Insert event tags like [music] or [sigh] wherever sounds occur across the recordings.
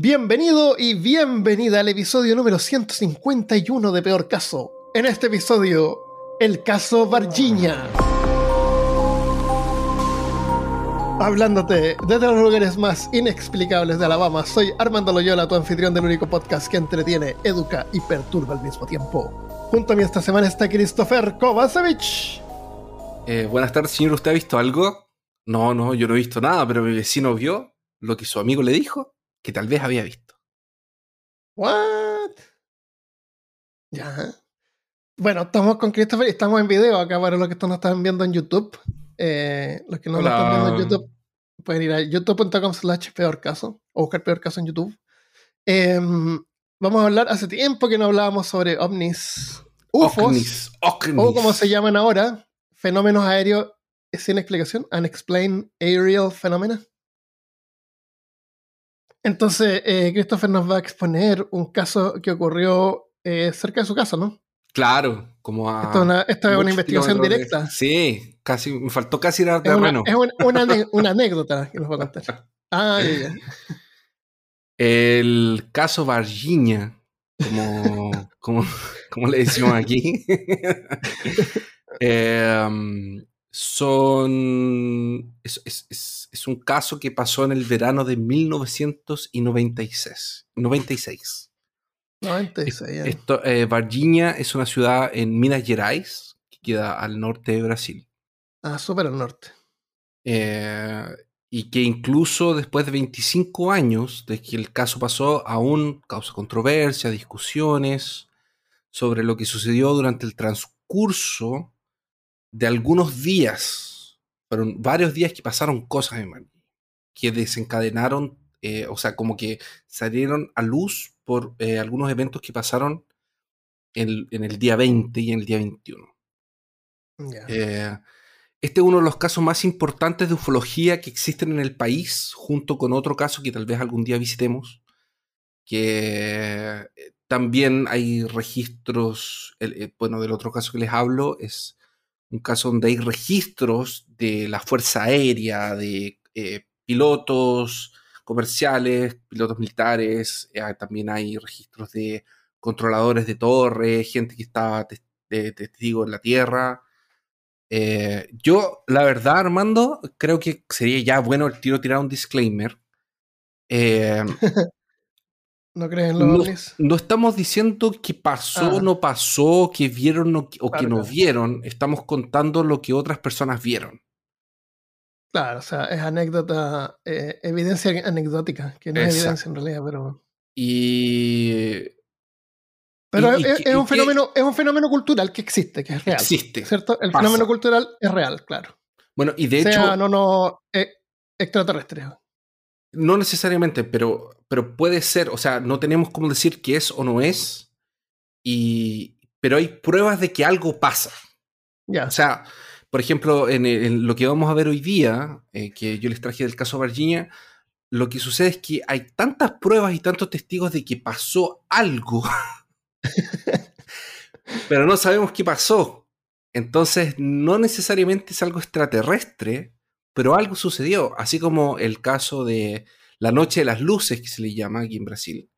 Bienvenido y bienvenida al episodio número 151 de Peor Caso. En este episodio, el caso Varginha. Hablándote desde los lugares más inexplicables de Alabama, soy Armando Loyola, tu anfitrión del único podcast que entretiene, educa y perturba al mismo tiempo. Junto a mí esta semana está Christopher Kovacevic. Eh, buenas tardes, señor. ¿Usted ha visto algo? No, no, yo no he visto nada, pero mi vecino vio lo que su amigo le dijo que tal vez había visto. What? Ya. Bueno, estamos con Christopher y estamos en video acá para los que nos están viendo en YouTube. Eh, los que no lo están viendo en YouTube pueden ir a youtube.com slash peor caso o buscar peor caso en YouTube. Em, vamos a hablar, hace tiempo que no hablábamos sobre ovnis, UFOs, o como se llaman ahora, fenómenos aéreos sin explicación, unexplained aerial phenomena. Entonces, eh, Christopher nos va a exponer un caso que ocurrió eh, cerca de su casa, ¿no? Claro, como a. Esta, es una investigación directa. Sí, casi, me faltó casi ir a Es, una, es [laughs] una, anécdota que nos va a contar. Ah, ya, El caso Varginha, como, como, como le decimos aquí. [laughs] [laughs] eh, son. Es, un caso que pasó en el verano de 1996. 96. 96 Esto, eh, Varginha es una ciudad en Minas Gerais, que queda al norte de Brasil. Ah, súper al norte. Eh, y que incluso después de 25 años de que el caso pasó, aún causa controversia, discusiones sobre lo que sucedió durante el transcurso de algunos días, fueron varios días que pasaron cosas en Madrid, que desencadenaron, eh, o sea, como que salieron a luz por eh, algunos eventos que pasaron en, el día 20 y en el día 21. Eh, este es uno de los casos más importantes de ufología que existen en el país, junto con otro caso que tal vez algún día visitemos, que también hay registros, bueno, del otro caso que les hablo es un caso donde hay registros de la Fuerza Aérea, de eh, pilotos comerciales, pilotos militares, eh, también hay registros de controladores de torres, gente que estaba de testigo en la Tierra. Eh, yo, la verdad, Armando, creo que sería ya bueno el tiro tirar un disclaimer. [laughs] ¿No creen los no, no estamos diciendo que pasó, o ah. no pasó, que vieron o, que no vieron. Estamos contando lo que otras personas vieron. Claro, o sea, es anécdota, eh, evidencia anecdótica, que no es evidencia en realidad, pero. Y. Pero es, un fenómeno, es un fenómeno cultural que existe, que es real. Existe. ¿Cierto? El fenómeno cultural es real, claro. Bueno, y de sea, hecho. no, no, eh, extraterrestre. No necesariamente, pero, pero puede ser, o sea, no tenemos cómo decir que es o no es, y, pero hay pruebas de que algo pasa. Ya. O sea, por ejemplo, en, lo que vamos a ver hoy día, eh, que yo les traje del caso Virginia, lo que sucede es que hay tantas pruebas y tantos testigos de que pasó algo, [laughs] pero no sabemos qué pasó. Entonces, no necesariamente es algo extraterrestre, pero algo sucedió, así como el caso de la Noche de las Luces, que se le llama aquí en Brasil,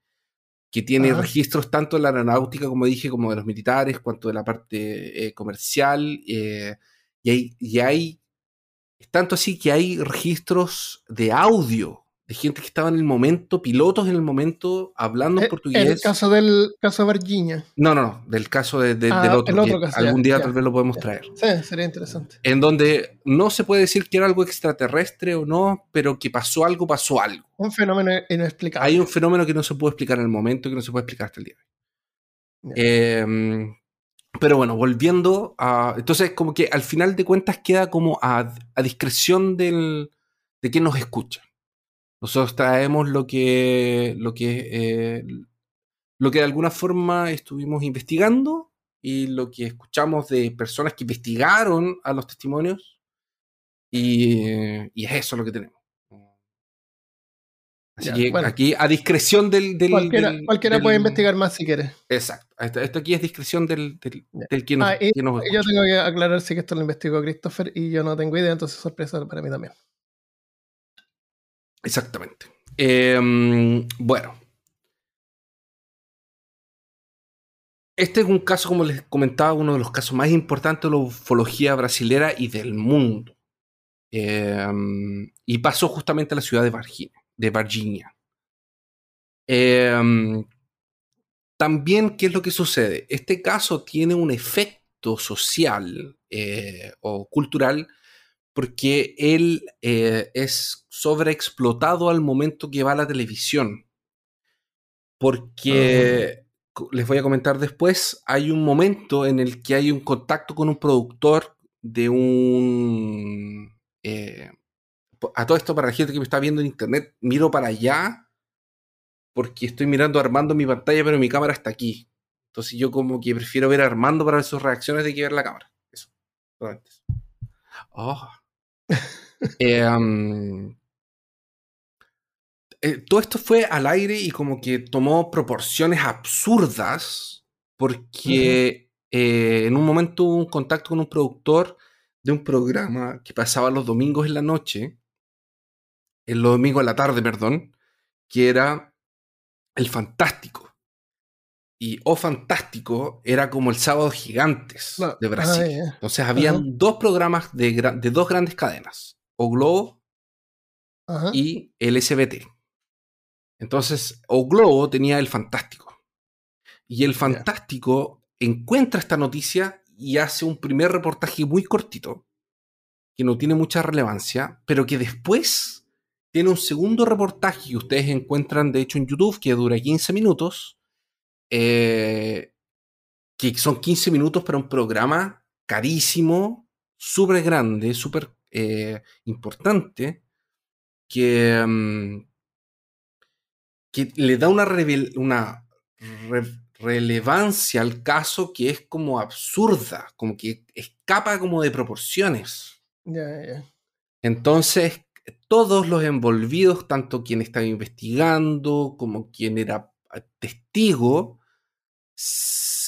que tiene registros tanto de la aeronáutica, como dije, como de los militares, cuanto de la parte eh, comercial, eh, y, hay, y hay, es tanto así que hay registros de audio de gente que estaba en el momento, pilotos en el momento, hablando en eh, portugués. El caso del caso de Virginia. No, no, no, del caso de, del ah, otro. algún día tal vez lo podemos traer. Sí, sería interesante. En donde no se puede decir que era algo extraterrestre o no, pero que pasó algo, pasó algo. Un fenómeno inexplicable. Hay un fenómeno que no se puede explicar en el momento, que no se puede explicar hasta el día de hoy. Em, pero bueno, volviendo a. Entonces, como que al final de cuentas queda como a, a discreción del, de quien nos escucha. Nosotros traemos lo que, lo que, eh, lo que de alguna forma estuvimos investigando y lo que escuchamos de personas que investigaron a los testimonios y, es eso lo que tenemos. Así que aquí a discreción del... cualquiera, puede investigar más si quiere. Exacto. Esto, aquí es discreción del, del, quien, nos, ah, Yo tengo que aclarar si que esto lo investigó Christopher y yo no tengo idea, entonces sorpresa para mí también. Exactamente. Em, bueno. Este es un caso, como les comentaba, uno de los casos más importantes de la ufología brasilera y del mundo. Em, y pasó justamente a la ciudad de Virginia. De Virginia. Em, también, ¿qué es lo que sucede? Este caso tiene un efecto social eh, o cultural porque él eh, es sobreexplotado al momento que va a la televisión. Porque, ah. les voy a comentar después, hay un momento en el que hay un contacto con un productor de un... Eh, a todo esto, para la gente que me está viendo en internet, miro para allá porque estoy mirando a Armando en mi pantalla, pero mi cámara está aquí. Entonces yo como que prefiero ver a Armando para ver sus reacciones de que ver la cámara. Eso. Oh. Eh, eh, todo esto fue al aire y como que tomó proporciones absurdas porque eh, en un momento hubo un contacto con un productor de un programa que pasaba los domingos en la noche, en los domingos en la tarde, perdón, que era El Fantástico. Y O Fantástico era como el Sábado Gigantes de Brasil. Entonces habían dos programas de, de dos grandes cadenas o Globo y el SBT. Entonces, O Globo tenía el Fantástico. Y el Fantástico encuentra esta noticia y hace un primer reportaje muy cortito, que no tiene mucha relevancia, pero que después tiene un segundo reportaje que ustedes encuentran, de hecho, en YouTube, que dura 15 minutos, eh, que son 15 minutos para un programa carísimo, súper grande, súper eh, importante que, mm, que le da una, una relevancia al caso que es como absurda, como que escapa como de proporciones. Entonces, todos los envolvidos, tanto quien estaba investigando como quien era testigo,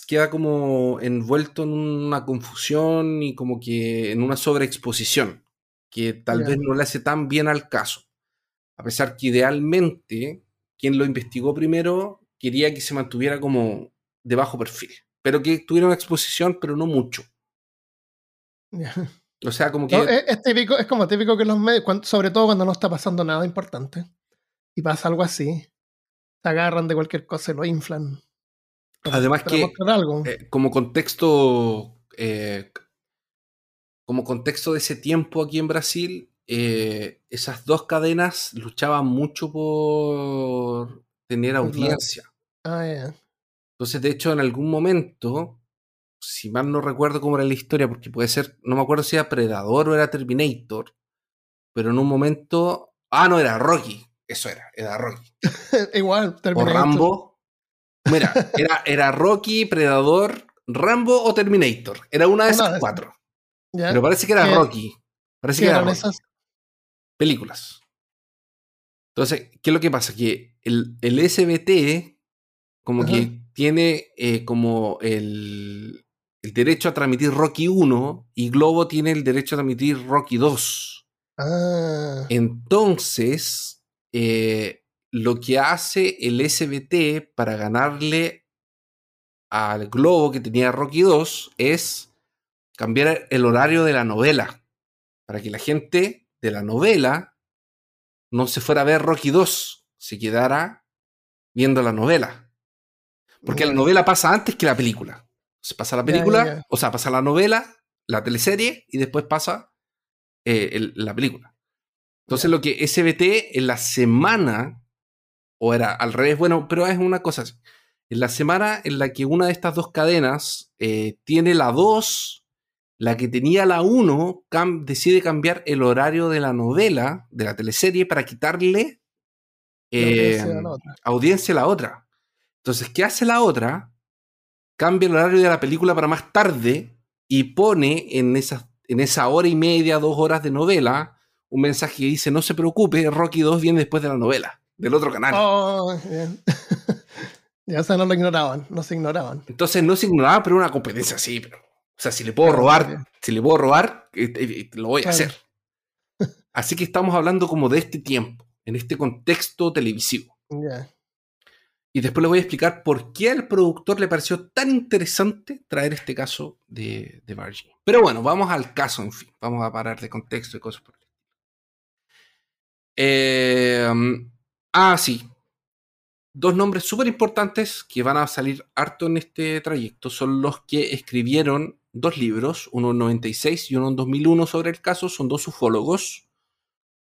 queda como envuelto en una confusión y como que en una sobreexposición que tal vez no le hace tan bien al caso. A pesar que idealmente quien lo investigó primero quería que se mantuviera como de bajo perfil, pero que tuviera una exposición, pero no mucho. [laughs] O sea, como que... es, típico, es como típico que los medios, sobre todo cuando no está pasando nada importante, y pasa algo así, se agarran de cualquier cosa y lo inflan. Además que, eh, como contexto eh, como contexto de ese tiempo aquí en Brasil, eh, esas dos cadenas luchaban mucho por tener audiencia. Ah, Entonces, de hecho, en algún momento, si mal no recuerdo cómo era la historia, porque puede ser, no me acuerdo si era Predador o era Terminator, pero en un momento, ah, no, era Rocky, eso era, era Rocky. [laughs] Igual, Terminator. O Rambo. Mira, era, era Rocky, Predador, Rambo o Terminator. Era una de esas cuatro. Pero parece que era Rocky. Parece que eran esas? Películas. Entonces, ¿qué es lo que pasa? Que el, el SBT, como que tiene eh, como el, el, derecho a transmitir Rocky 1 y Globo tiene el derecho a transmitir Rocky 2. Ah. Entonces, eh, lo que hace el SBT para ganarle al Globo que tenía Rocky 2 es cambiar el horario de la novela, para que la gente de la novela no se fuera a ver Rocky 2, se quedara viendo la novela. Porque la novela pasa antes que la película. Se pasa la película, o sea, pasa la novela, la teleserie, y después pasa eh, la película. Entonces lo que SBT en la semana, o era al revés, bueno, pero es una cosa así. En la semana en la que una de estas dos cadenas eh, tiene la 2 la que tenía la 1 decide cambiar el horario de la novela, de la teleserie, para quitarle em, audiencia, a la otra. Entonces, ¿qué hace la otra? Cambia el horario de la película para más tarde y pone en, en esa hora y media, dos horas de novela, un mensaje que dice, no se preocupe, Rocky 2 viene después de la novela, del otro canal. Oh, [laughs] ya se no lo ignoraban, no se ignoraban. Entonces no se ignoraba, pero una competencia así, pero o sea, si le puedo robar, si le puedo robar, eh, eh, lo voy a hacer. Así que estamos hablando como de este tiempo. en este contexto televisivo. Y después les voy a explicar por qué al productor le pareció tan interesante traer este caso de, de. Pero bueno, vamos al caso, en fin. Vamos a parar de contexto y cosas por el eh, ah, sí. Dos nombres súper importantes que van a salir harto en este trayecto son los que escribieron dos libros, uno en 96 y uno en 2001 sobre el caso. Son dos ufólogos.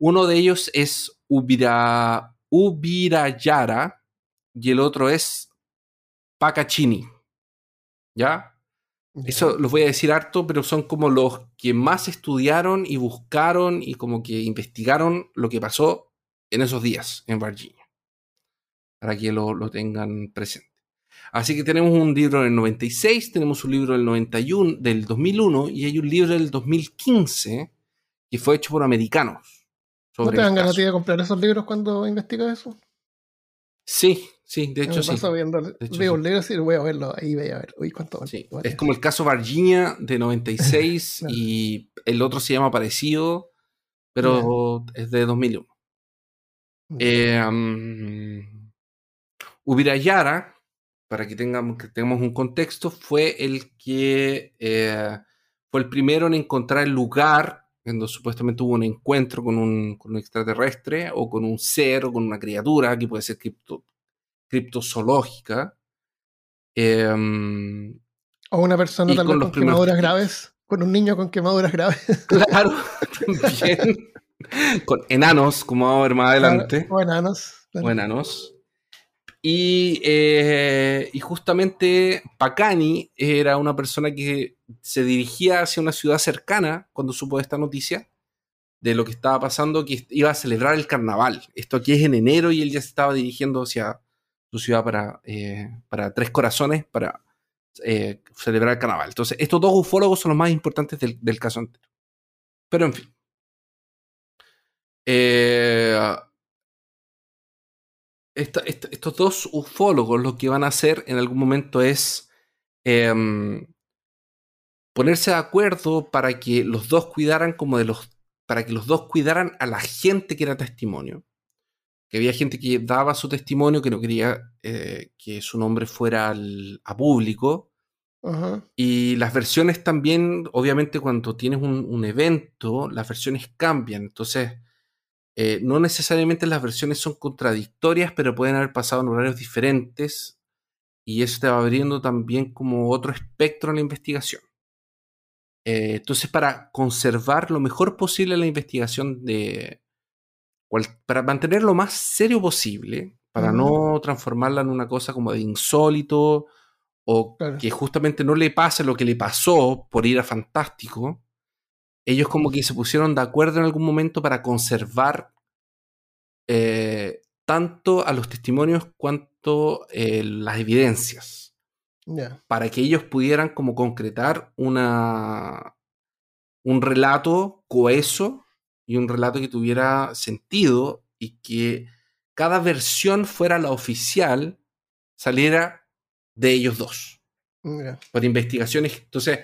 Uno de ellos es Ubira, Ubirayara y el otro es Pacachini. ¿Ya? Eso los voy a decir harto, pero son como los que más estudiaron y buscaron y como que investigaron lo que pasó en esos días en Virginia. Para que lo, lo tengan presente. Así que tenemos un libro del 96, tenemos un libro del 91, del 2001 y hay un libro del 2015 que fue hecho por americanos. ¿No te dan ganas de comprar esos libros cuando investigas eso? Sí, sí, de hecho sí. Viendo, veo un libro y voy a verlo, ahí voy a ver, uy, cuánto Es como el caso Virginia de 96 [laughs] y el otro se llama parecido, pero es de 2001. Eh, Ubirayara, para que tengamos, que tengamos un contexto, fue el que eh, fue el primero en encontrar el lugar donde supuestamente hubo un encuentro con un, extraterrestre o con un ser o con una criatura que puede ser cripto, criptozoológica. Em, o una persona también con, quemaduras [laughs] graves, con un niño con quemaduras graves. [laughs] Claro, también. [laughs] con enanos, como vamos a ver más adelante. o enanos. O enanos. Y, eh, y, justamente Pacani era una persona que se dirigía hacia una ciudad cercana cuando supo esta noticia de lo que estaba pasando, que iba a celebrar el carnaval. Esto aquí es en enero y él ya se estaba dirigiendo hacia su ciudad para, eh, para Tres Corazones para eh, celebrar el carnaval. Entonces, estos dos ufólogos son los más importantes del, del caso entero. Pero en fin. Eh, estos dos ufólogos lo que van a hacer en algún momento es em, ponerse de acuerdo para que los dos cuidaran como de los para que los dos cuidaran a la gente que era testimonio. Que había gente que daba su testimonio que no quería eh, que su nombre fuera a público. Y las versiones también obviamente cuando tienes un, un evento las versiones cambian. Entonces eh, no necesariamente las versiones son contradictorias, pero pueden haber pasado en horarios diferentes y eso te va abriendo también como otro espectro en la investigación. Eh, entonces, para conservar lo mejor posible la investigación de... Para mantener lo más serio posible, para no transformarla en una cosa como de insólito o que justamente no le pase lo que le pasó por ir a Fantástico, ellos como que se pusieron de acuerdo en algún momento para conservar eh, tanto a los testimonios cuanto eh, las evidencias. Para que ellos pudieran como concretar una, un relato coeso y un relato que tuviera sentido y que cada versión fuera la oficial, saliera de ellos dos. Por investigaciones. Entonces,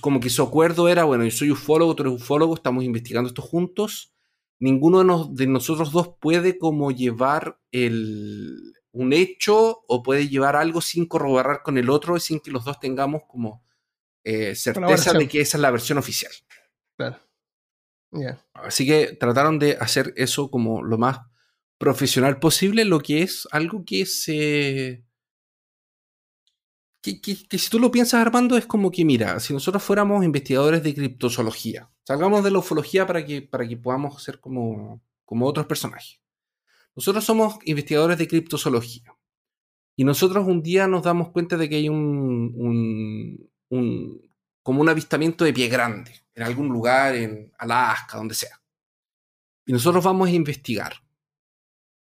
como que su acuerdo era, bueno, yo soy ufólogo, tú eres ufólogo, estamos investigando esto juntos. Ninguno de, nosotros dos puede como llevar el, un hecho o puede llevar algo sin corroborar con el otro y sin que los dos tengamos como eh, certeza de que esa es la versión oficial. Claro. Así que trataron de hacer eso como lo más profesional posible, lo que es algo que se que, si tú lo piensas, Armando, es como que, mira, si nosotros fuéramos investigadores de criptozoología, salgamos de la ufología para que, para que podamos ser como, como otros personajes. Nosotros somos investigadores de criptozoología. Y nosotros un día nos damos cuenta de que hay un, un, un como un avistamiento de pie grande, en algún lugar, en Alaska, donde sea. Y nosotros vamos a investigar.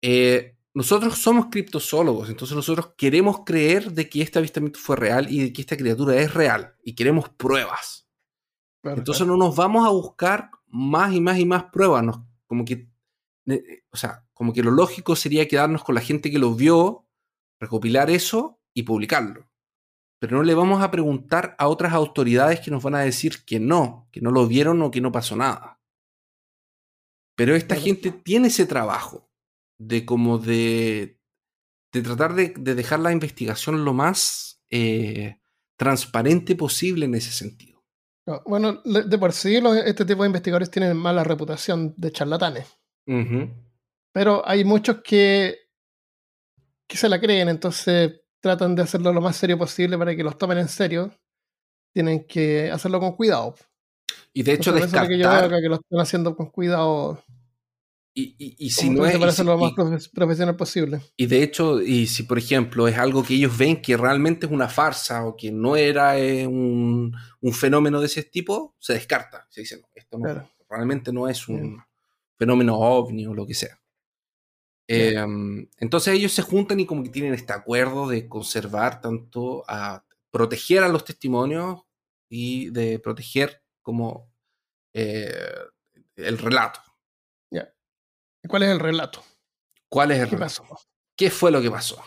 Eh, nosotros somos criptozoólogos, entonces nosotros queremos creer de que este avistamiento fue real y de que esta criatura es real y queremos pruebas. entonces no nos vamos a buscar más y más y más pruebas, como que, o sea, como que lo lógico sería quedarnos con la gente que lo vio, recopilar eso y publicarlo. Pero no le vamos a preguntar a otras autoridades que nos van a decir que no, que no lo vieron o que no pasó nada. Pero esta gente tiene ese trabajo de como de, de tratar de, dejar la investigación lo más eh, transparente posible en ese sentido. Bueno, de por sí este tipo de investigadores tienen mala reputación de charlatanes. Pero hay muchos que, que se la creen, entonces tratan de hacerlo lo más serio posible para que los tomen en serio. Tienen que hacerlo con cuidado. Y de hecho, descartar... Que yo veo que lo están haciendo con cuidado. Y, y, y si no es. Para hacerlo lo más profesional posible. Y de hecho, y si por ejemplo es algo que ellos ven que realmente es una farsa o que no era eh, un, un, fenómeno de ese tipo, se descarta. Se dice, no, esto no, realmente no es un fenómeno ovni o lo que sea. Em, entonces ellos se juntan y como que tienen este acuerdo de conservar tanto a proteger a los testimonios y de proteger como eh, el relato. ¿Cuál es el relato? ¿Cuál es el ¿Qué relato? Pasó? ¿Qué fue lo que pasó?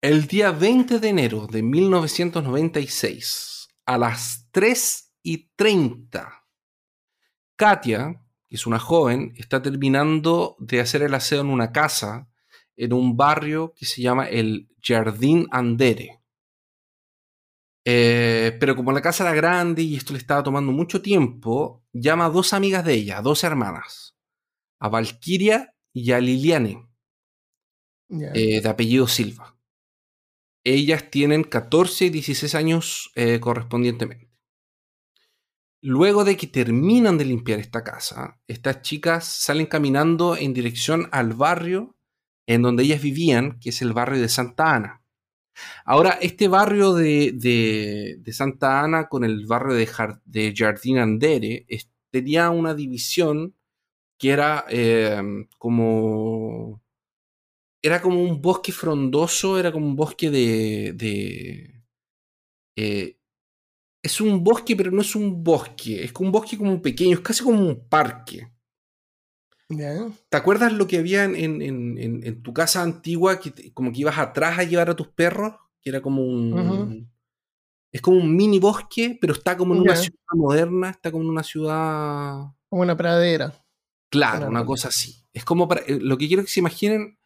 El día 20 de enero de 1996, a las 3 y 30, Katia, que es una joven, está terminando de hacer el aseo en una casa en un barrio que se llama el Jardín Andere. Eh, pero como la casa era grande y esto le estaba tomando mucho tiempo, llama a dos amigas de ella, dos hermanas, a Valkyria y a Liliane, eh, de apellido Silva. Ellas tienen 14 y 16 años eh, correspondientemente. Luego de que terminan de limpiar esta casa, estas chicas salen caminando en dirección al barrio en donde ellas vivían, que es el barrio de Santa Ana. Ahora, este barrio de, Santa Ana con el barrio de, de Jardín Andere tenía una división que era em, como... Era como un bosque frondoso, era como un bosque de... Eh, es un bosque, pero no es un bosque. Es un bosque como pequeño, es casi como un parque. ¿Te acuerdas lo que había en, tu casa antigua, que como que ibas atrás a llevar a tus perros? Que era como un... Es como un mini bosque, pero está como en una ciudad moderna, está como en una ciudad... Como una pradera. Claro, una cosa así. Es como para... Eh, lo que quiero que se imaginen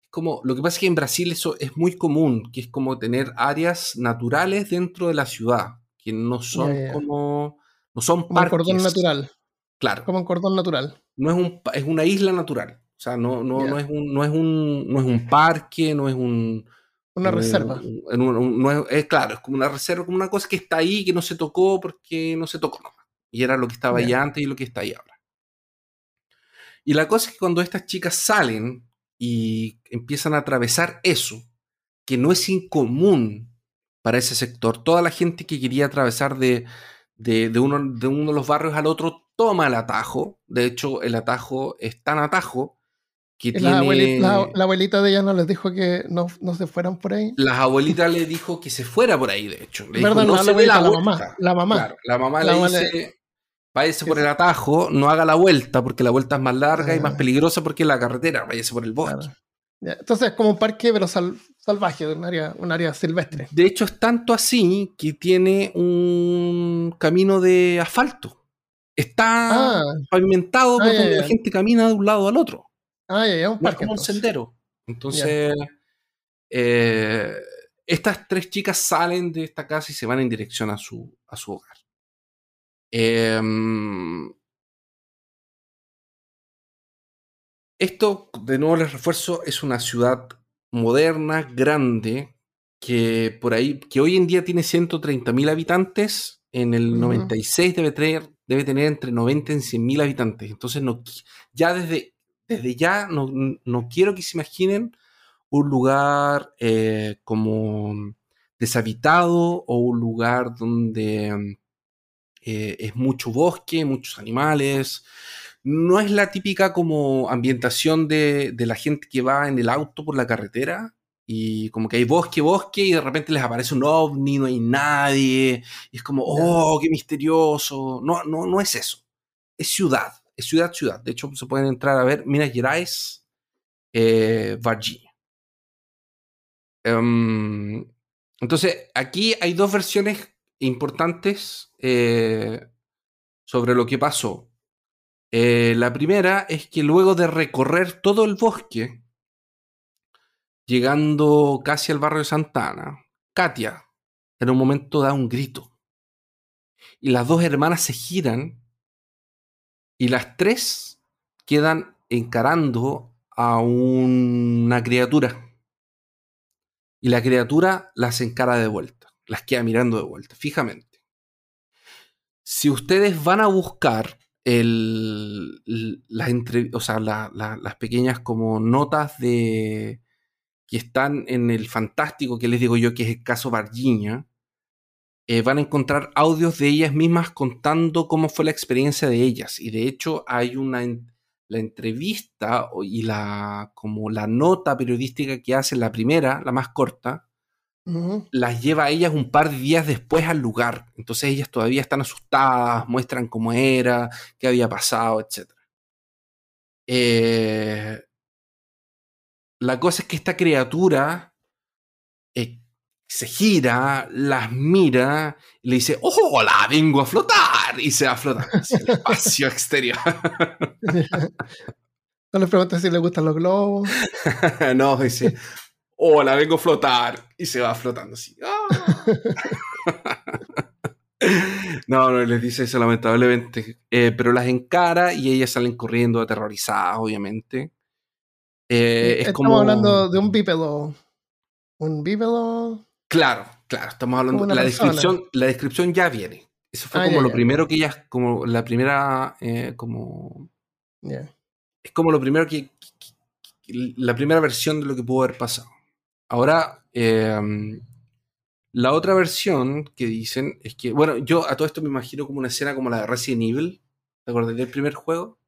es como... Lo que pasa es que en Brasil eso es muy común, que es como tener áreas naturales dentro de la ciudad que no son como. No son como parques. cordón natural. Claro. Como un cordón natural. No es, un, es una isla natural. O sea, no, no, no, es un, no, es un, no es un parque, no es un. Una reserva. no es, claro, es como una reserva, como una cosa que está ahí, que no se tocó porque no se tocó nomás. Y era lo que estaba ahí antes y lo que está ahí ahora. Y la cosa es que cuando estas chicas salen y empiezan a atravesar eso, que no es incomún para ese sector. Toda la gente que quería atravesar de, uno, de uno de los barrios al otro toma el atajo. De hecho, el atajo es tan atajo que la, abuelita, la, abuelita de ella no les dijo que no, se fueran por ahí. Las abuelitas le dijo que se fuera por ahí, de hecho. Le Perdón, no, la, la, mamá. La mamá. la mamá le dice, váyase por el atajo, no haga la vuelta, porque la vuelta es más larga y más ah. peligrosa porque es la carretera, váyase por el bosque. Entonces es como un parque, pero salvaje, un área, un área silvestre. De hecho, es tanto así que tiene un camino de asfalto. Está ah. pavimentado ah, donde la gente camina de un lado al otro. Ah, ya, ya, un parque. como un sendero. Entonces, eh, estas tres chicas salen de esta casa y se van en dirección a su, a su hogar. Eh, Esto, de nuevo les refuerzo, es una ciudad moderna, grande, que por ahí, que hoy en día tiene 130.000 habitantes, en el 96 debe tener, debe tener entre 90 y 100.000 habitantes. Entonces, no, ya desde, desde ya no, quiero que se imaginen un lugar eh, como deshabitado o un lugar donde eh, es mucho bosque, muchos animales, no es la típica como ambientación de, la gente que va en el auto por la carretera y como que hay bosque, bosque y de repente les aparece un ovni, no hay nadie, y es como, oh, qué misterioso. No, no, no es eso. Es ciudad, es ciudad, ciudad. De hecho, se pueden entrar a ver Minas Gerais, eh, Virginia. Em, entonces, aquí hay dos versiones importantes eh, sobre lo que pasó. Eh, la primera es que luego de recorrer todo el bosque, llegando casi al barrio de Santana, Katia en un momento da un grito. Y las dos hermanas se giran y las tres quedan encarando a una criatura. Y la criatura las encara de vuelta, las queda mirando de vuelta, fijamente. Si ustedes van a buscar el, las, o sea, las pequeñas como notas de que están en el fantástico que les digo yo que es el caso Varginha, eh, van a encontrar audios de ellas mismas contando cómo fue la experiencia de ellas. Y de hecho hay una la entrevista y la como la nota periodística que hacen, la primera, la más corta, las lleva a ellas un par de días después al lugar. Entonces ellas todavía están asustadas, muestran cómo era, qué había pasado, etc. Eh, la cosa es que esta criatura eh, se gira, las mira, y le dice, ¡Hola! Vengo a flotar. Y se va a flotar hacia el espacio [laughs] exterior. [laughs] no le preguntas si le gustan los globos. [laughs] no, dice, hola, vengo a flotar. Y se va flotando así. ¡Ah! [laughs] no, no les dice eso lamentablemente. Eh, pero las encara y ellas salen corriendo aterrorizadas, obviamente. Eh, es estamos hablando de un bípedo. Un bípedo. Claro, claro, estamos hablando. La descripción, la descripción ya viene. Eso fue ah, como lo primero que ellas, como la primera, eh, como. Es como lo primero que, La primera versión de lo que pudo haber pasado. Ahora, em, la otra versión que dicen es que, bueno, yo a todo esto me imagino como una escena como la de Resident Evil, ¿te acuerdas del primer juego?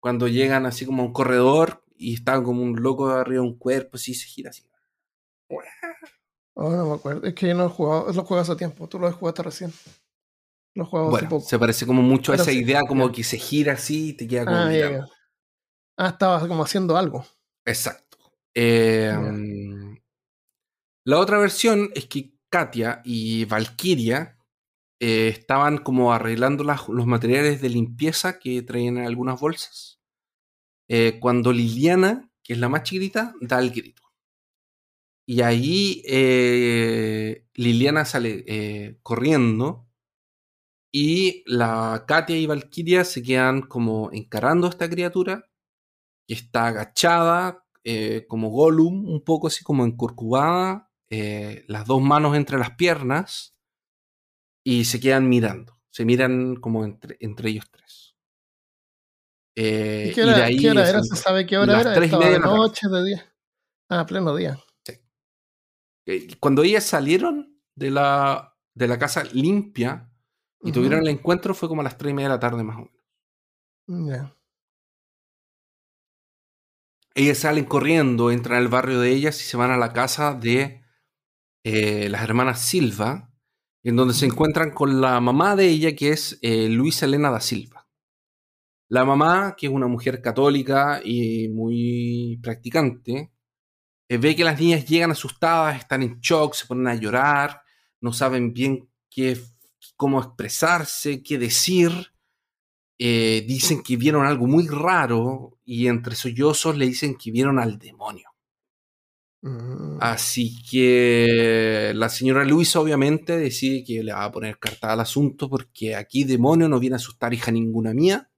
Cuando llegan así como a un corredor y están como un loco arriba de un cuerpo, así se gira así. Oh, no me acuerdo, es que yo no he jugado, lo juego hace tiempo, tú lo has jugado recién. Lo juego bueno, hace poco. Se parece como mucho a esa idea, como que se gira así y te queda como. Ah, ah, estaba como haciendo algo. Exacto. Eh, la otra versión es que Katia y Valkyria eh, estaban como arreglando los materiales de limpieza que traían en algunas bolsas. Eh, cuando Liliana, que es la más chiquita, da el grito. Y ahí eh, Liliana sale corriendo y la Katia y Valkyria se quedan como encarando a esta criatura que está agachada, como Gollum, un poco así como encurcubada, eh, las dos manos entre las piernas y se quedan mirando. Se miran como entre, entre ellos tres. Eh, ¿Y qué hora, ¿qué hora era? ¿Se sabe qué hora era? Tres de noche, de día. Ah, pleno día. Sí. Eh, cuando ellas salieron de la, de la casa limpia y tuvieron el encuentro fue como a las tres y media de la tarde más o menos. Ellas salen corriendo, entran al barrio de ellas y se van a la casa de eh, las hermanas Silva, en donde se encuentran con la mamá de ella, que es eh, Luisa Elena da Silva. La mamá, que es una mujer católica y muy practicante, eh, ve que las niñas llegan asustadas, están en shock, se ponen a llorar, no saben bien qué, cómo expresarse, qué decir. dicen que vieron algo muy raro y entre sollozos le dicen que vieron al demonio. Mm. Así que la señora Luisa obviamente decide que le va a poner carta al asunto porque aquí demonio no viene a asustar hija ninguna mía.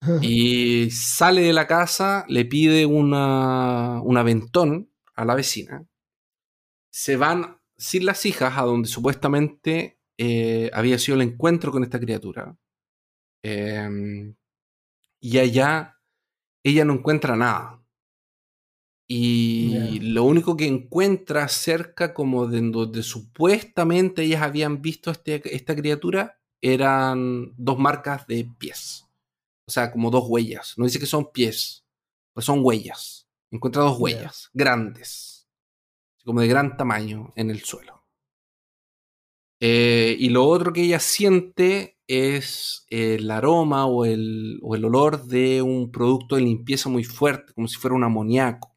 [laughs] y sale de la casa, le pide una, un aventón a la vecina. Se van sin las hijas a donde supuestamente eh, había sido el encuentro con esta criatura. Em, y allá ella no encuentra nada y lo único que encuentra cerca, como de donde supuestamente ellas habían visto este, esta criatura, eran dos marcas de pies. O sea, como dos huellas. No dice que son pies, pues son huellas. Encuentra dos huellas grandes, como de gran tamaño en el suelo. Eh, y lo otro que ella siente es el aroma o el, o el olor de un producto de limpieza muy fuerte, como si fuera un amoníaco.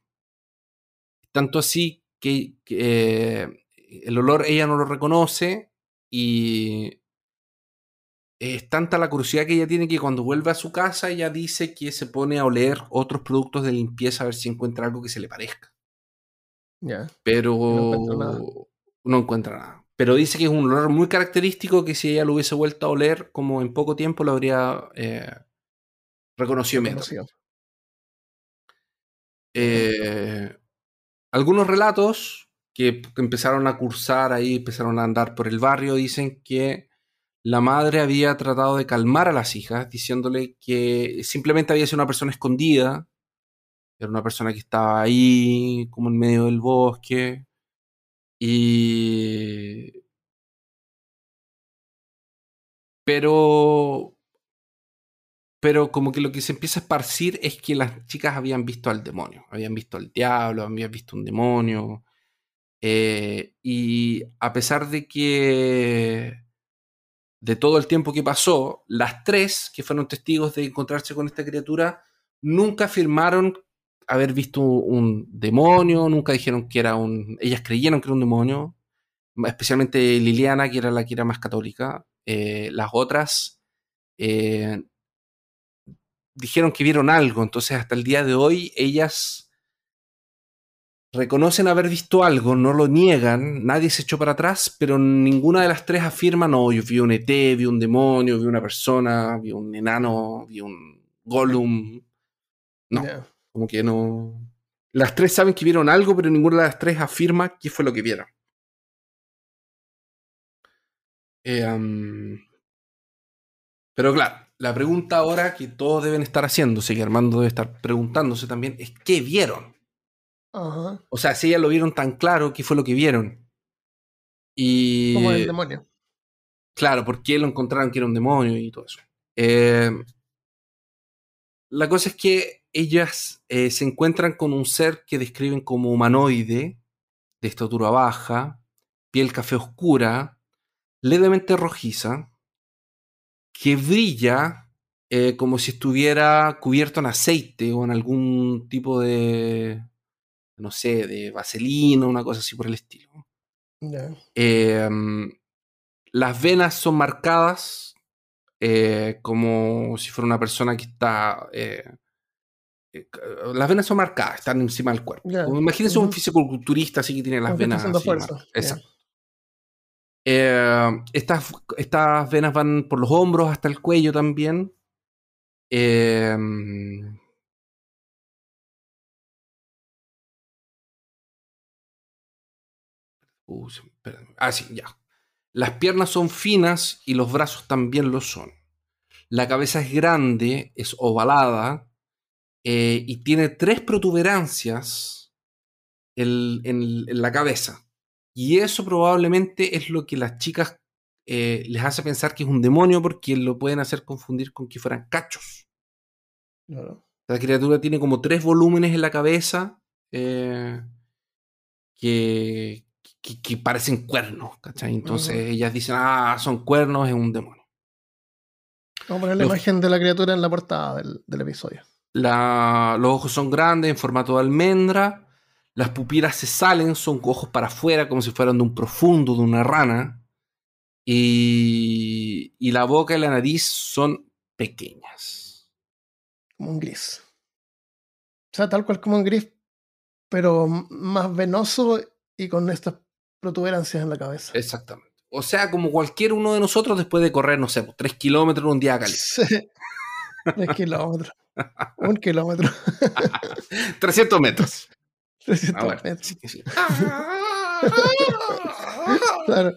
Tanto así que, eh, el olor ella no lo reconoce y es tanta la curiosidad que ella tiene que cuando vuelve a su casa ella dice que se pone a oler otros productos de limpieza a ver si encuentra algo que se le parezca. Ya. Pero No no encuentra nada. Pero dice que es un olor muy característico que si ella lo hubiese vuelto a oler como en poco tiempo lo habría eh, reconocido. Conocido. Eh, algunos relatos que, empezaron a cursar ahí, empezaron a andar por el barrio, dicen que la madre había tratado de calmar a las hijas, diciéndole que simplemente había sido una persona escondida, era una persona que estaba ahí, como en medio del bosque, y... Pero... Pero como que lo que se empieza a esparcir es que las chicas habían visto al demonio, habían visto al diablo, habían visto un demonio. eh, y a pesar de que de todo el tiempo que pasó, las tres que fueron testigos de encontrarse con esta criatura nunca afirmaron haber visto un demonio, nunca dijeron que era un... Ellas creyeron que era un demonio, especialmente Liliana, que era la que era más católica. Eh, las otras eh, dijeron que vieron algo, entonces hasta el día de hoy ellas reconocen haber visto algo, no lo niegan, nadie se echó para atrás, pero ninguna de las tres afirma, no, yo vi un ET, vi un demonio, vi una persona, vi un enano, vi un Gollum. No, Ya. como que no... Las tres saben que vieron algo, pero ninguna de las tres afirma qué fue lo que vieron. Eh, um, pero claro, la pregunta ahora que todos deben estar haciéndose, y Armando debe estar preguntándose también, es ¿qué vieron? O sea, si ellas lo vieron tan claro, ¿qué fue lo que vieron? Y... Como el demonio. Claro, ¿por qué lo encontraron que era un demonio y todo eso? Eh, la cosa es que ellas eh, se encuentran con un ser que describen como humanoide, de estatura baja, piel café oscura, levemente rojiza, que brilla eh, como si estuviera cubierto en aceite o en algún tipo de, no sé, de vaselina, una cosa así por el estilo. Ya. Eh, las venas son marcadas eh, como si fuera una persona que está. eh, eh, las venas son marcadas, están encima del cuerpo. Como Imagínense un Ujú. fisiculturista así que tiene las Como venas. así fuerza. marcadas. Eh, estas, estas venas van por los hombros hasta el cuello también. Eh, uh, ah, sí, ya. Las piernas son finas y los brazos también lo son. La cabeza es grande, es ovalada eh, y tiene tres protuberancias en- en la cabeza. Y eso probablemente es lo que las chicas eh, les hace pensar que es un demonio porque lo pueden hacer confundir con que fueran cachos. Claro. La criatura tiene como tres volúmenes en la cabeza eh, que, que, que parecen cuernos, ¿cachai? Entonces ellas dicen, ah, son cuernos, es un demonio. Vamos a poner la Los- imagen de la criatura en la portada del, del episodio. La- los ojos son grandes, en formato de almendra. Las pupilas se salen, son ojos para afuera, como si fueran de un profundo, de una rana. Y, y la boca y la nariz son pequeñas. Como un gris. O sea, tal cual como un gris, pero más venoso y con estas protuberancias en la cabeza. Exactamente. O sea, como cualquier uno de nosotros después de correr, no sé, pues, tres kilómetros en un día caliente. Sí. Tres kilómetros. Un kilómetro. [laughs] 300 metros. 300 Ah, bueno, metros. sí, sí. [laughs] Claro.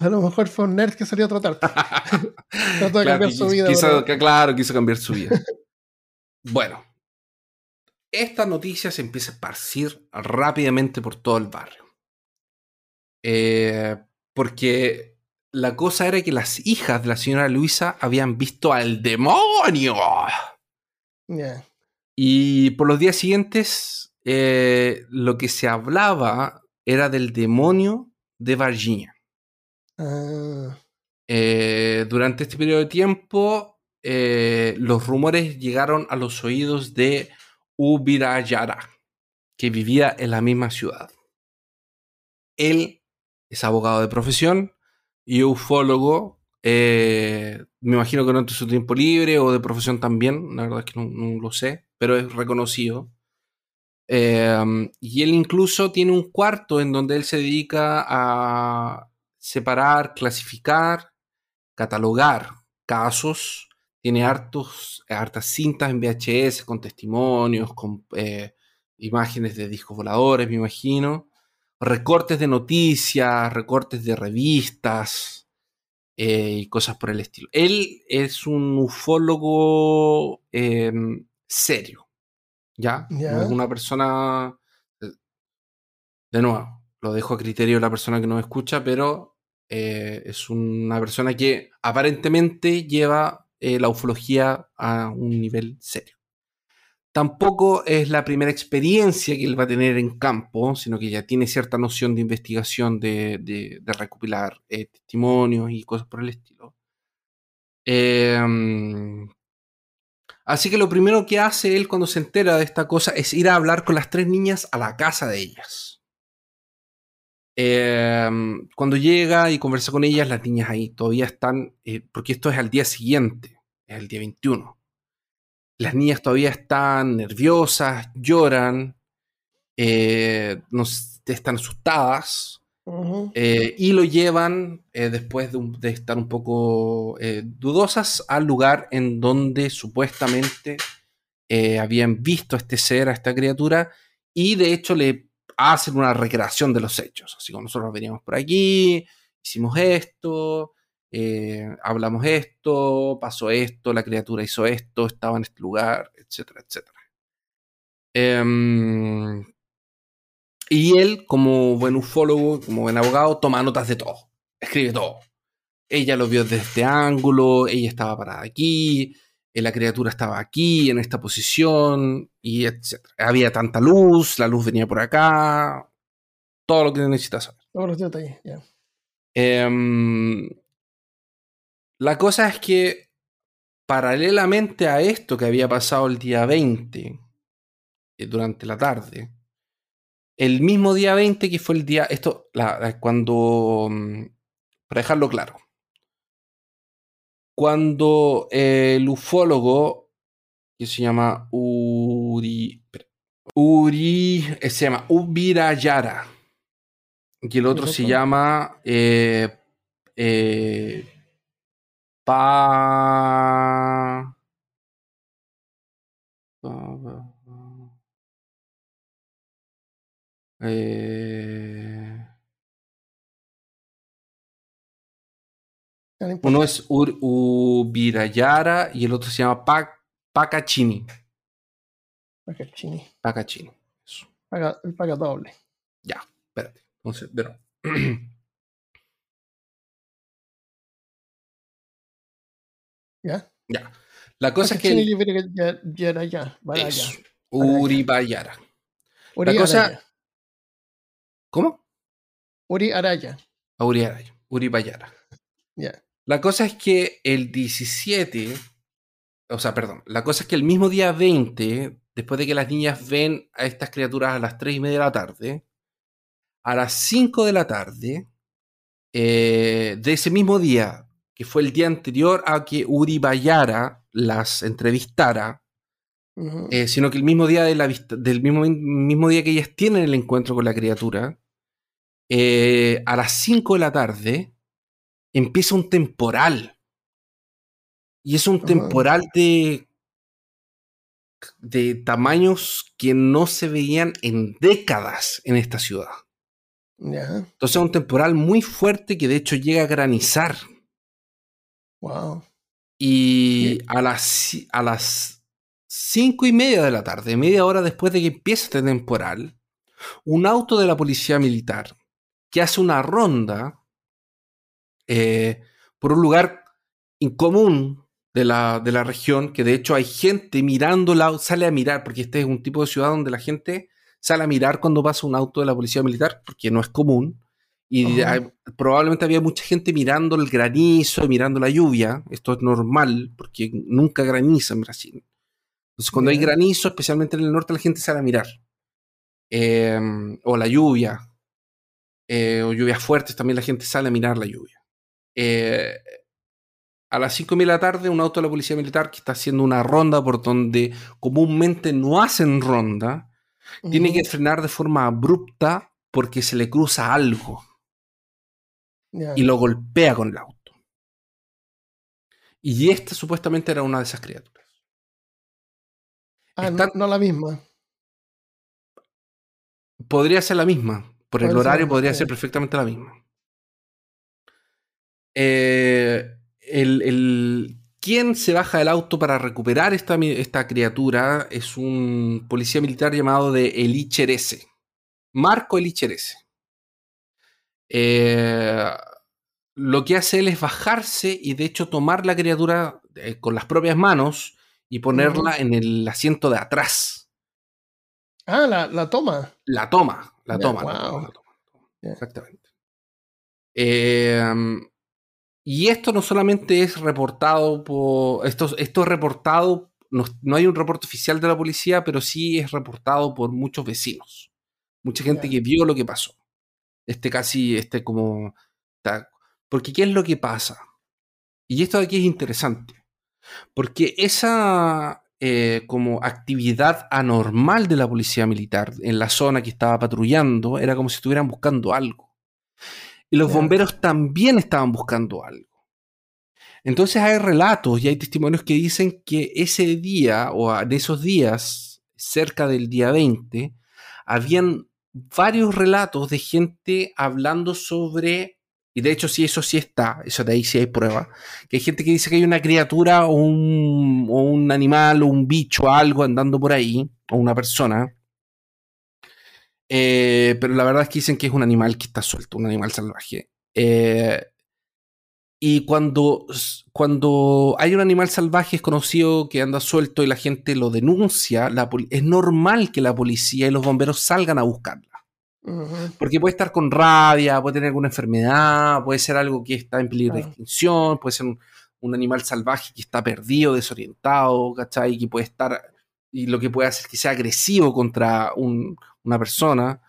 A lo mejor fue un nerd que salió a trotar. [laughs] Trató de Claro, cambiar su vida. quiso- claro, quiso cambiar su vida. bueno, esta noticia se empieza a esparcir rápidamente por todo el barrio. Eh, porque la cosa era que las hijas de la señora Luisa habían visto al demonio. Ya. Y por los días siguientes, eh, lo que se hablaba era del demonio de Virginia. Ah, Eh, durante este periodo de tiempo, eh, los rumores llegaron a los oídos de Ubirayara, que vivía en la misma ciudad. Él es abogado de profesión y ufólogo, Eh, me imagino que no en su tiempo libre o de profesión también, la verdad es que no, lo sé, pero es reconocido. Em, y él incluso tiene un cuarto en donde él se dedica a separar, clasificar, catalogar casos. Tiene hartos, hartas cintas en VHS con testimonios, con eh, imágenes de discos voladores, me imagino. Recortes de noticias, recortes de revistas, eh, y cosas por el estilo. Él es un ufólogo em, serio, ¿ya? No es una persona... Eh, de nuevo, lo dejo a criterio de la persona que nos escucha, pero eh, es una persona que aparentemente lleva la ufología a un nivel serio. Tampoco es la primera experiencia que él va a tener en campo, sino que ya tiene cierta noción de investigación, de, recopilar eh, testimonios y cosas por el estilo. Em, así que lo primero que hace él cuando se entera de esta cosa es ir a hablar con las tres niñas a la casa de ellas. Em, cuando llega y conversa con ellas, las niñas ahí todavía están, eh, porque esto es al día siguiente, es el día 21. Las niñas todavía están nerviosas, lloran, eh, están asustadas eh, y lo llevan eh, después de, estar un poco dudosas al lugar en donde supuestamente habían visto a este ser, a esta criatura, y de hecho le hacen una recreación de los hechos. Así como nosotros veníamos por aquí, hicimos esto, eh, hablamos esto, pasó esto, la criatura hizo esto, estaba en este lugar, etcétera, etcétera. Y él, como buen ufólogo, como buen abogado, toma notas de todo, escribe todo. Ella lo vio desde este ángulo, ella estaba parada aquí, eh, la criatura estaba aquí, en esta posición, y etcétera. Había tanta luz, la luz venía por acá, todo lo que necesitas saber. Todos los detalles, ya. Em, la cosa es que, paralelamente a esto que había pasado el día 20, eh, durante la tarde, el mismo día 20 que fue el día, esto, cuando, mm, para dejarlo claro, cuando el ufólogo, que se llama Uri, Uri, eh, se llama Ubirayara, y el otro se llama eh, eh, Pa... Eh... Uno es Ur Ubirayara y el otro se llama pa Pacachini. Pacachini. Pacachini. Paga, el paga doble. Ya, espérate. Entonces, pero. [clears throat] ¿Ya? Ya. La cosa es que. Uri Bayara. Uri la cosa. ¿Cómo? Uri Araya. Uri Araya. Uri Bayara. Ya. La cosa es que el 17. O sea, perdón. La cosa es que el mismo día 20, después de que las niñas ven a estas criaturas a las 3 y media de la tarde, a las 5 de la tarde eh, de ese mismo día, que fue el día anterior a que Uri Bayara las entrevistara, eh, sino que el mismo día de la del mismo, mismo día que ellas tienen el encuentro con la criatura, eh, a las 5 de la tarde empieza un temporal. Y es un temporal de, de tamaños que no se veían en décadas en esta ciudad. Entonces es un temporal muy fuerte que de hecho llega a granizar. Wow. Y a las, a las cinco y media de la tarde, media hora después de que empiece este temporal, un auto de la policía militar que hace una ronda eh, por un lugar incomún de la, de la, región, que de hecho hay gente mirándola, sale a mirar, porque este es un tipo de ciudad donde la gente sale a mirar cuando pasa un auto de la policía militar, porque no es común. Y probablemente había mucha gente mirando el granizo, mirando la lluvia. Esto es normal, porque nunca graniza en Brasil. Entonces, cuando hay granizo, especialmente en el norte, la gente sale a mirar. Em, o la lluvia. Eh, o lluvias fuertes, también la gente sale a mirar la lluvia. Eh, a las 5 de la tarde, un auto de la policía militar que está haciendo una ronda por donde comúnmente no hacen ronda, tiene que frenar de forma abrupta porque se le cruza algo y lo golpea con el auto. Y esta supuestamente era una de esas criaturas. Ah, no, la misma. Podría ser la misma. Por el horario podría ser perfectamente la misma. Eh, el, quien se baja del auto para recuperar esta, esta criatura es un policía militar llamado de Elicherese. Marco Elicherese. Eh, lo que hace él es bajarse y de hecho tomar la criatura eh, con las propias manos y ponerla en el asiento de atrás. Ah, la, toma. La toma, la toma, la toma, Exactamente. Em, y esto no solamente es reportado por. Esto, esto es reportado. No, hay un reporte oficial de la policía, pero sí es reportado por muchos vecinos. Mucha gente que vio lo que pasó. Este casi, este como. Porque ¿qué es lo que pasa? Y esto de aquí es interesante. Porque esa eh, como actividad anormal de la policía militar en la zona que estaba patrullando era como si estuvieran buscando algo. Y los bomberos también estaban buscando algo. Entonces hay relatos y hay testimonios que dicen que ese día o en esos días, cerca del día 20, habían varios relatos de gente hablando sobre y de hecho, sí, eso sí está, eso de ahí sí hay prueba, que hay gente que dice que hay una criatura o un, animal o un bicho o algo andando por ahí, o una persona. Eh, pero la verdad es que dicen que es un animal que está suelto, un animal salvaje. Eh, y cuando, cuando hay un animal salvaje es conocido que anda suelto y la gente lo denuncia, es normal que la policía y los bomberos salgan a buscarlo. Porque puede estar con rabia, puede tener alguna enfermedad, puede ser algo que está en peligro de extinción, puede ser un, animal salvaje que está perdido, desorientado, ¿cachai? Que puede estar, y lo que puede hacer que sea agresivo contra una persona.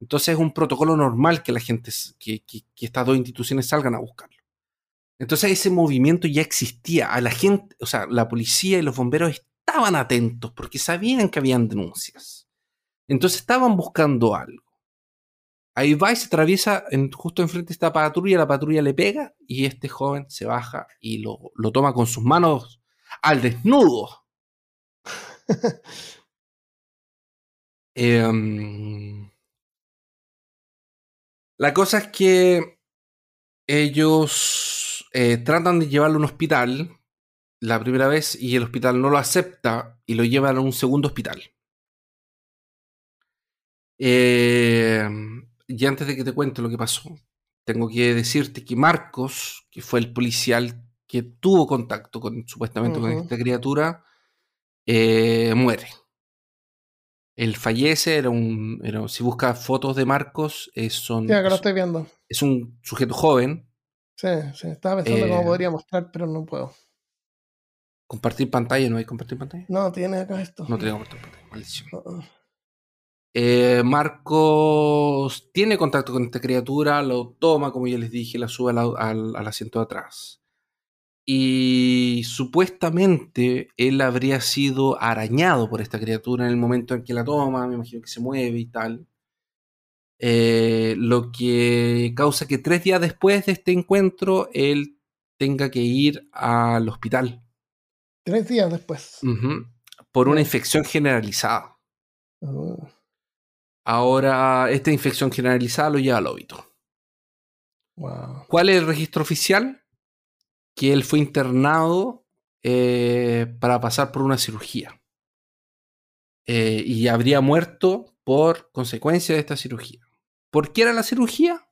Entonces es un protocolo normal que la gente, que, que, estas dos instituciones salgan a buscarlo. Entonces ese movimiento ya existía. A la gente, o sea, la policía y los bomberos estaban atentos porque sabían que habían denuncias. Entonces estaban buscando algo. Ahí va y se atraviesa en, justo enfrente de esta patrulla, la patrulla le pega y este joven se baja y lo, toma con sus manos al desnudo. [laughs] Em, la cosa es que ellos eh, tratan de llevarlo a un hospital la primera vez y el hospital no lo acepta y lo llevan a un segundo hospital. Eh, y antes de que te cuente lo que pasó, tengo que decirte que Marcos, que fue el policial que tuvo contacto con supuestamente con esta criatura, eh, muere. Él fallece, era un. si buscas fotos de Marcos, es, son, lo estoy viendo. es un sujeto joven. Sí, sí, estaba pensando cómo eh, podría mostrar, pero no puedo. ¿Compartir pantalla? ¿No hay compartir pantalla? No, tiene acá esto. No tiene compartir pantalla, maldición. Uh-uh. Eh, Marcos tiene contacto con esta criatura, lo toma, como ya les dije, la sube al, asiento de atrás. Y supuestamente él habría sido arañado por esta criatura en el momento en que la toma, me imagino que se mueve y tal. Eh, lo que causa que tres días después de este encuentro él tenga que ir al hospital. Tres días después. por una infección generalizada. Oh. Ahora esta infección generalizada lo lleva al óbito. ¿Cuál es el registro oficial? Que él fue internado eh, para pasar por una cirugía. Eh, y habría muerto por consecuencia de esta cirugía. ¿Por qué era la cirugía?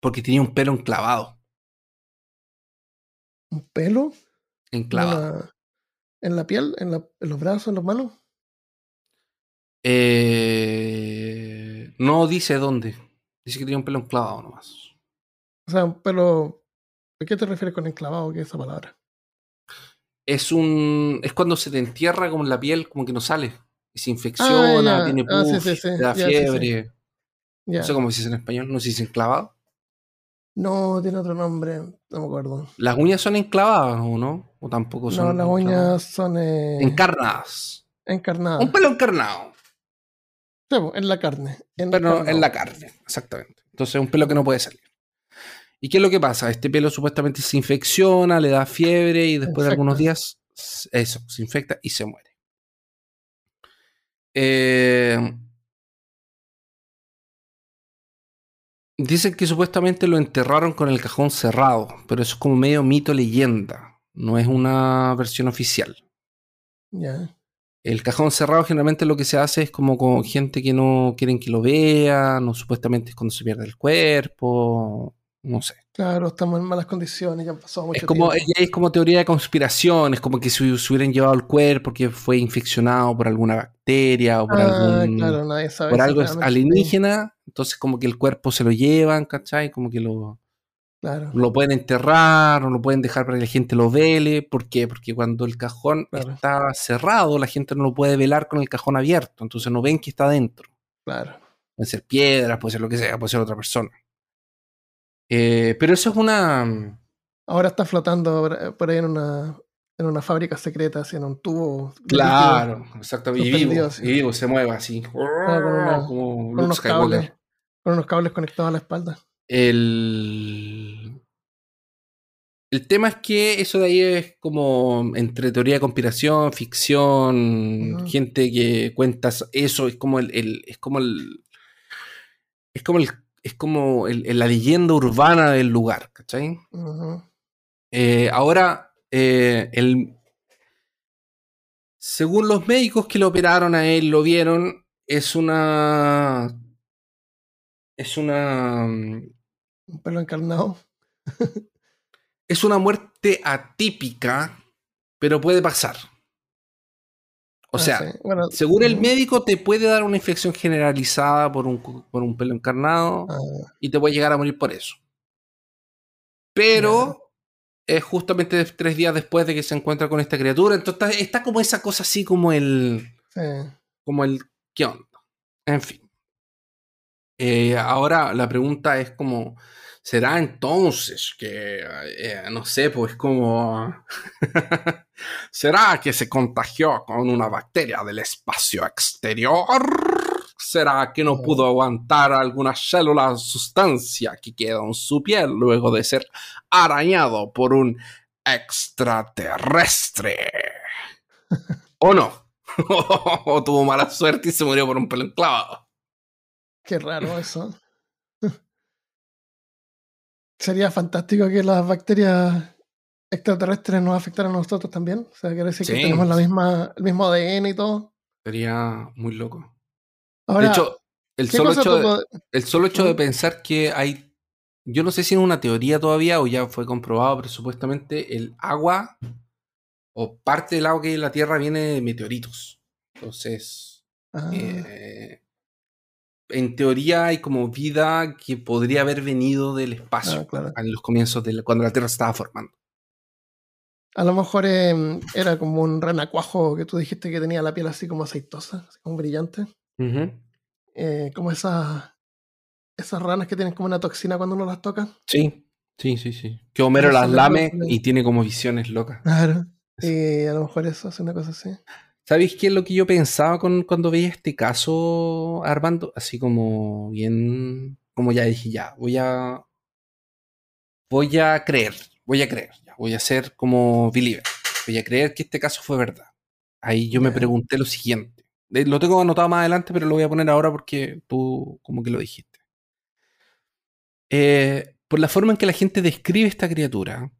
Porque tenía un pelo enclavado. ¿Un pelo? Enclavado. ¿En la, piel? ¿En, ¿En los brazos? ¿En las manos? Eh, no dice dónde. Dice que tiene un pelo enclavado nomás. O sea, un pelo. ¿A qué te refieres con enclavado? ¿Qué es esa palabra? Es un. Es cuando se te entierra como en la piel, como que no sale. Y se infecciona, ah, tiene ah, puff, da fiebre. No sé cómo se dice en español, no sé si es enclavado. No, tiene otro nombre, no me acuerdo. ¿Las uñas son enclavadas o no? ¿O tampoco son? No, las uñas son. Eh, encarnadas. Encarnadas. Un pelo encarnado. Sí, en la carne. En Pero en la carne, exactamente. Entonces, un pelo que no puede salir. ¿Y qué es lo que pasa? Este pelo supuestamente se infecciona, le da fiebre y después de algunos días, eso, se infecta y se muere. Eh, Dicen que supuestamente lo enterraron con el cajón cerrado, pero eso es como medio mito leyenda, no es una versión oficial. Ya. El cajón cerrado generalmente lo que se hace es como con gente que no quieren que lo vean, o supuestamente es cuando se pierde el cuerpo, no sé. Claro, estamos en malas condiciones, ya han pasado mucho es como, tiempo. Es como teoría de conspiración, es como que se, hubieran llevado el cuerpo que fue infeccionado por alguna bacteria o por ah, algún claro, nadie sabe por algo alienígena, entonces como que el cuerpo se lo llevan, ¿cachai? Como que lo, claro. lo pueden enterrar o lo pueden dejar para que la gente lo vele. ¿Por qué? Porque cuando el cajón está cerrado, la gente no lo puede velar con el cajón abierto, entonces no ven que está dentro. Claro. Puede ser piedras, puede ser lo que sea, puede ser otra persona. Eh, pero eso es una. Mm, Ahora está flotando por ahí en una, en una fábrica secreta, así en un tubo. Claro, exacto. Y vivo, y vivo, se mueve así. Ah, con, unos cables, con unos cables conectados a la espalda. El. El tema es que eso de ahí es como entre teoría de conspiración, ficción, gente que cuenta eso, es como el, el, es como el es como el es como la leyenda urbana del lugar, ¿cachai? Eh, ahora, eh, el, según los médicos que lo operaron a él, lo vieron, es una... Es una... Mm, Un pelo encarnado. [laughs] es una muerte atípica, pero puede pasar. O ah, sea, según el médico te puede dar una infección generalizada por un, por un pelo encarnado ah. y te puede llegar a morir por eso. Pero es justamente tres días después de que se encuentra con esta criatura. Entonces está, como esa cosa así como el... Como el... ¿Qué onda? En fin. Eh, ahora la pregunta es como será entonces que, eh, no sé, pues como... [laughs] ¿Será que se contagió con una bacteria del espacio exterior? ¿Será que no pudo aguantar alguna célula o sustancia que quedó en su piel luego de ser arañado por un extraterrestre? [laughs] ¿O no? [laughs] ¿O tuvo mala suerte y se murió por un pelo enclavado? Qué raro eso. Sería fantástico que las bacterias extraterrestres nos afectaran a nosotros también. O sea, quiere decir que tenemos la misma, el mismo ADN y todo. Sería muy loco. de hecho, el solo, hecho de, el solo hecho de pensar que hay. Yo no sé si es una teoría todavía o ya fue comprobado, pero supuestamente el agua o parte del agua que hay en la Tierra viene de meteoritos. Entonces, ah. eh, en teoría hay como vida que podría haber venido del espacio ah, en los comienzos de cuando la Tierra se estaba formando. A lo mejor em, era como un renacuajo que tú dijiste que tenía la piel así como aceitosa, así como brillante. Eh, como esas, esas ranas que tienen como una toxina cuando uno las toca. Sí, sí, sí, sí. Que Homero las lame y tiene como visiones locas. Claro. Y a lo mejor eso es una cosa así. ¿Sabéis qué es lo que yo pensaba con, cuando veía este caso, Armando? Así como bien, como ya dije, ya, voy a, voy a creer, voy a creer, ya, voy a ser como believer, voy a creer que este caso fue verdad. Ahí yo me pregunté lo siguiente, lo tengo anotado más adelante, pero lo voy a poner ahora porque tú como que lo dijiste. Eh, por la forma en que la gente describe esta criatura,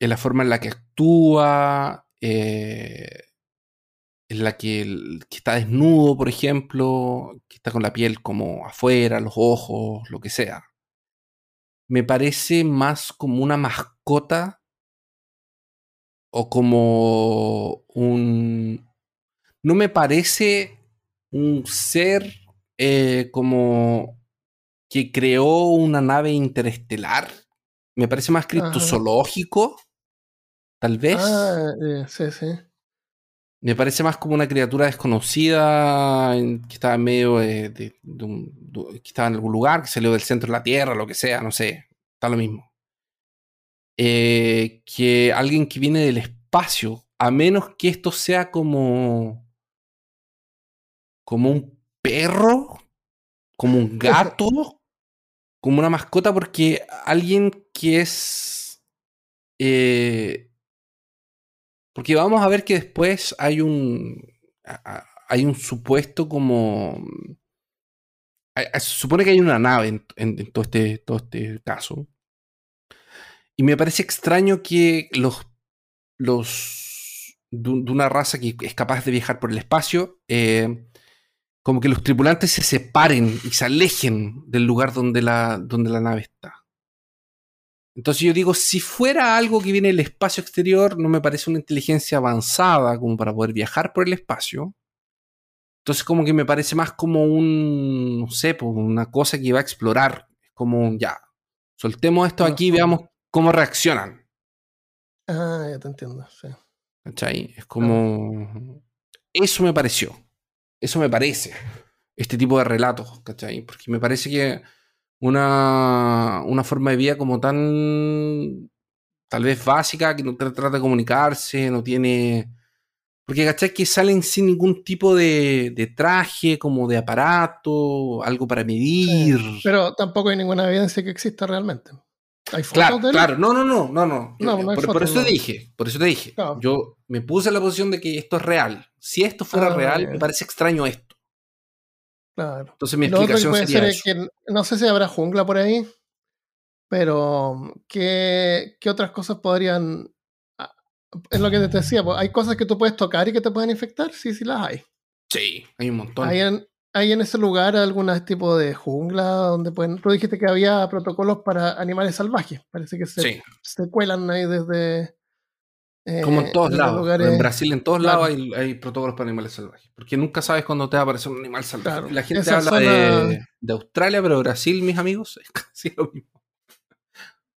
en la forma en la que actúa, eh, en la que, está desnudo, por ejemplo, que está con la piel como afuera, los ojos, lo que sea. Me parece más como una mascota o como un... No me parece un ser eh, como que creó una nave interestelar. Me parece más criptozoológico, tal vez. Ah, eh, sí, sí. Me parece más como una criatura desconocida que estaba en medio de, un, que estaba en algún lugar, que salió del centro de la Tierra, lo que sea, no sé. está lo mismo. Eh, que alguien que viene del espacio, a menos que esto sea como como un perro, como un gato, como una mascota, porque alguien que es eh, porque vamos a ver que después hay un hay un supuesto como se supone que hay una nave en, todo, este, todo este caso. Y me parece extraño que los, los de, una raza que es capaz de viajar por el espacio, eh, como que los tripulantes se separen y se alejen del lugar donde la, donde la nave está. Entonces yo digo, si fuera algo que viene del espacio exterior, no me parece una inteligencia avanzada como para poder viajar por el espacio. Entonces como que me parece más como un, no sé, una cosa que va a explorar. Es como, ya, soltemos esto aquí y veamos cómo reaccionan. Ah, ya te entiendo, sí. ¿Cachai? Es como... Eso me pareció. Eso me parece. Este tipo de relatos, ¿cachai? Porque me parece que una, una forma de vida como tan tal vez básica, que no trata de comunicarse, no tiene porque, ¿cachai? Que salen sin ningún tipo de, traje, como de aparato, algo para medir. pero tampoco hay ninguna evidencia que exista realmente. ¿Hay fotos claro, de él? Claro, no, no, no, no, no. por, eso te dije, por eso te dije. Yo me puse en la posición de que esto es real. Si esto fuera ah, real, me parece extraño esto. Claro. Entonces mi explicación sería Que, no sé si habrá jungla por ahí, pero ¿qué, ¿qué otras cosas podrían es lo que te decía, pues, hay cosas que tú puedes tocar y que te pueden infectar, sí, sí las hay. Sí, hay un montón. Hay en, hay en ese lugar algún tipo de jungla donde pueden. Tú dijiste que había protocolos para animales salvajes. Parece que se, se cuelan ahí desde. Eh, Como en todos lados. En Brasil, en todos lados hay, protocolos para animales salvajes. Porque nunca sabes cuándo te va a aparecer un animal salvaje. La gente habla de, de, Australia, pero Brasil, mis amigos, es [laughs] casi lo mismo.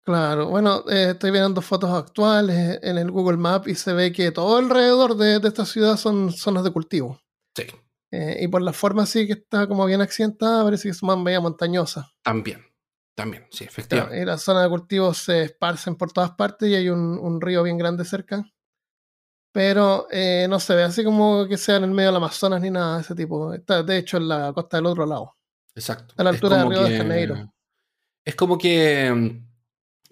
Claro, bueno, eh, estoy viendo fotos actuales en el Google Map y se ve que todo alrededor de, esta ciudad son zonas de cultivo. Sí. Eh, y por la forma sí que está como bien accidentada, parece que es una bella montañosa. También, también, sí, efectivamente. y las zonas de cultivo se esparcen por todas partes y hay un, río bien grande cerca. Pero eh, no se ve así como que sea en el medio del Amazonas ni nada de ese tipo. Está de hecho en la costa del otro lado. Exacto. A la altura del Río de Janeiro. Es como que mm,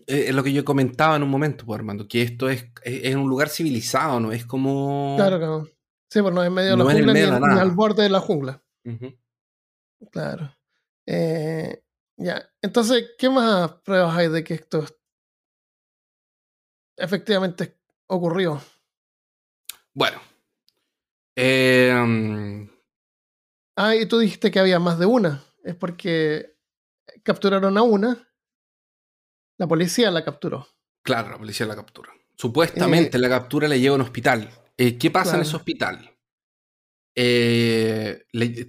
es lo que yo comentaba en un momento, pues, Armando, que esto es, es, un lugar civilizado, ¿no? Es como. Claro que no. Sí, pues no es en medio de la jungla ni, al borde de la jungla. Claro. Eh, ya. Entonces, ¿qué más pruebas hay de que esto efectivamente ocurrió? Bueno. Eh, ah, y tú dijiste que había más de una. Es porque capturaron a una la policía la capturó. Claro, la policía la captura. Supuestamente eh, la captura le lleva a un hospital. Eh, ¿Qué pasa en ese hospital? Eh,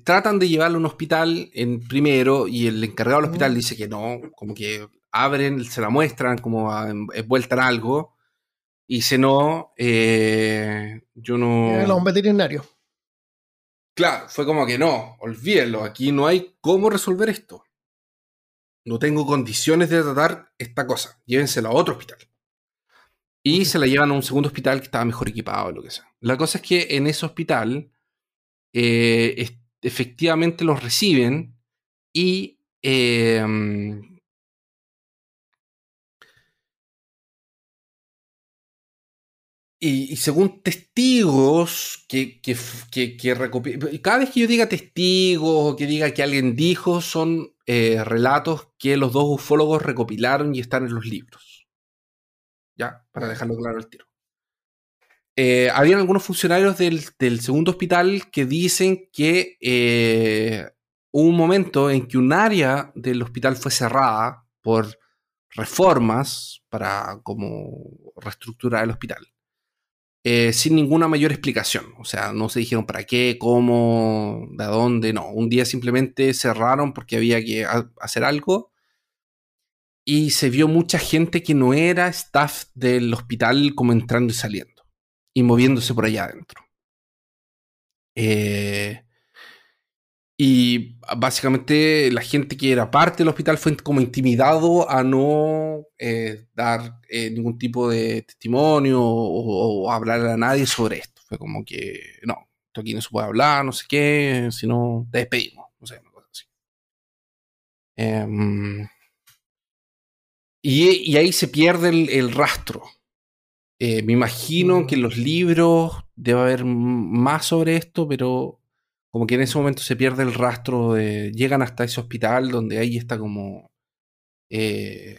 tratan de llevarlo a un hospital en primero y el encargado del hospital dice que no, como que abren, se la muestran como envuelta en algo y dice no, yo no... Era un veterinario. Claro, fue como que no, olvídenlo, aquí no hay cómo resolver esto no tengo condiciones de tratar esta cosa, llévensela a otro hospital. Y se la llevan a un segundo hospital que estaba mejor equipado lo que sea. La cosa es que en ese hospital eh, efectivamente los reciben y em, Y, según testigos que, que, que, cada vez que yo diga testigos o que diga que alguien dijo, son eh, relatos que los dos ufólogos recopilaron y están en los libros. Ya, para dejarlo claro al tiro. Eh, habían algunos funcionarios del, segundo hospital que dicen que eh, hubo un momento en que un área del hospital fue cerrada por reformas para como reestructurar el hospital. Eh, sin ninguna mayor explicación. O sea, no se dijeron para qué, cómo, de dónde, no. Un día simplemente cerraron porque había que hacer algo y se vio mucha gente que no era staff del hospital como entrando y saliendo y moviéndose por allá adentro. Eh, Y básicamente la gente que era parte del hospital fue como intimidado a no eh, dar eh, ningún tipo de testimonio o, hablar a nadie sobre esto. Fue como que, no, esto aquí no se puede hablar, no sé qué, si no, te despedimos. Em, y, ahí se pierde el rastro. Eh, me imagino que en los libros debe haber más sobre esto, pero como que en ese momento se pierde el rastro de. Llegan hasta ese hospital donde ahí está como. Eh,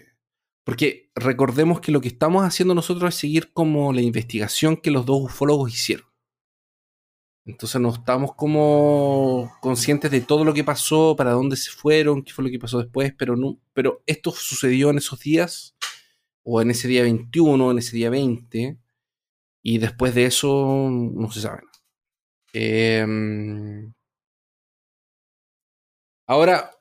porque recordemos que lo que estamos haciendo nosotros es seguir como la investigación que los dos ufólogos hicieron. Entonces no estamos como conscientes de todo lo que pasó, para dónde se fueron, qué fue lo que pasó después, pero no, pero esto sucedió en esos días, o en ese día 21, en ese día 20, y después de eso no se sabe. Eh, ahora,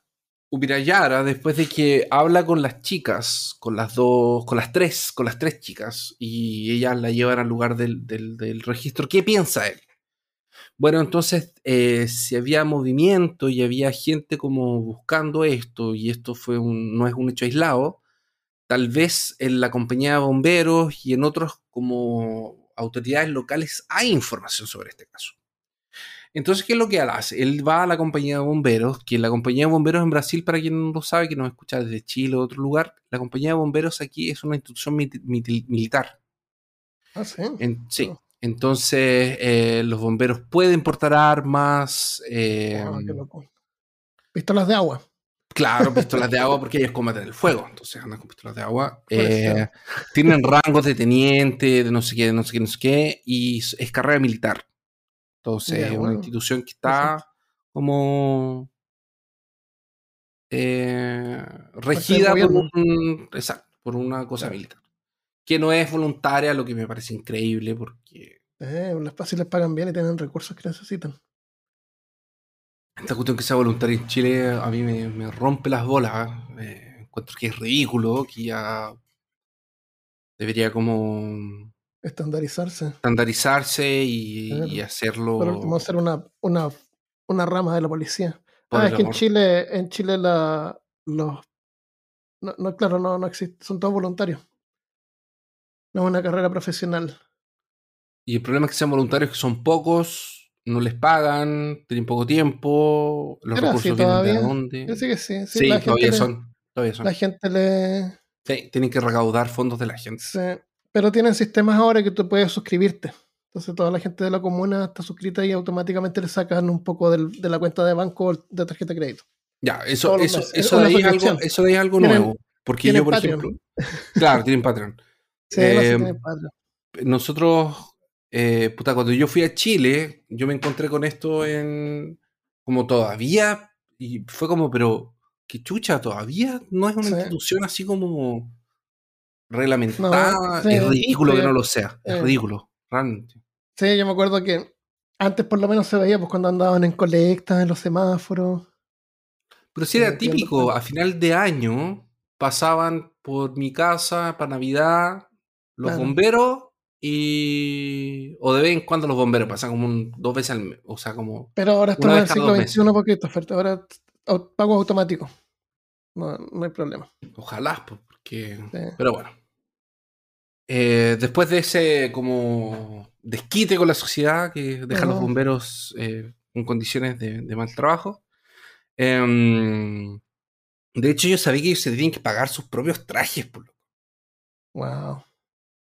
Ubirayara, después de que habla con las chicas, con las dos, con las tres, con las tres chicas, y ellas la llevan al lugar del registro, ¿qué piensa él? Bueno, entonces, eh, si había movimiento y había gente como buscando esto, y esto fue un, no es un hecho aislado, tal vez en la compañía de bomberos y en otros como autoridades locales hay información sobre este caso. Entonces, ¿qué es lo que él hace? Él va a la compañía de bomberos, que la compañía de bomberos en Brasil, para quien no lo sabe, que nos escucha desde Chile o otro lugar, la compañía de bomberos aquí es una institución militar. Ah, sí. En, sí. Oh. Entonces, eh, los bomberos pueden portar armas. Eh, qué loco. Pistolas de agua. Claro, pistolas de agua porque ellos combaten el fuego, entonces andan con pistolas de agua. Eh, tienen rangos de teniente, de no sé qué, de no sé qué, no sé qué, y es carrera militar. Entonces, es una institución que está como eh, regida por, un, exacto, por una cosa claro. militar. Que no es voluntaria, lo que me parece increíble porque... Eh, las fáciles pagan bien y tienen recursos que necesitan. Esta cuestión que sea voluntaria en Chile a mí me, me rompe las bolas. Eh, encuentro que es ridículo, que ya debería como Estandarizarse. Estandarizarse y, claro. y hacerlo. Por último, hacer una, una, una rama de la policía. Ah, es que en Chile, en Chile la, los. No, no, claro, no, no existe. Son todos voluntarios. No es una carrera profesional. Y el problema es que sean voluntarios, que son pocos, no les pagan, tienen poco tiempo, los Pero recursos sí, vienen de dónde. Yo sé que sí. Sí, Sí, la todavía, gente le- son, todavía son. La gente le. Sí, tienen que recaudar fondos de la gente. Sí. Pero tienen sistemas ahora que tú puedes suscribirte. Entonces toda la gente de la comuna está suscrita y automáticamente le sacan un poco del- de la cuenta de banco de tarjeta de crédito. Ya, eso, eso, eso, de ahí es algo, eso de ahí es algo Tienen- nuevo. Porque yo, por Patreon. ejemplo. Claro, tienen Patreon. [laughs] Sí, no sé, Eh, tienen Patreon. nosotros, eh, puta, cuando yo fui a Chile, yo me encontré con esto en. como todavía. Y fue como, pero. ¿Qué chucha? ¿Todavía no es una Sí. institución así como. reglamentada? No, sí, es ridículo sí. que no lo sea. Es Eh. ridículo. Realmente. Sí, yo me acuerdo que antes por lo menos se veía pues cuando andaban en colectas, en los semáforos. Pero sí era típico, a final de año pasaban por mi casa para Navidad los Claro. bomberos y. o de vez en cuando los bomberos, pasan como un- dos veces al mes. O sea, como. Pero ahora estamos en el siglo. XXI porque esta oferta ahora pago automático. No, no hay problema. Ojalá, pues, porque. Sí. Pero bueno. Eh, después de ese como desquite con la sociedad que deja a los Ajá. bomberos eh, en condiciones de, de mal trabajo. em, de hecho, yo sabía que ellos se tenían que pagar sus propios trajes. Por lo- Wow.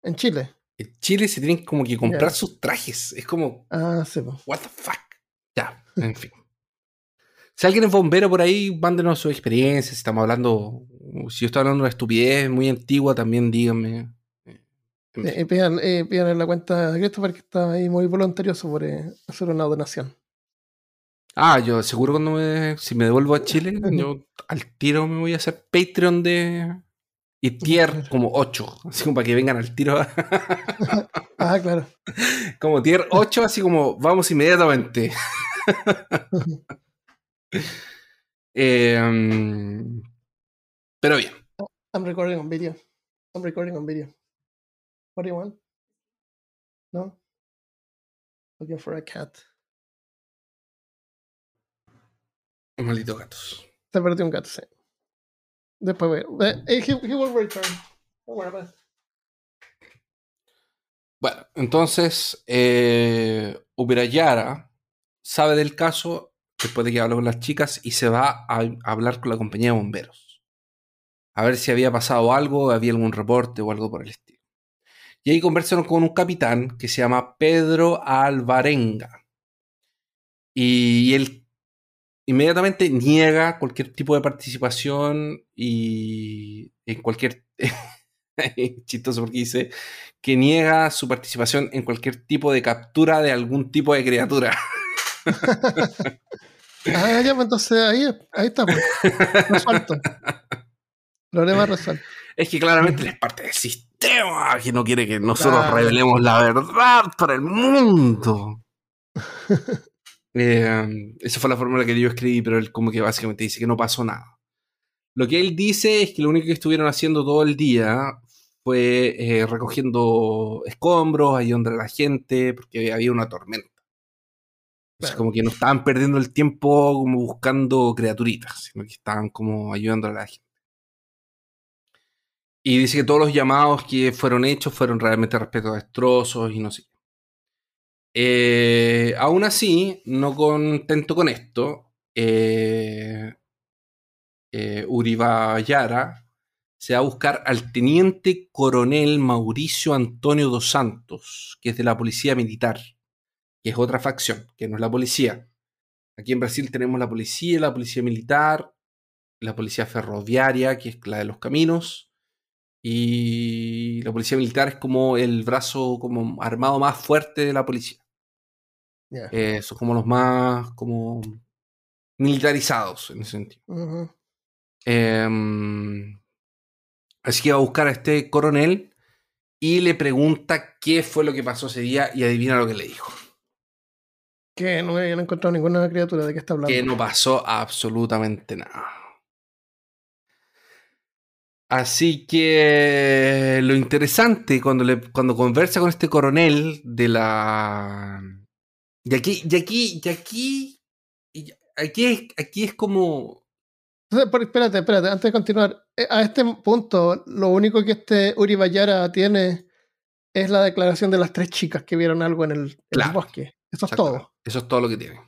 En Chile. En Chile se tienen como que comprar sus trajes. Es como, Ah, sí. pues. what the fuck. Ya, en fin. Si alguien es bombero por ahí, mándenos su experiencia. Si estamos hablando, si yo estoy hablando de una estupidez muy antigua, también díganme. Fin. y pidan, eh, pidan en la cuenta de Christopher que está ahí muy voluntarioso por eh, hacer una donación. Ah, yo seguro cuando me, si me devuelvo a [laughs] Chile, yo al tiro me voy a hacer Patreon de y tier como 8, así como para que vengan al tiro, [laughs] Ah, claro. como tier 8, así como vamos inmediatamente. [laughs] Eh, mm, pero bien, I'm recording on video. I'm recording on video. What do you want? No? Looking for a cat. Malditos gatos. Se perdió un gato, sí. Después voy. Eh, he, he will return. Bueno, entonces eh, Ubirayara sabe del caso después de que habló con las chicas y se va a, hablar con la compañía de bomberos. A ver si había pasado algo, había algún reporte o algo por el estilo. Y ahí conversaron con un capitán que se llama Pedro Alvarenga. Y él inmediatamente niega cualquier tipo de participación y en cualquier... [laughs] chistoso porque dice que niega su participación en cualquier tipo de captura de algún tipo de criatura. [laughs] ah, ya, pues, entonces ahí, ahí está, pues. Resuelto. Problema resuelto. Es que claramente es parte del sistema que no quiere que nosotros revelemos la verdad para el mundo. [laughs] Eh, esa fue la fórmula que yo escribí, pero él como que básicamente dice que no pasó nada. Lo que él dice es que lo único que estuvieron haciendo todo el día fue eh, recogiendo escombros, ayudando a la gente, porque había una tormenta. Es como que no estaban perdiendo el tiempo como buscando criaturitas, sino que estaban como ayudando a la gente. Y dice que todos los llamados que fueron hechos fueron realmente respecto a destrozos y no sé qué. Eh, aún así, no contento con esto, eh, eh, Uribayara se va a buscar al teniente coronel Mauricio Antonio dos Santos, que es de la Policía Militar, que es otra facción, que no es la policía. Aquí en Brasil tenemos la policía, la policía militar, la policía ferroviaria, que es la de los caminos, y la policía militar es como el brazo como armado más fuerte de la policía. Eh, son como los más como militarizados en ese sentido. Em, así que va a buscar a este coronel y le pregunta qué fue lo que pasó ese día y adivina lo que le dijo. Que no habían encontrado ninguna criatura de que está hablando. Que no pasó absolutamente nada. Así que lo interesante cuando, le, cuando conversa con este coronel de la... Y aquí, y aquí, y aquí, aquí, aquí es como espérate, espérate, antes de continuar. Eh, a este punto, lo único que este Uribayara tiene es la declaración de las tres chicas que vieron algo en el, bosque. Eso es todo. Eso es todo lo que tiene.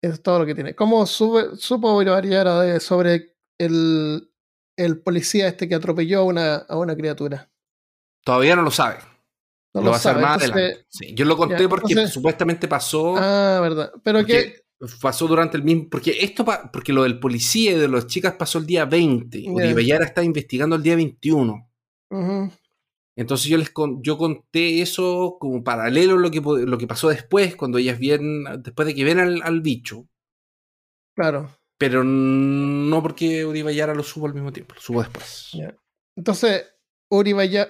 Eso es todo lo que tiene. ¿Cómo supo Uribayara sobre el, el, policía este que atropelló a una, a una criatura? Todavía no lo sabe. No lo, va a hacer más adelante. Sí, yo lo conté porque supuestamente pasó. Ah, verdad. Pero que pasó durante el mismo. Porque esto porque lo del policía y de las chicas pasó el día 20. Yeah. está investigando el día 21. Entonces yo les yo conté eso como paralelo a lo que, lo que pasó después, cuando ellas vienen, después de que ven al, bicho. Claro. Pero no porque Uribayara lo subo al mismo tiempo, lo subo después. Entonces, Uribayara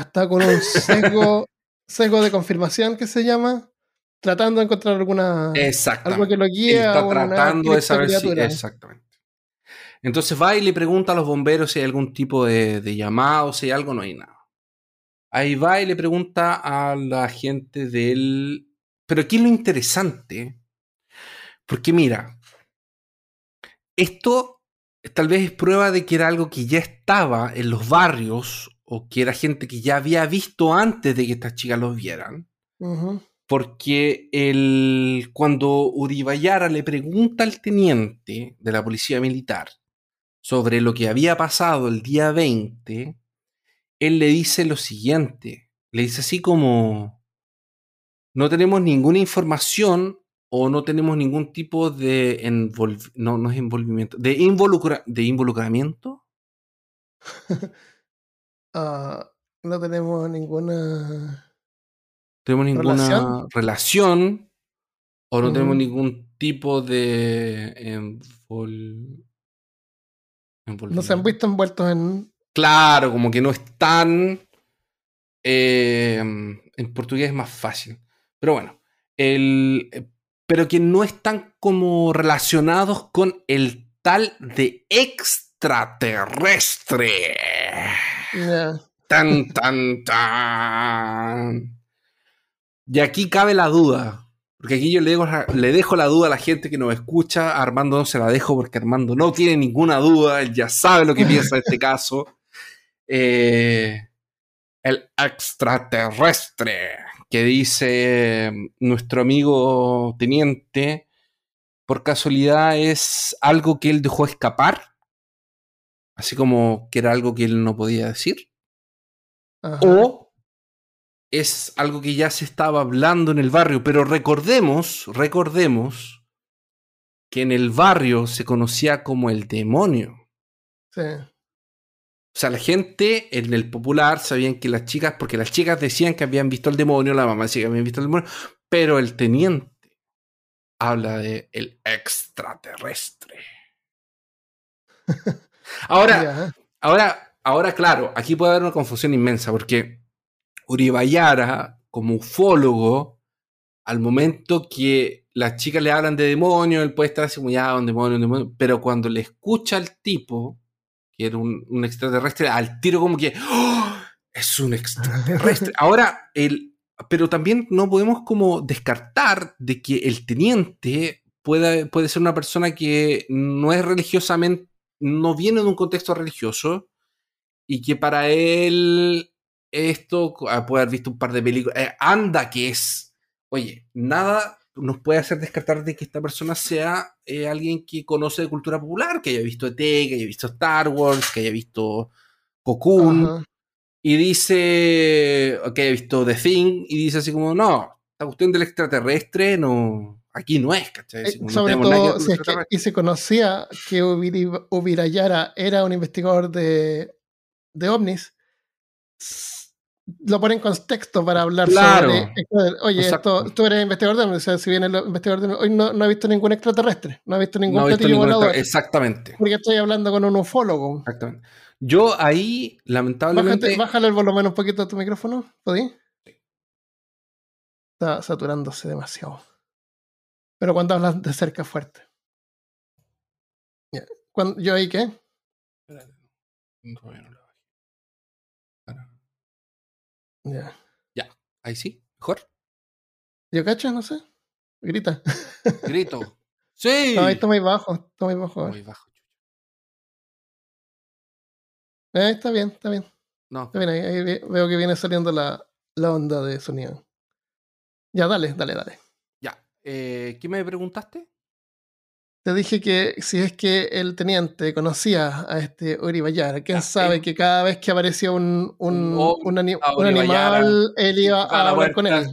está con un sesgo, [laughs] sesgo de confirmación que se llama tratando de encontrar alguna algo que lo guíe está tratando de saber si exactamente. Entonces va y le pregunta a los bomberos si hay algún tipo de, de llamado si hay algo no hay nada. Ahí va y le pregunta a la gente del pero aquí es lo interesante porque mira esto tal vez es prueba de que era algo que ya estaba en los barrios o que era gente que ya había visto antes de que estas chicas los vieran. Porque el, cuando Uribayara le pregunta al teniente de la policía militar sobre lo que había pasado el día 20, él le dice lo siguiente, le dice así como, no tenemos ninguna información o no tenemos ningún tipo de no, no es envolvimiento, de, involucra de involucramiento. [laughs] Ah, no tenemos ninguna tenemos ninguna relación, o no tenemos ningún tipo de No se han visto envueltos en. Claro, como que no están. Em, en portugués es más fácil. Pero bueno. El, eh, pero que no están como relacionados con el tal de extraterrestre. Tan, tan, tan. Y aquí cabe la duda. Porque aquí yo le dejo, le dejo la duda a la gente que nos escucha. A Armando no se la dejo porque Armando no tiene ninguna duda. Él ya sabe lo que piensa en este [laughs] caso. Eh, el extraterrestre que dice nuestro amigo teniente, por casualidad es algo que él dejó escapar, así como que era algo que él no podía decir, o es algo que ya se estaba hablando en el barrio, pero recordemos, recordemos que en el barrio se conocía como el demonio. Sí. O sea, la gente en el popular sabían que las chicas, porque las chicas decían que habían visto el demonio, la mamá decía que habían visto el demonio, pero el teniente habla de el extraterrestre. [laughs] ahora, ahora, ahora, claro, aquí puede haber una confusión inmensa, porque Uribayara, como ufólogo, al momento que las chicas le hablan de demonio, él puede estar así ya, un demonio, un demonio, pero cuando le escucha al tipo, que era un, extraterrestre, al tiro como que ¡Oh! es un extraterrestre. [laughs] Ahora, el, pero también no podemos como descartar de que el teniente pueda, puede ser una persona que no es religiosamente, no viene de un contexto religioso y que para él esto, ah, puede haber visto un par de películas, eh, anda que es, oye, nada nos puede hacer descartar de que esta persona sea eh, alguien que conoce de cultura popular, que haya visto ET, que haya visto Star Wars, que haya visto Cocoon, y dice que haya visto The Thing, y dice así como, no, la cuestión del extraterrestre no, aquí no es, ¿cachai? Eh, sobre todo, si es que, y se conocía que Ubirayara era un investigador de, de ovnis, lo pone en contexto para hablar sobre. Oye, tú eres investigador de o sea, si viene el investigador de hoy no, no he visto ningún extraterrestre, no he visto ningún platillo volador. Exactamente. Porque estoy hablando con un ufólogo. Exactamente. Yo ahí, lamentablemente. Bájale, el volumen un poquito a tu micrófono, ¿podí? Sí. Está saturándose demasiado. Pero cuando hablas de cerca fuerte. ¿Yo ahí qué? Espérate. Ya. Ya. Ahí sí. Mejor. ¿Yo cacho? No sé. Grita. Grito. [laughs] Sí. No, ahí está muy bajo. Está muy bajo. Muy bajo. Eh, está bien, está bien. No. Está bien, ahí, veo que viene saliendo la, la, onda de sonido. Ya, dale, dale, dale. Ya. Eh, ¿Qué me preguntaste? Te dije que si es que el teniente conocía a este Uribayara, quién sabe que cada vez que aparecía un, un, un, animal, él iba a hablar con él.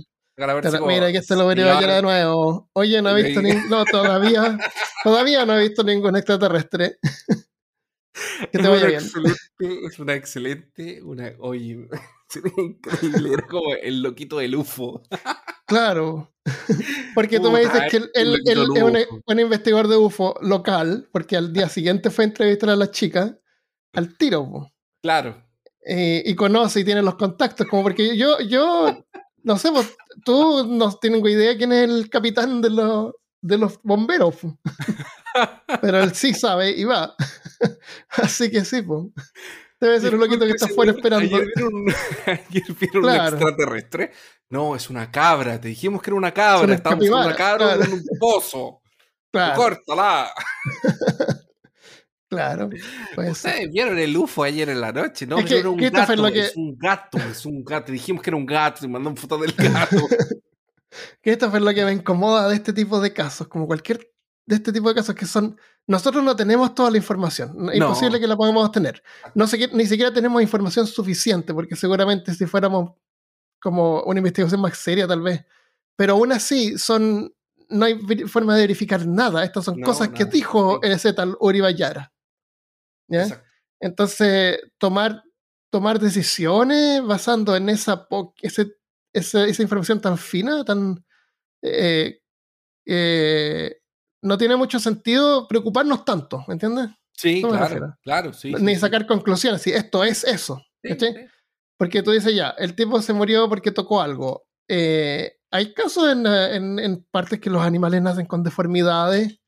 mira, aquí está el Uribayara de nuevo. Oye, no he visto. No, todavía, todavía no he visto ningún extraterrestre. [laughs] que te vaya bien. Es una excelente, una, oye, [laughs] increíble, era como el loquito del UFO. Claro. [laughs] Porque tú me dices que él, es un, investigador de UFO local, porque al día siguiente fue a entrevistar a las chicas al tiro. Claro. y conoce y tiene los contactos, como porque yo, yo no sé, tú no tienes idea quién es el capitán de los, de los bomberos. [laughs] Pero él sí sabe y va. Así que sí, pues. Debe ser un loquito que está afuera esperando. [laughs] Ayer vieron, un extraterrestre. No, es una cabra. Te dijimos que era una cabra. Estamos en una cabra en un pozo. Claro. Córtala. [laughs] Claro. Ustedes vieron el UFO ayer en la noche, ¿no? Es, que, un gato, es un gato, es un gato. Dijimos que era un gato y mandó un foto del gato. que esto fue lo que me incomoda de este tipo de casos, como cualquier de este tipo de casos que son, nosotros no tenemos toda la información, es imposible que la podamos tener. No sé, ni siquiera tenemos información suficiente, porque seguramente si fuéramos como una investigación más seria tal vez, pero aún así son, no hay forma de verificar nada, estas son cosas que dijo ese tal Uribayara. ¿ya? Entonces, tomar, tomar decisiones basando en esa, ese, esa, esa información tan fina, tan... Eh, eh, no tiene mucho sentido preocuparnos tanto, ¿me entiendes? Sí, claro, claro, sí. Ni sacar conclusiones, si esto es eso. Porque tú dices ya, el tipo se murió porque tocó algo. Eh, hay casos en, partes que los animales nacen con deformidades.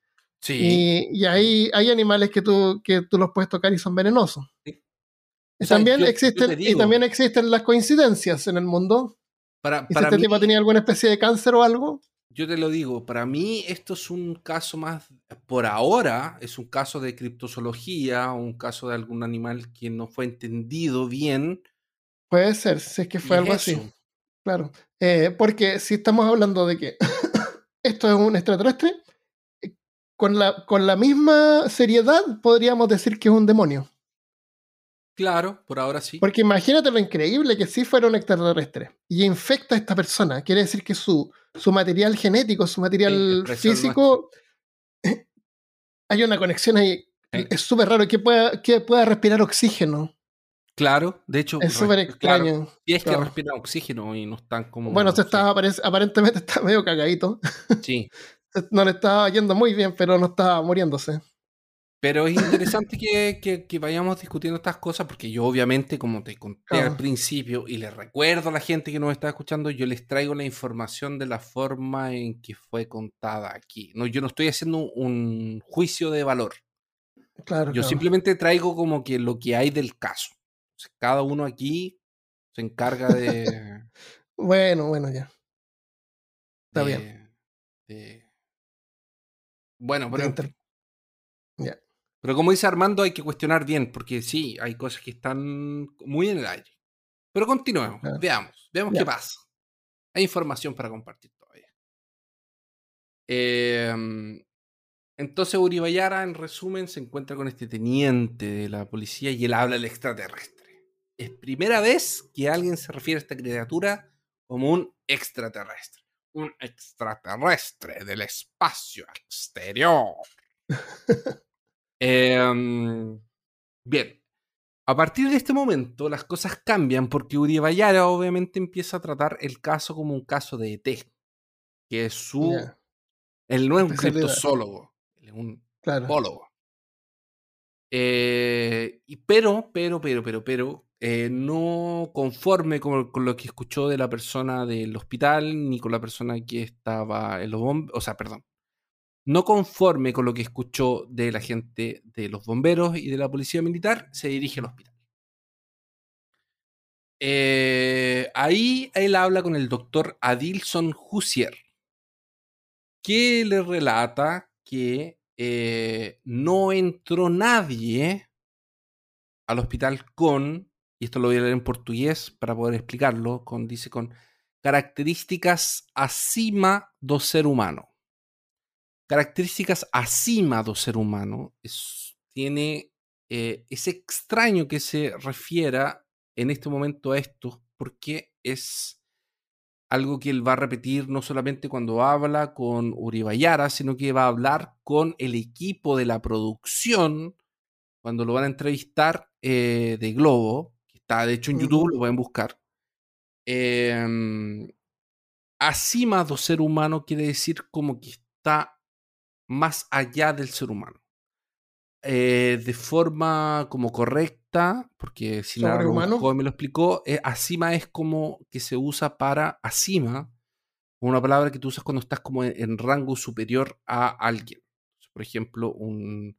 Sí. Y, hay, hay animales que tú, que tú los puedes tocar y son venenosos. Y, también existen, y también existen las coincidencias en el mundo. Para, ¿Y si este tipo tenía alguna especie de cáncer o algo? Yo te lo digo, para mí esto es un caso más, por ahora, es un caso de criptozoología, un caso de algún animal que no fue entendido bien. Puede ser, si es que fue algo así. Claro, eh, porque si estamos hablando de que [coughs] esto es un extraterrestre, eh, con la, con la misma seriedad podríamos decir que es un demonio. Claro, por ahora sí. Porque imagínate lo increíble que si fuera un extraterrestre y infecta a esta persona. Quiere decir que su, su material genético, su material físico, hay una conexión ahí. Es súper raro que pueda, que pueda respirar oxígeno. Claro, de hecho. Es súper extraño. y es que respiran oxígeno y no están como. Bueno, se estaba, aparentemente [laughs] está medio cagadito. Sí. no le estaba yendo muy bien, pero no estaba muriéndose. Pero es interesante que, que, vayamos discutiendo estas cosas porque yo obviamente, como te conté al principio, y les recuerdo a la gente que nos está escuchando, yo les traigo la información de la forma en que fue contada aquí. No, yo no estoy haciendo un juicio de valor. Claro, yo simplemente traigo como que lo que hay del caso. cada uno aquí se encarga de... [laughs] bueno, bueno, ya. Está bien. Bueno, pero... Pero como dice Armando, hay que cuestionar bien, porque sí, hay cosas que están muy en el aire. Pero continuemos, veamos, veamos qué pasa. Hay información para compartir todavía. Em, entonces Uribayara, en resumen, se encuentra con este teniente de la policía y él habla del extraterrestre. Es primera vez que alguien se refiere a esta criatura como un extraterrestre. Un extraterrestre del espacio exterior. [laughs] Em, bien, a partir de este momento las cosas cambian porque Uribayara obviamente empieza a tratar el caso como un caso de ET, que es su... Él no es un criptozoólogo, él es un claro. Eh, pero, pero, pero, pero, pero, eh, no conforme con, con, lo que escuchó de la persona del hospital ni con la persona que estaba en los bomberos, o sea, perdón, no conforme con lo que escuchó de la gente de los bomberos y de la policía militar, se dirige al hospital. Eh, ahí él habla con el doctor Adilson Hussier, que le relata que eh, no entró nadie al hospital con, y esto lo voy a leer en portugués para poder explicarlo, dice con características acima do ser humano características acima do ser humano. Es, tiene, eh, es extraño que se refiera en este momento a esto, porque es algo que él va a repetir no solamente cuando habla con Uribayara, sino que va a hablar con el equipo de la producción cuando lo van a entrevistar eh, de Globo, que está de hecho en YouTube, lo pueden buscar. Eh, acima do ser humano quiere decir como que está más allá del ser humano. Eh, de forma como correcta, porque si nada me lo explicó, eh, acima es como que se usa para acima, una palabra que tú usas cuando estás como en, rango superior a alguien. Por ejemplo, un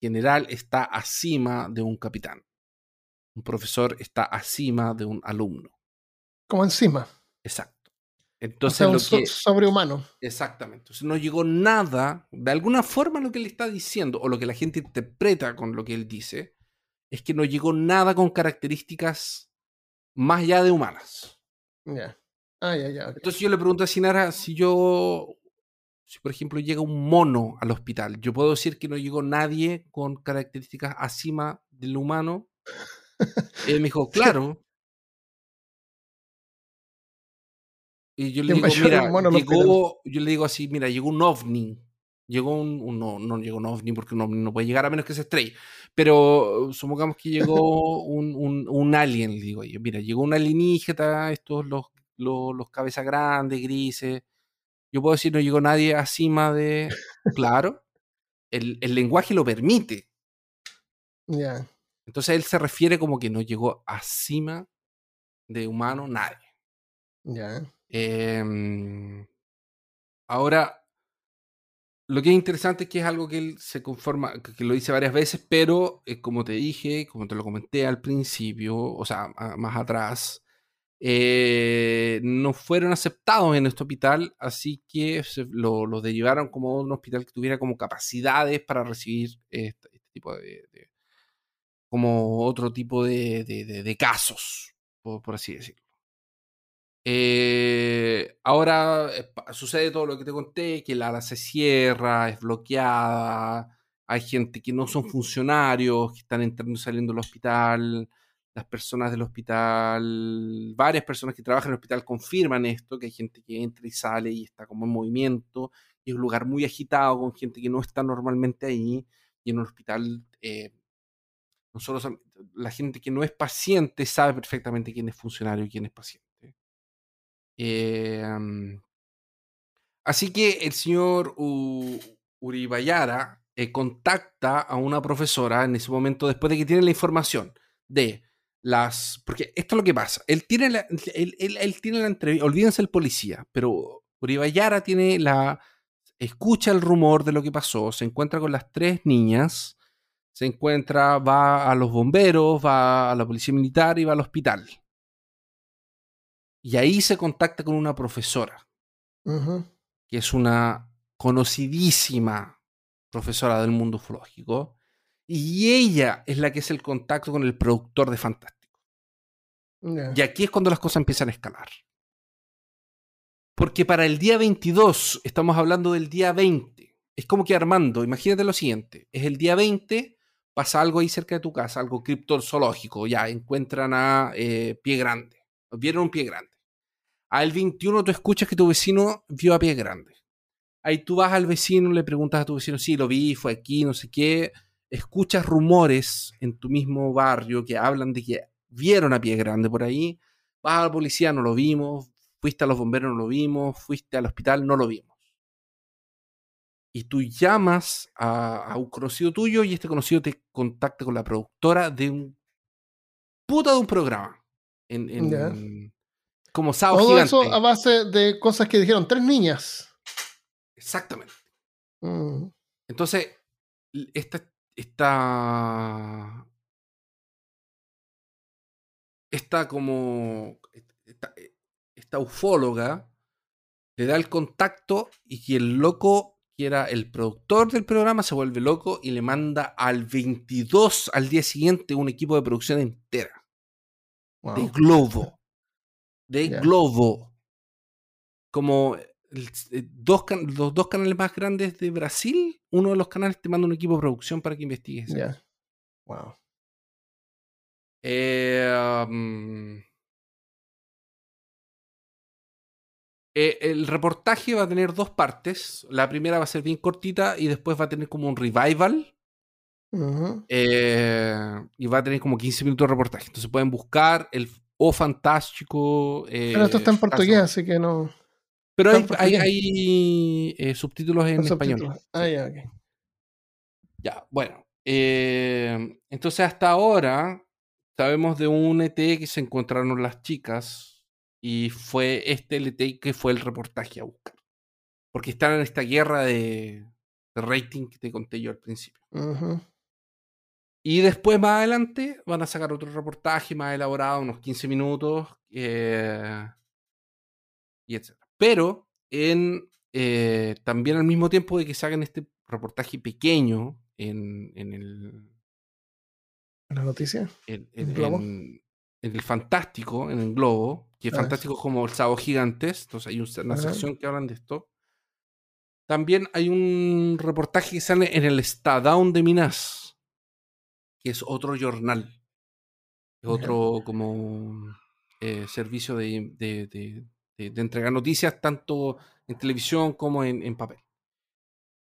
general está acima de un capitán. Un profesor está acima de un alumno. Como encima. Exacto. Entonces, lo que, sobrehumano. Exactamente. Entonces no llegó nada, de alguna forma lo que él está diciendo, o lo que la gente interpreta con lo que él dice, es que no llegó nada con características más allá de humanas. Ya. Ah, ya, ya. Entonces yo le pregunto a Sinara si yo, si por ejemplo llega un mono al hospital, ¿yo puedo decir que no llegó nadie con características acima del humano? [laughs] Él me dijo, claro, Y yo le digo, mira, llegó, yo le digo así, mira, llegó un ovni. Llegó un, no, no llegó un ovni porque un ovni no puede llegar a menos que se estrelle. Pero supongamos que llegó un, un, un, alien, le digo yo. Mira, llegó un alienígena, estos los, los, los cabezas grandes, grises. Yo puedo decir, no llegó nadie acima de. Claro, el, el lenguaje lo permite. Ya. Entonces él se refiere como que no llegó acima de humano nadie. Ya. Em, ahora, lo que es interesante es que es algo que él se conforma, que, lo dice varias veces, pero eh, como te dije, como te lo comenté al principio, o sea, más atrás, eh, no fueron aceptados en este hospital, así que lo, los derivaron como un hospital que tuviera como capacidades para recibir este, este tipo de, como otro tipo de, casos, por, así decirlo. Eh, ahora sucede todo lo que te conté, que la ala se cierra, es bloqueada, hay gente que no son funcionarios, que están entrando y saliendo del hospital, las personas del hospital, varias personas que trabajan en el hospital confirman esto, que hay gente que entra y sale y está como en movimiento, y es un lugar muy agitado con gente que no está normalmente ahí, y en un hospital, eh, nosotros, la gente que no es paciente sabe perfectamente quién es funcionario y quién es paciente. Eh, así que el señor Uribayara eh, contacta a una profesora en ese momento después de que tiene la información de las. Porque esto es lo que pasa. Él tiene la, él, tiene la entrevista. Olvídense el policía, pero Uribayara tiene la. Escucha el rumor de lo que pasó, se encuentra con las tres niñas, se encuentra, va a los bomberos, va a la policía militar y va al hospital. Y ahí se contacta con una profesora, que es una conocidísima profesora del mundo ufológico, y ella es la que es el contacto con el productor de Fantástico. Y aquí es cuando las cosas empiezan a escalar. Porque para el día 22, estamos hablando del día 20. Es como que Armando, imagínate lo siguiente, es el día 20, pasa algo ahí cerca de tu casa, algo criptozoológico, ya encuentran a eh, Pie Grande, vieron un Pie Grande. Al 21 tú escuchas que tu vecino vio a Pie Grande. Ahí tú vas al vecino, le preguntas a tu vecino, sí, lo vi, fue aquí, no sé qué escuchas rumores en tu mismo barrio que hablan de que vieron a pie grande por ahí, vas a la policía, no lo vimos, fuiste a los bomberos, no lo vimos, fuiste al hospital, no lo vimos. Y tú llamas a, un conocido tuyo y este conocido te contacta con la productora de un puta de un programa. En, como sábado Todo eso a base de cosas que dijeron tres niñas. Exactamente. Mm. Entonces, esta, esta, esta como, esta, ufóloga le da el contacto y que el loco, que era el productor del programa, se vuelve loco y le manda al 22, al día siguiente, un equipo de producción entera. De Globo. De Globo. Como eh, dos los dos canales más grandes de Brasil, uno de los canales te manda un equipo de producción para que investigues. Wow. Eh, mm, eh, el reportaje va a tener dos partes. La primera va a ser bien cortita y después va a tener como un revival. y va a tener como 15 minutos de reportaje. Entonces pueden buscar el O Fantástico. Pero esto está en portugués, así que no. Pero hay, eh, subtítulos en español. Ah, ya, ok. Ya, bueno. Eh, entonces hasta ahora sabemos de un ET que se encontraron las chicas y fue este LT que fue el reportaje a buscar. Porque están en esta guerra de, rating que te conté yo al principio. Y después, más adelante, van a sacar otro reportaje más elaborado, unos 15 minutos, eh, y etc. Pero en, eh, también al mismo tiempo de que hagan este reportaje pequeño en, en el... ¿En la noticia? En, el Fantástico, en el Globo, que es ah, fantástico como el Sábado Gigantes, entonces hay una sección que hablan de esto. También hay un reportaje que sale en el Estadão de Minas, que es otro jornal, es otro como eh, servicio de, de, entregar noticias tanto en televisión como en, papel.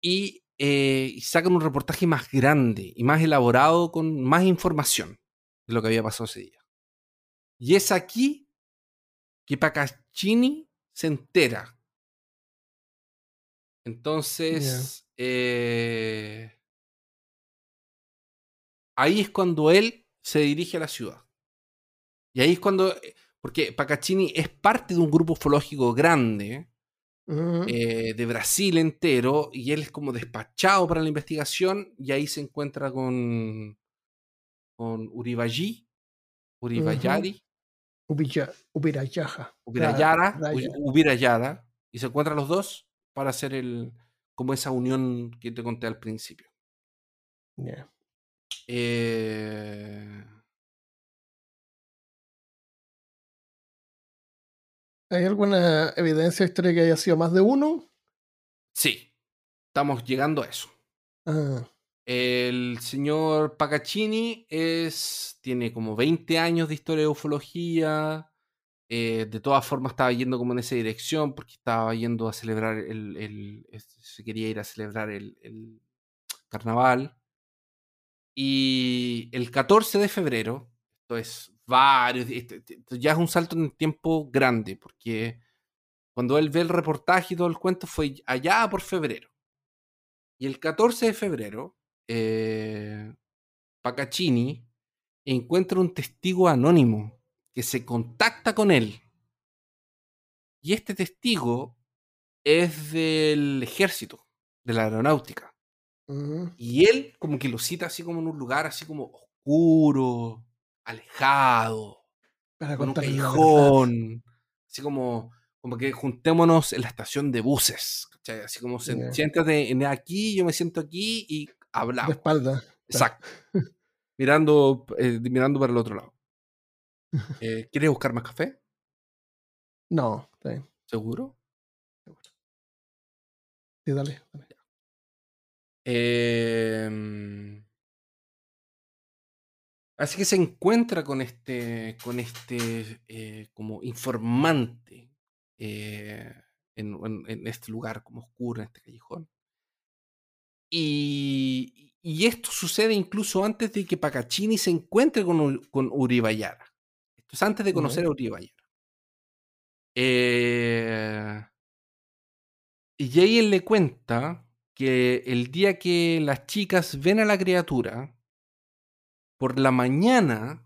Y, eh, sacan un reportaje más grande y más elaborado con más información de lo que había pasado ese día. Y es aquí que Pacaccini se entera. Entonces, eh, ahí es cuando él se dirige a la ciudad. Y ahí es cuando eh, porque Pacaccini es parte de un grupo ufológico grande eh, de Brasil entero y él es como despachado para la investigación y ahí se encuentra con, con Uribayí, Uribayari, Ubirayaja. Ubirayara, Ubirayara, y se encuentran los dos para hacer el, como esa unión que te conté al principio. Eh, ¿Hay alguna evidencia histórica que haya sido más de uno? Sí, estamos llegando a eso. Ah. El señor Pacaccini es, tiene como 20 años de historia de ufología. Eh, de todas formas estaba yendo como en esa dirección porque estaba yendo a celebrar el, se quería ir a celebrar el, carnaval. Y el 14 de febrero, esto es varios, esto ya es un salto en el tiempo grande porque cuando él ve el reportaje y todo el cuento fue allá por febrero. Y el 14 de febrero, eh, encuentra un testigo anónimo que se contacta con él. Y este testigo es del ejército, de la aeronáutica. Y él como que lo cita así como en un lugar así como oscuro, alejado, Para con un callejón, así como, como que juntémonos en la estación de buses, Así como siéntate en aquí, yo me siento aquí y hablamos. De espalda. Exacto. mirando, eh, mirando para el otro lado. [laughs] Eh, ¿Quieres buscar más café? No, está bien. ¿Seguro? Seguro. Sí, dale. Em, así que se encuentra con este, con este eh, como informante eh, en, este lugar como oscuro, en este callejón. Y, esto sucede incluso antes de que Pacaccini se encuentre con, con Uribayara. Esto es antes de conocer a Uribayara. Eh, y Jael le cuenta que el día que las chicas ven a la criatura, por la mañana,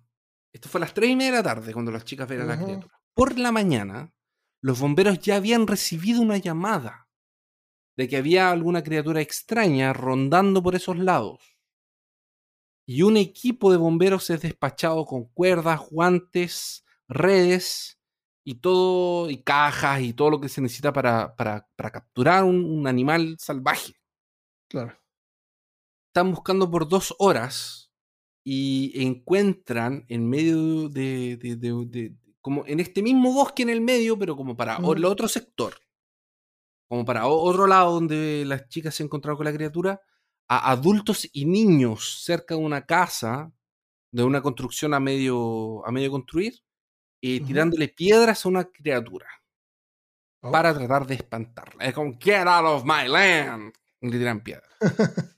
esto fue a las 3 y media de la tarde cuando las chicas ven a la criatura, por la mañana, los bomberos ya habían recibido una llamada de que había alguna criatura extraña rondando por esos lados. Y un equipo de bomberos es despachado con cuerdas, guantes, redes y todo, y cajas y todo lo que se necesita para, para, capturar un, animal salvaje. Claro. Están buscando por dos horas y encuentran en medio de, de, como en este mismo bosque en el medio, pero como para el otro sector, como para otro lado donde las chicas se encontraron con la criatura, a adultos y niños cerca de una casa, de una construcción a medio, a medio construir, tirándole piedras a una criatura oh. para tratar de espantarla. Es como, get out of my land. Y le tiran piedras. [laughs]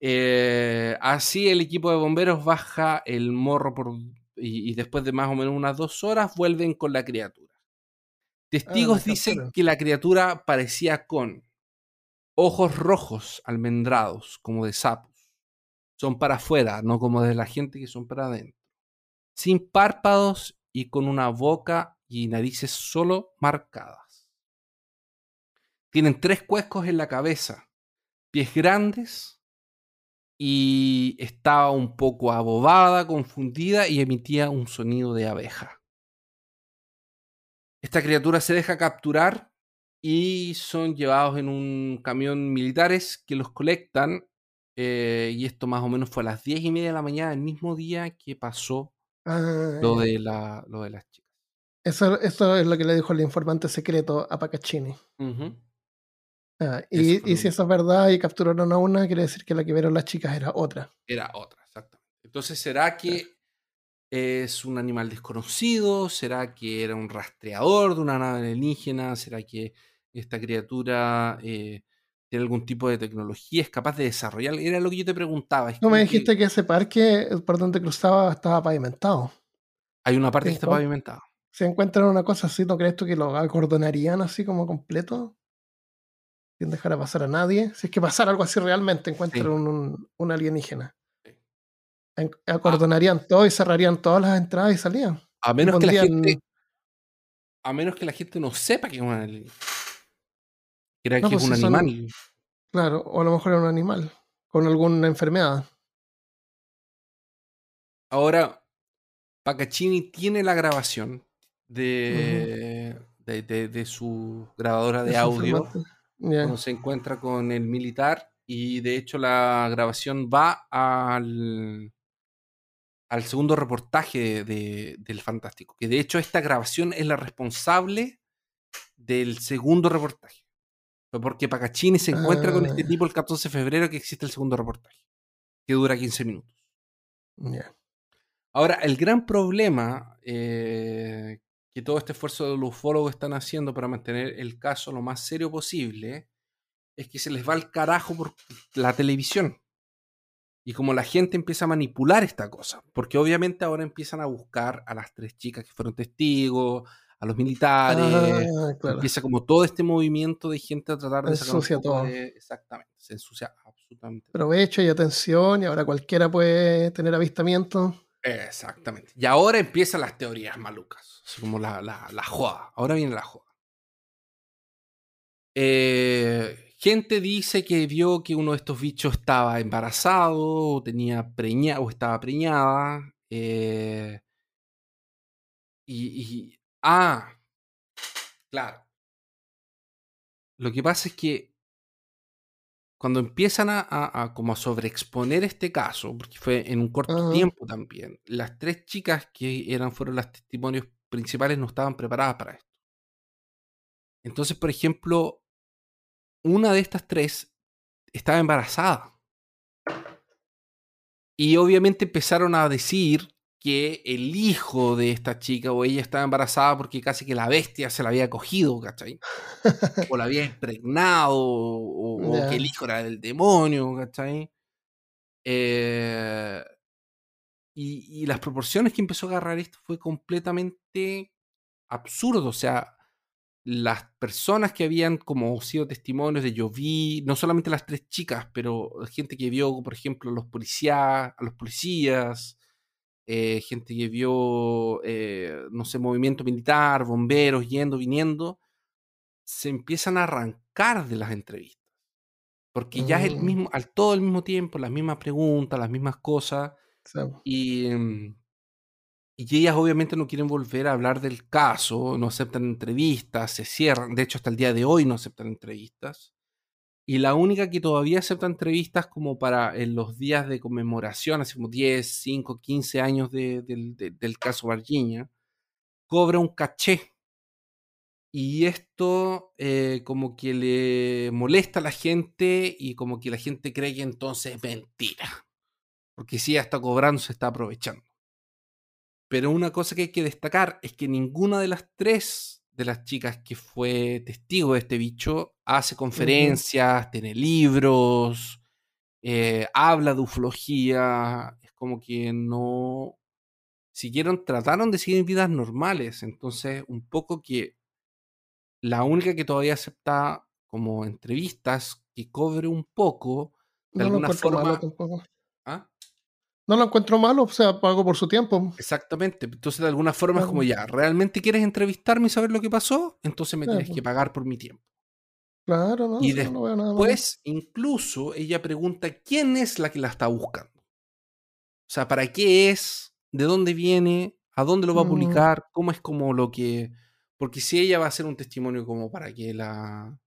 Eh, así el equipo de bomberos baja el morro por, y, después de más o menos unas dos horas vuelven con la criatura. Testigos ah, dicen que la criatura parecía con ojos rojos almendrados, como de sapos. Son para afuera, no como de la gente que son para adentro. Sin párpados y con una boca y narices solo marcadas. Tienen tres cuescos en la cabeza, pies grandes y estaba un poco abobada, confundida y emitía un sonido de abeja. Esta criatura se deja capturar y son llevados en un camión militares que los colectan. Eh, y esto más o menos fue a las diez y media de la mañana, el mismo día que pasó ah, lo, de la, lo de las chicas. Eso, es lo que le dijo el informante secreto a Pacaccini. Ah, y, y si eso es verdad y capturaron a una, quiere decir que la que vieron las chicas era otra. Era otra, exactamente. Entonces, ¿será que es un animal desconocido? ¿Será que era un rastreador de una nave alienígena? ¿Será que esta criatura eh, tiene algún tipo de tecnología? ¿Es capaz de desarrollar? Era lo que yo te preguntaba. no me dijiste que... ese parque por donde cruzaba estaba pavimentado. Hay una parte que está pavimentada. Si encuentran una cosa así, ¿no crees tú que lo acordonarían así como completo? Sin dejar a pasar a nadie. Si es que pasara algo así realmente, encuentran un, alienígena. Acordonarían todo y cerrarían todas las entradas y salían. A menos que la gente. A menos que la gente no sepa que es un alienígena. Era que es pues un animal. claro, o a lo mejor era un animal. Con alguna enfermedad. Ahora, Pacachini tiene la grabación de, de, su grabadora de audio cuando se encuentra con el militar y de hecho la grabación va al, al segundo reportaje del Fantástico, que de hecho esta grabación es la responsable del segundo reportaje. Porque Pacachini se encuentra con este ah. tipo el 14 de febrero que existe el segundo reportaje, que dura 15 minutos. Ahora, el gran problema eh, que todo este esfuerzo de los ufólogos están haciendo para mantener el caso lo más serio posible es que se les va al carajo por la televisión. Y como la gente empieza a manipular esta cosa, porque obviamente ahora empiezan a buscar a las tres chicas que fueron testigos, a los militares, ah, empieza como todo este movimiento de gente a tratar de se ensucia todo. exactamente, se ensucia absolutamente. Provecho y atención, y ahora cualquiera puede tener avistamiento. Exactamente. Y ahora empiezan las teorías malucas, como la, la, la joda. Ahora viene la joda. Eh, gente dice que vio que uno de estos bichos estaba embarazado, o tenía preñada, o estaba preñada. Eh, y, Ah, claro. Lo que pasa es que cuando empiezan a, como a sobreexponer este caso, porque fue en un corto tiempo también, las tres chicas que eran fueron las testimonios principales no estaban preparadas para esto. Entonces, por ejemplo, una de estas tres estaba embarazada. Y obviamente empezaron a decir que el hijo de esta chica o ella estaba embarazada porque casi que la bestia se la había cogido, ¿cachai? o la había impregnado, o, que el hijo era del demonio, ¿cachai? Eh, y, y, las proporciones que empezó a agarrar esto fue completamente absurdo. O sea, las personas que habían como sido testimonios de yo vi, no solamente las tres chicas, pero gente que vio, por ejemplo, los policías, a los policías, eh, gente que vio, eh, no sé, movimiento militar, bomberos yendo, viniendo, se empiezan a arrancar de las entrevistas. Porque ya es el mm. mismo, al todo el mismo tiempo, las mismas preguntas, las mismas cosas. Y, mm, y ellas obviamente no quieren volver a hablar del caso, no aceptan entrevistas, se cierran. De hecho, hasta el día de hoy no aceptan entrevistas y la única que todavía acepta entrevistas como para en los días de conmemoración, así como 10, 5, 15 años del caso Virginia, cobra un caché. Y esto eh, como que le molesta a la gente y como que la gente cree que entonces es mentira. Porque si ella está cobrando, se está aprovechando. Pero una cosa que hay que destacar es que ninguna de las tres de las chicas que fue testigo de este bicho hace conferencias, tiene libros, eh, habla de ufología, es como que no siguieron, trataron de seguir vidas normales, entonces un poco que la única que todavía acepta como entrevistas que cobre un poco, de alguna forma... No lo encuentro malo, o sea, pago por su tiempo. Exactamente. Entonces, de alguna forma es como ya, ¿realmente quieres entrevistarme y saber lo que pasó? Entonces me tienes que pagar por mi tiempo. Claro, no, y después, incluso, ella pregunta quién es la que la está buscando. O sea, ¿para qué es? ¿De dónde viene? ¿A dónde lo va a mm. publicar? ¿Cómo es como lo que...? Porque si ella va a hacer un testimonio como para que la,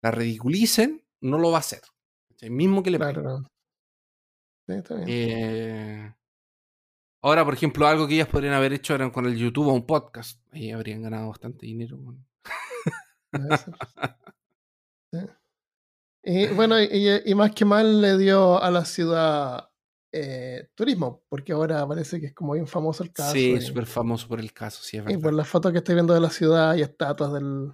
la ridiculicen, no lo va a hacer. El mismo que le claro. Eh, ahora, por ejemplo, algo que ellas podrían haber hecho era con el YouTube o un podcast. Ahí habrían ganado bastante dinero. [laughs] Y bueno, y, más que mal le dio a la ciudad eh, turismo, porque ahora parece que es como bien famoso el caso. Sí, súper famoso por el caso, sí, Y por las fotos que estoy viendo de la ciudad y estatuas del,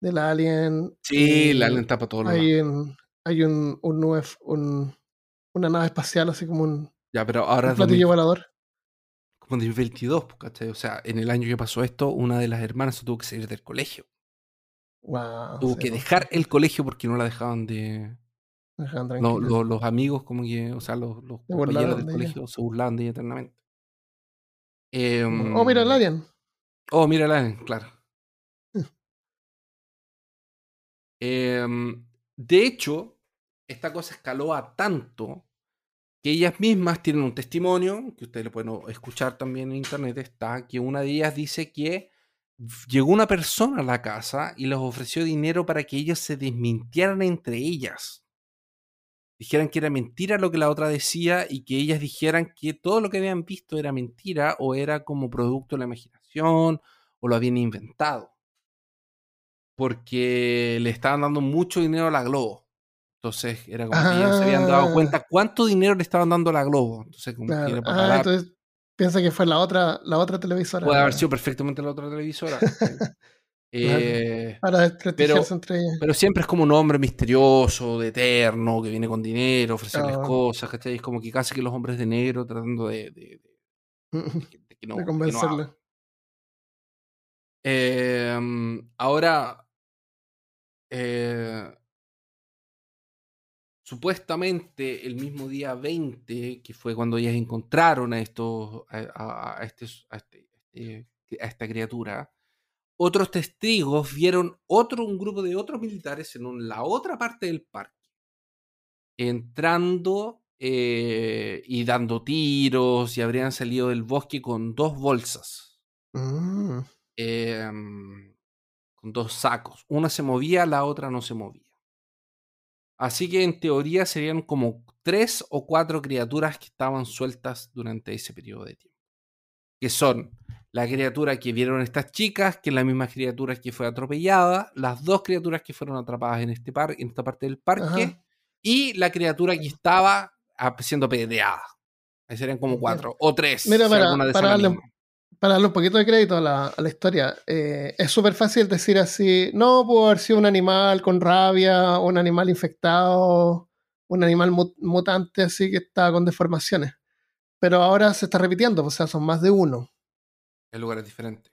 del alien. Sí, el alien tapa todo lo Hay un, hay un, un, un, una nave espacial, así como un, ya, pero ahora un platillo volador. Como en 2022, ¿cachai? O sea, en el año que pasó esto, una de las hermanas tuvo que salir del colegio. Wow, tuvo que dejar el colegio porque no la dejaban de. Dejaban no, los, amigos, como que, o sea, los, los compañeros del colegio se burlaban de ella eternamente. oh, mira el em, alien. Oh, mira el alien, claro. eh, de hecho, esta cosa escaló a tanto que ellas mismas tienen un testimonio, que ustedes lo pueden escuchar también en internet, está que una de ellas dice que llegó una persona a la casa y les ofreció dinero para que ellas se desmintieran entre ellas. Dijeran que era mentira lo que la otra decía y que ellas dijeran que todo lo que habían visto era mentira o era como producto de la imaginación o lo habían inventado. Porque le estaban dando mucho dinero a la Globo. Entonces era como que ellos se habían dado ah. cuenta cuánto dinero le estaban dando a la Globo. Entonces, como ah, entonces piensa que fue la otra, la otra televisora. Puede haber sido perfectamente la otra televisora. [laughs] eh, Para pero, entre ellas. Pero siempre es como un hombre misterioso, de eterno, que viene con dinero, ofrecerles cosas, ¿cachai? Es como que casi que los hombres de negro tratando de, de, de, convencerle. Em, ahora, eh, supuestamente el mismo día 20, que fue cuando ellas encontraron a, estos, a, este, este, a, esta criatura, otros testigos vieron otro, un grupo de otros militares en la otra parte del parque, entrando eh, y dando tiros y habrían salido del bosque con dos bolsas. Mm. Em, con dos sacos. Una se movía, la otra no se movía. Así que en teoría serían como tres o cuatro criaturas que estaban sueltas durante ese periodo de tiempo. Que son la criatura que vieron estas chicas, que es la misma criatura que fue atropellada, las dos criaturas que fueron atrapadas en, este par en esta parte del parque, y la criatura que estaba siendo pedreada. Ahí serían como cuatro o tres. Mira, para, para darle un poquito de crédito a la, historia, eh, es súper fácil decir así, no, pudo haber sido un animal con rabia, un animal infectado, un animal mutante así que está con deformaciones. Pero ahora se está repitiendo, o sea, son más de uno. En lugares diferentes.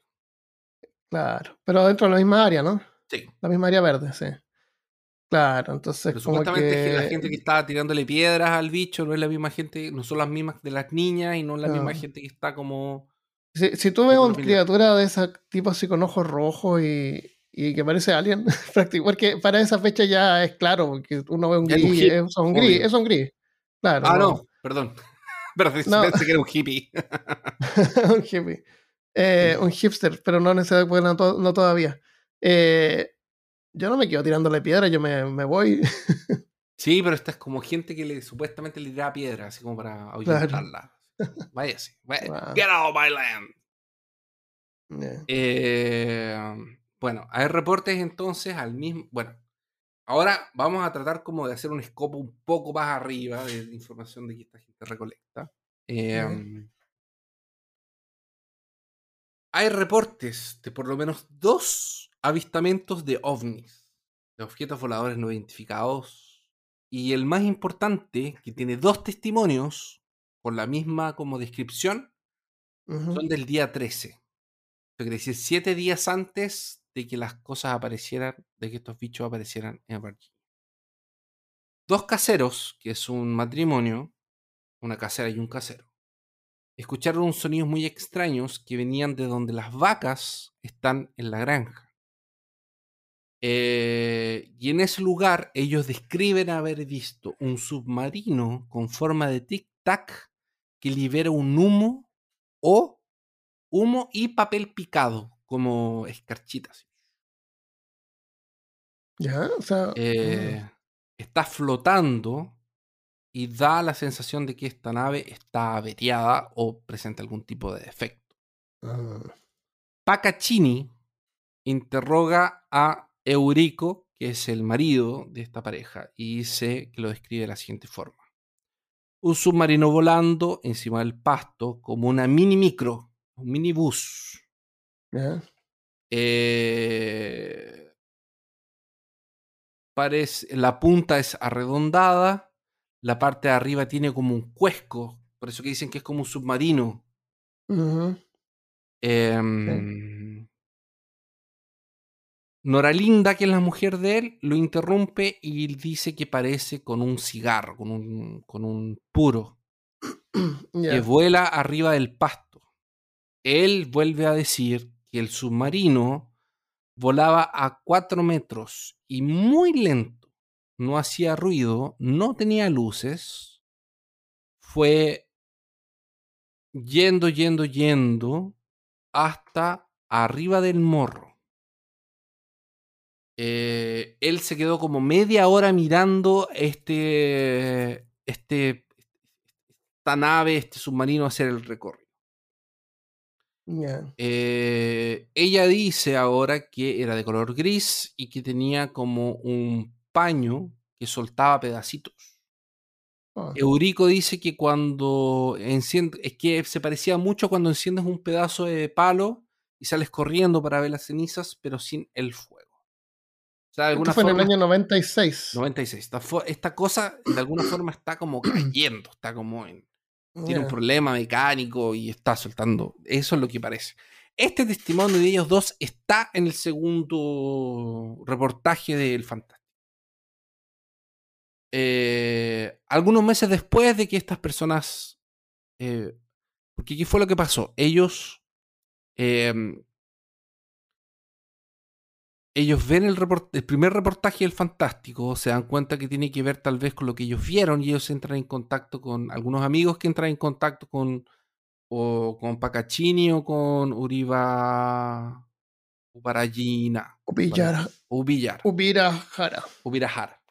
Claro, pero dentro de la misma área, ¿no? Sí. La misma área verde, sí. Claro, entonces. Pero supuestamente la gente que estaba tirándole piedras al bicho no es la misma gente, no son las mismas de las niñas y no es la misma gente que está como si, tú ves una criatura de ese tipo así con ojos rojos y, y que parece alien, [laughs] porque para esa fecha ya es claro, porque uno ve un gris, es un gris, es un gris. Claro, ah, no, perdón. [laughs] Pero [laughs] pensé que era un hippie. un hippie. Eh, un hipster, pero no necesariamente, no, todavía. Eh, yo no me quedo tirándole piedra, yo me, me voy. sí, pero esta es como gente que le, supuestamente le tira piedra, así como para ahuyentarla. Váyase. Get out of my land. Eh, bueno, hay reportes entonces al mismo. Bueno, ahora vamos a tratar como de hacer un escopo un poco más arriba de la información de que esta gente recolecta. Em, hay reportes de por lo menos dos avistamientos de ovnis, de objetos voladores no identificados. Y el más importante, que tiene dos testimonios con la misma como descripción, son del día 13. Eso quiere decir siete días antes de que las cosas aparecieran, de que estos bichos aparecieran en Virginia. Dos caseros, que es un matrimonio, una casera y un casero, escucharon unos sonidos muy extraños que venían de donde las vacas están en la granja. Eh, y en ese lugar ellos describen haber visto un submarino con forma de tic-tac que libera un humo o humo y papel picado, como escarchitas. Ya, o sea. Eh, mm. Está flotando y da la sensación de que esta nave está averiada o presenta algún tipo de defecto. Ah. Pacaccini interroga a Eurico, que es el marido de esta pareja, y dice que lo describe de la siguiente forma un submarino volando encima del pasto como una mini micro, un minibús. Eh, parece, la punta es arredondada, la parte de arriba tiene como un cuesco, por eso que dicen que es como un submarino. Noralinda, que es la mujer de él, lo interrumpe y dice que parece con un cigarro, con un, con un puro, [coughs] que vuela arriba del pasto. Él vuelve a decir que el submarino volaba a cuatro metros y muy lento, no hacía ruido, no tenía luces, fue yendo, yendo, yendo hasta arriba del morro. Eh, él se quedó como media hora mirando este, este, esta nave, este submarino hacer el recorrido. Eh, ella dice ahora que era de color gris y que tenía como un paño que soltaba pedacitos. Ah. Eurico dice que cuando enciende, es que se parecía mucho cuando enciendes un pedazo de palo y sales corriendo para ver las cenizas, pero sin el fuego. Esto fue en el año 96. 96. Esta, cosa de alguna forma está como [clears throat] cayendo, está como en... Tiene un problema mecánico y está soltando. Eso es lo que parece. Este testimonio de ellos dos está en el segundo reportaje del Fantástico. Eh, algunos meses después de que estas personas. Eh, porque ¿qué fue lo que pasó? Ellos em, ellos ven el, el, primer reportaje del Fantástico, se dan cuenta que tiene que ver tal vez con lo que ellos vieron y ellos entran en contacto con algunos amigos que entran en contacto con o con Pacachini o con Uriba Ubarayina. Ubillara. Ubillara. Ubirajara. Ubirajara.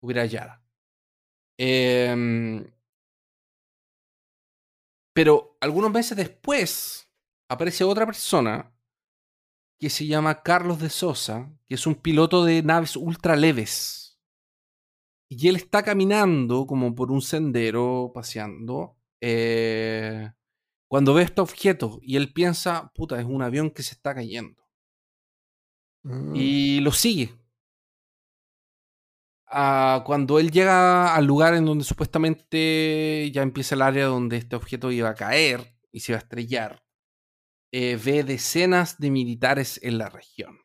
Ubirayara. Eh, pero algunos meses después aparece otra persona que se llama Carlos de Sosa, que es un piloto de naves ultra leves. Y él está caminando como por un sendero, paseando, eh, cuando ve este objeto y él piensa, puta, es un avión que se está cayendo. Mm. Y lo sigue. Ah, cuando él llega al lugar en donde supuestamente ya empieza el área donde este objeto iba a caer y se iba a estrellar, eh, ve decenas de militares en la región.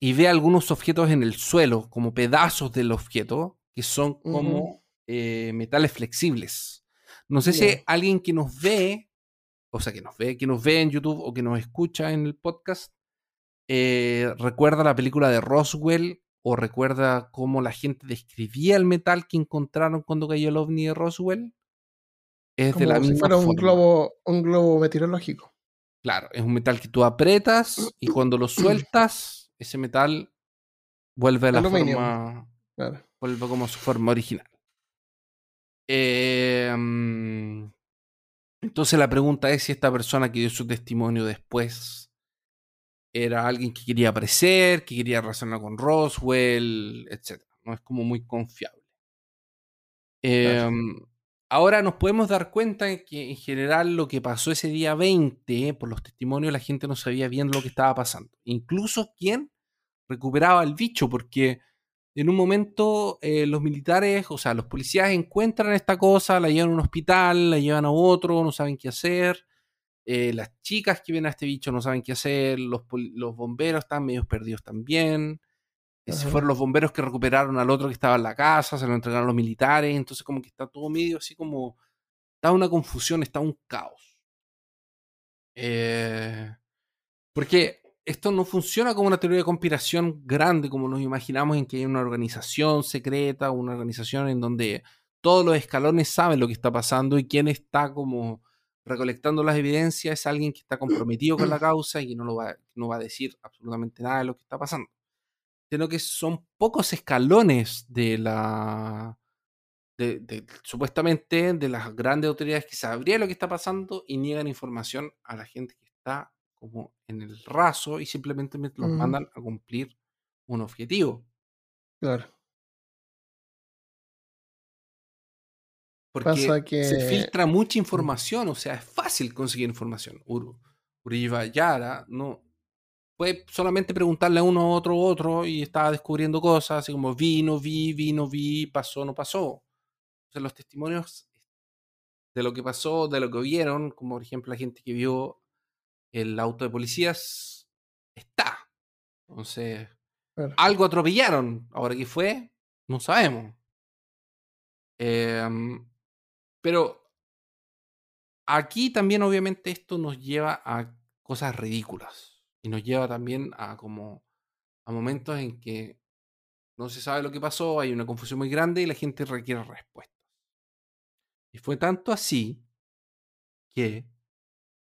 Y ve algunos objetos en el suelo, como pedazos del objeto, que son como eh, metales flexibles. No sé si alguien que nos ve, o sea, que nos ve, que nos ve en YouTube o que nos escucha en el podcast, eh, recuerda la película de Roswell o recuerda cómo la gente describía el metal que encontraron cuando cayó el ovni de Roswell. Es de la si fuera un globo, un globo meteorológico. Claro, es un metal que tú apretas y [clears throat] cuando lo sueltas, ese metal vuelve a la forma. Vuelve como su forma original. Em, entonces la pregunta es si esta persona que dio su testimonio después era alguien que quería aparecer, que quería relacionar con Roswell, etc. No es como muy confiable. Em, Ahora nos podemos dar cuenta que en general lo que pasó ese día 20, por los testimonios, la gente no sabía bien lo que estaba pasando. Incluso quién recuperaba el bicho, porque en un momento eh, los militares, o sea, los policías encuentran esta cosa, la llevan a un hospital, la llevan a otro, no saben qué hacer. Eh, las chicas que ven a este bicho no saben qué hacer, los, los bomberos están medio perdidos también. Si fueron los bomberos que recuperaron al otro que estaba en la casa, se lo entregaron a los militares, entonces como que está todo medio así como... Está una confusión, está un caos. Eh, porque esto no funciona como una teoría de conspiración grande como nos imaginamos en que hay una organización secreta, una organización en donde todos los escalones saben lo que está pasando y quien está como recolectando las evidencias es alguien que está comprometido con la [clears throat] causa y que no, lo va, no va a decir absolutamente nada de lo que está pasando sino que son pocos escalones de la. De, supuestamente de las grandes autoridades que sabrían lo que está pasando y niegan información a la gente que está como en el raso y simplemente los mandan a cumplir un objetivo. Claro. Porque se filtra mucha información, o sea, es fácil conseguir información. Ur Uribe Yara no, puede solamente preguntarle a uno, otro, otro, y estaba descubriendo cosas, así como vi, no vi, vi, no vi, pasó, no pasó. O sea, los testimonios de lo que pasó, de lo que vieron, como por ejemplo la gente que vio el auto de policías, está. Entonces, algo atropellaron. Ahora qué fue, no sabemos. Em, pero aquí también obviamente esto nos lleva a cosas ridículas. Y nos lleva también a como a momentos en que no se sabe lo que pasó, hay una confusión muy grande y la gente requiere respuestas. fue tanto así que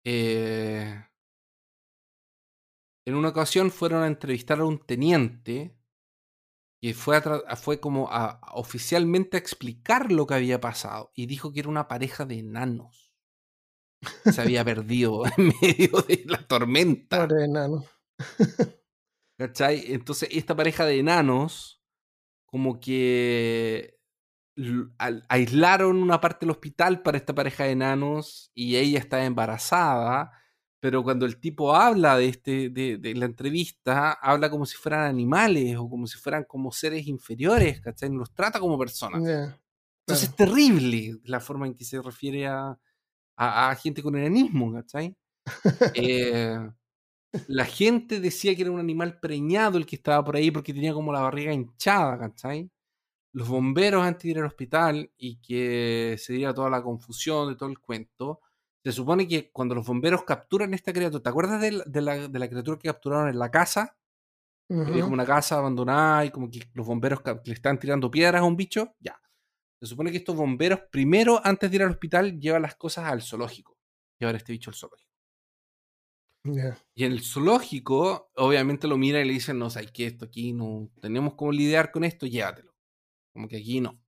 eh, en una ocasión fueron a entrevistar a un teniente que fue, fue como a, oficialmente a explicar lo que había pasado y dijo que era una pareja de enanos. Se había perdido [laughs] en medio de la tormenta. Pobre enano. [laughs] ¿Cachai? Entonces, esta pareja de enanos, como que aislaron una parte del hospital para esta pareja de enanos y ella está embarazada pero cuando el tipo habla de, este, de, la entrevista, habla como si fueran animales o como si fueran como seres inferiores, ¿cachai? Los trata como personas. Entonces es terrible la forma en que se refiere a, a, gente con enanismo, ¿cachai? [laughs] Eh, la gente decía que era un animal preñado el que estaba por ahí porque tenía como la barriga hinchada, ¿cachai? Los bomberos antes de ir al hospital y que se diera toda la confusión de todo el cuento, se supone que cuando los bomberos capturan esta criatura, ¿te acuerdas de la, de la, criatura que capturaron en la casa? como una casa abandonada y como que los bomberos le están tirando piedras a un bicho. Ya. Se supone que estos bomberos, primero, antes de ir al hospital, llevan las cosas al zoológico. Llevar este bicho al zoológico. Y en el zoológico, obviamente lo miran y le dicen, no, hay que esto aquí no tenemos cómo lidiar con esto, llévatelo. Como que aquí no.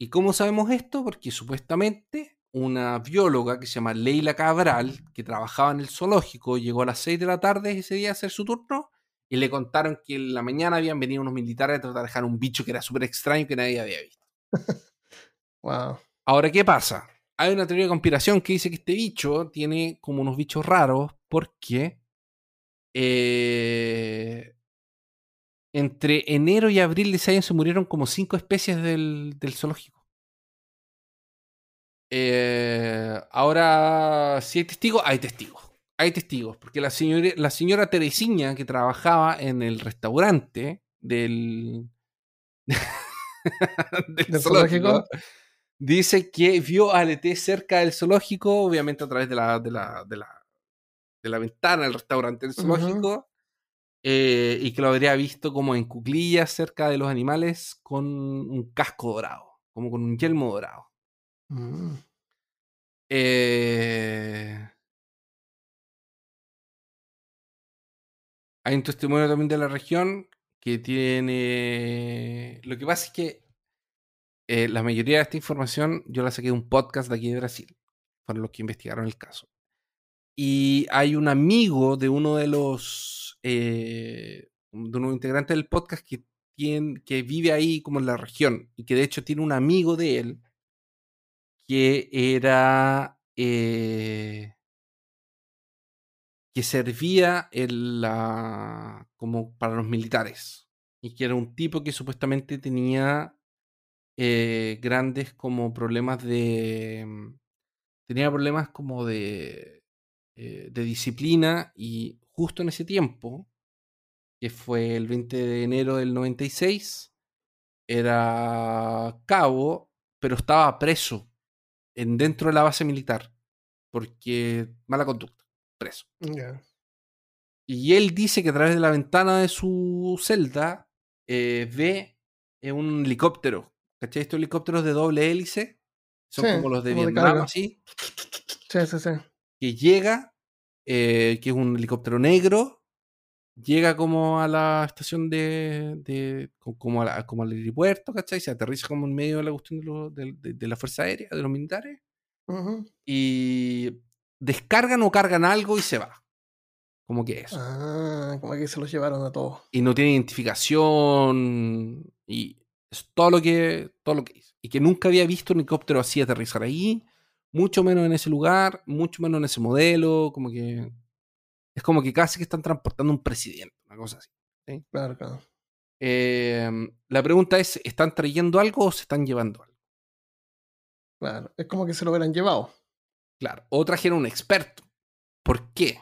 ¿Y cómo sabemos esto? Porque supuestamente una bióloga que se llama Leila Cabral, que trabajaba en el zoológico, llegó a las 6 de la tarde ese día a hacer su turno y le contaron que en la mañana habían venido unos militares a tratar de dejar un bicho que era súper extraño que nadie había visto. [laughs] wow. Ahora, ¿qué pasa? Hay una teoría de conspiración que dice que este bicho tiene como unos bichos raros porque eh, entre enero y abril de ese año se murieron como cinco especies del zoológico. Eh, ahora, si hay testigos, hay testigos. Hay testigos, porque la señora, la que trabajaba en el restaurante del, [laughs] [laughs] del zoológico, dice que vio a ET cerca del zoológico, obviamente a través de la, de la, de la, de la ventana del restaurante del zoológico, eh, y que lo habría visto como en cuclillas cerca de los animales con un casco dorado, como con un yelmo dorado. Mm. Eh, hay un testimonio también de la región que tiene... Lo que pasa es que eh, la mayoría de esta información yo la saqué de un podcast de aquí de Brasil. Fueron los que investigaron el caso. Y hay un amigo de uno de los... Eh, de unos integrantes del podcast que, tiene, que vive ahí como en la región y que de hecho tiene un amigo de él que era eh, que servía en la, como para los militares y que era un tipo que supuestamente tenía eh, grandes como problemas de mm, tenía problemas como de eh, de disciplina y justo en ese tiempo que fue el 20 de enero del 96 era cabo pero estaba preso en, dentro de la base militar. Porque mala conducta, preso. Y él dice que a través de la ventana de su celda eh, ve un helicóptero. ¿Cachai? Estos helicópteros de doble hélice. Son como los de Vietnam, así. Sí, sí, sí. Que llega, eh, que es un helicóptero negro, llega como a la estación de, de como, como al aeropuerto, ¿cachai? Se aterriza como en medio de la cuestión de, la Fuerza Aérea, de los militares. Y descargan o cargan algo y se va. Como que eso. Ah, como que se los llevaron a todos. Y no tiene identificación. Y es todo lo que, todo lo que hizo. Y que nunca había visto un helicóptero así aterrizar ahí. Mucho menos en ese lugar, mucho menos en ese modelo. Como que es como que casi que están transportando un presidente, una cosa así. Claro, claro. Em, la pregunta es, ¿están trayendo algo o se están llevando algo? Claro, es como que se lo hubieran llevado. Claro, o trajeron un experto. ¿Por qué?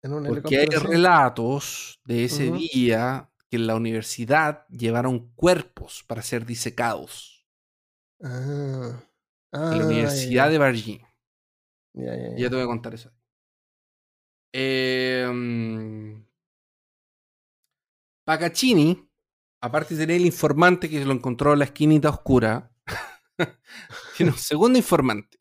Porque hay relatos de ese día que en la universidad llevaron cuerpos para ser disecados. Ah. en la ah, Universidad de Virginia. ya te voy a contar eso. Eh, aparte de tener el informante que se lo encontró en la esquinita oscura, [laughs] tiene un segundo informante.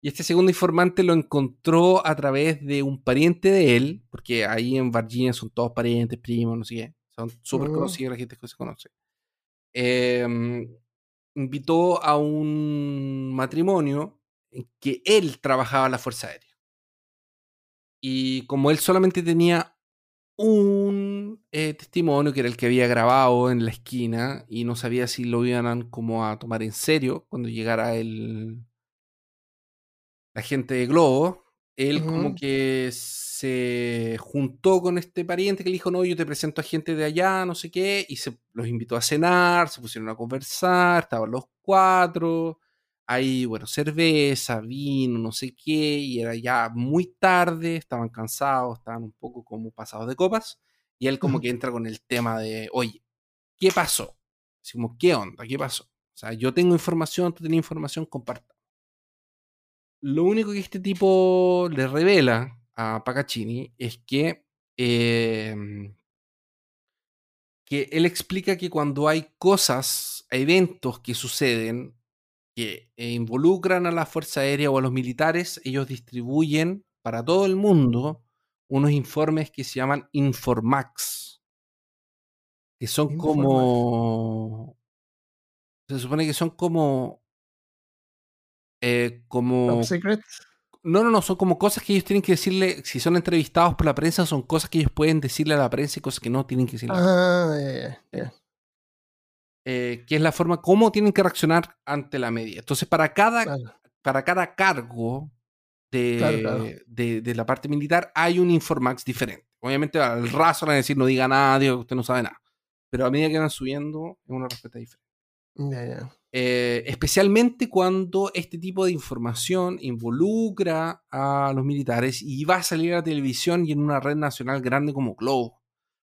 Y este segundo informante lo encontró a través de un pariente de él, porque ahí en Virginia son todos parientes, primos, no sé qué. Son súper conocidos, la gente que se conoce. Em, invitó a un matrimonio en que él trabajaba en la Fuerza Aérea. Y como él solamente tenía un eh, testimonio que era el que había grabado en la esquina y no sabía si lo iban como a tomar en serio cuando llegara el la gente de Globo, él como que se juntó con este pariente que le dijo, no, yo te presento a gente de allá, no sé qué, y se los invitó a cenar, se pusieron a conversar, estaban los cuatro, ahí, bueno, cerveza, vino, no sé qué, y era ya muy tarde, estaban cansados, estaban un poco como pasados de copas, y él como que entra con el tema de, oye, ¿qué pasó? Así como, ¿qué onda? ¿Qué pasó? O sea, yo tengo información, tú tienes información, comparta. Lo único que este tipo le revela a Pacaccini es que, em, que él explica que cuando hay cosas, eventos que suceden que involucran a la Fuerza Aérea o a los militares, ellos distribuyen para todo el mundo unos informes que se llaman Informax, que son como... Se supone que son como eh, como... No, no, no, son como cosas que ellos tienen que decirle, si son entrevistados por la prensa, son cosas que ellos pueden decirle a la prensa y cosas que no tienen que decirle. Ah, eh, que es la forma como tienen que reaccionar ante la media. Entonces, para cada, para cada cargo de, De, la parte militar hay un Informax diferente. Obviamente, al raso van a decir no diga nada, usted no sabe nada. Pero a medida que van subiendo, es una respuesta diferente. Ya, ya. Eh, especialmente cuando este tipo de información involucra a los militares y va a salir a la televisión y en una red nacional grande como Globo,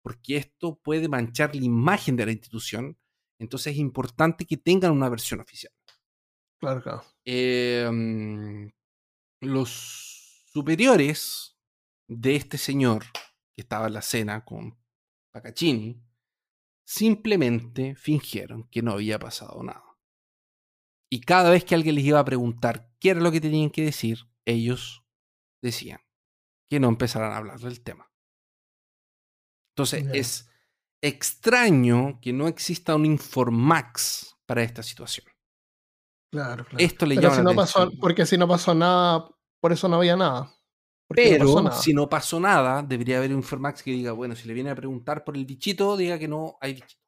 porque esto puede manchar la imagen de la institución, entonces es importante que tengan una versión oficial. Claro, em, los superiores de este señor que estaba en la cena con Pacaccini simplemente fingieron que no había pasado nada. Y cada vez que alguien les iba a preguntar qué era lo que tenían que decir, ellos decían que no empezaran a hablar del tema. Entonces, es extraño que no exista un Informax para esta situación. Claro, claro. Esto le llama no pasó, Porque si no pasó nada, por eso no había nada. Pero si no pasó nada, debería haber un Informax que diga, bueno, si le viene a preguntar por el bichito, diga que no hay bichito.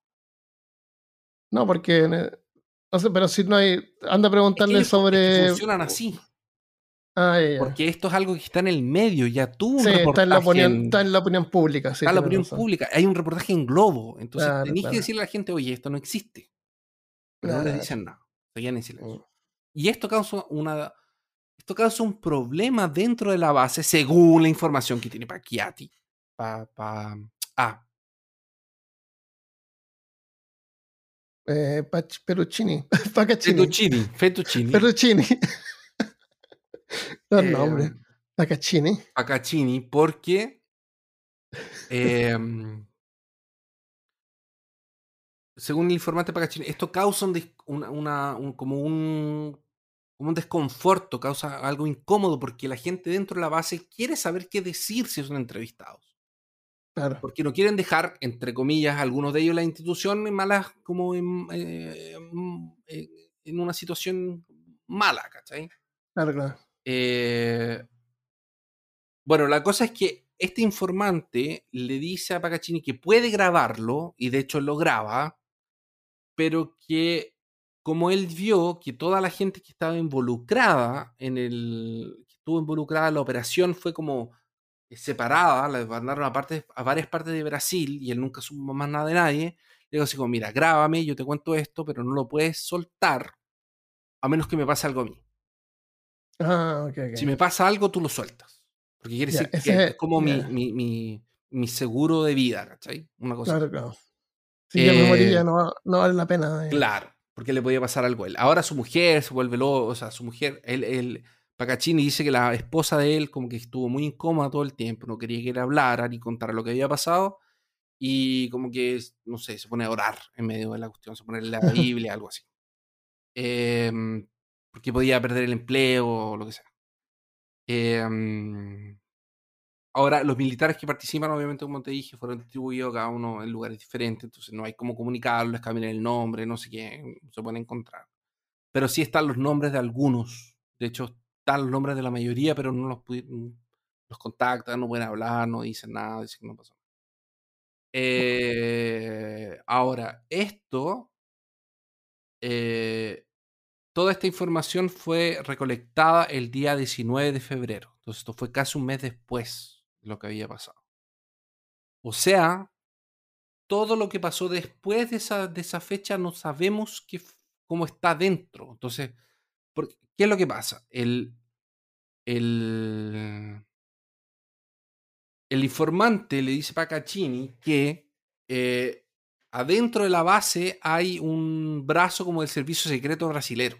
No, porque no sé, pero si no hay. Anda a preguntarle sobre. funcionan así. Ah, Porque esto es algo que está en el medio, ya tú un sí, está en, la opinión, está en la opinión pública. está en la opinión pública. Hay un reportaje en Globo. Entonces tenéis que decirle a la gente, oye, esto no existe. Pero no le dicen nada. En silencio. Mm. Y esto causa una. Esto causa un problema dentro de la base, según la información que tiene Paquiati. Pa, pa, ah, Eh, Peruccini. [laughs] Fettuccini. Fettuccini. Peruccini. Los eh, nombres. Pacaccini. Pacaccini, porque. Em, según el informante Pacaccini, esto causa un, una, como un como un desconforto, causa algo incómodo porque la gente dentro de la base quiere saber qué decir si son entrevistados. Porque no quieren dejar, entre comillas, algunos de ellos la institución malas como en, eh, mm, eh, en, una situación mala, ¿cachai? Claro, claro. Eh, bueno, la cosa es que este informante le dice a Pacachini que puede grabarlo, y de hecho lo graba, pero que como él vio que toda la gente que estaba involucrada en el. que estuvo involucrada en la operación fue como separada, la mandaron a, a varias partes de Brasil y él nunca supo más nada de nadie. Le digo así como, mira, grábame, yo te cuento esto, pero no lo puedes soltar a menos que me pase algo a mí. Ah, Si me pasa algo, tú lo sueltas. Porque quiere decir que es como mi, mi, seguro de vida, ¿cachai? Una cosa. Claro, claro. Si yo me moriría, eh, no, no, vale la pena. Eh. Claro, porque le podía pasar algo a él. Ahora su mujer se vuelve loco, o sea, su mujer, él, él Pacaccini dice que la esposa de él como que estuvo muy incómoda todo el tiempo, no quería que él hablara ni contara lo que había pasado y como que, no sé, se pone a orar en medio de la cuestión, se pone la [laughs] Biblia, algo así. Em, porque podía perder el empleo o lo que sea. Em, ahora, los militares que participan, obviamente, como te dije, fueron distribuidos cada uno en lugares diferentes, entonces no hay cómo comunicarlos, cambian el nombre, no sé qué, se pueden encontrar. Pero sí están los nombres de algunos. De hecho, están los nombres de la mayoría, pero no los, los contactan, no pueden hablar, no dicen nada, dicen que no pasó. Eh, ahora, esto eh, toda esta información fue recolectada el día 19 de febrero. Entonces, esto fue casi un mes después de lo que había pasado. O sea, todo lo que pasó después de esa, de esa fecha no sabemos cómo está dentro. Entonces, ¿qué es lo que pasa? El, el, el informante le dice a Caccini que eh, adentro de la base hay un brazo como del servicio secreto brasilero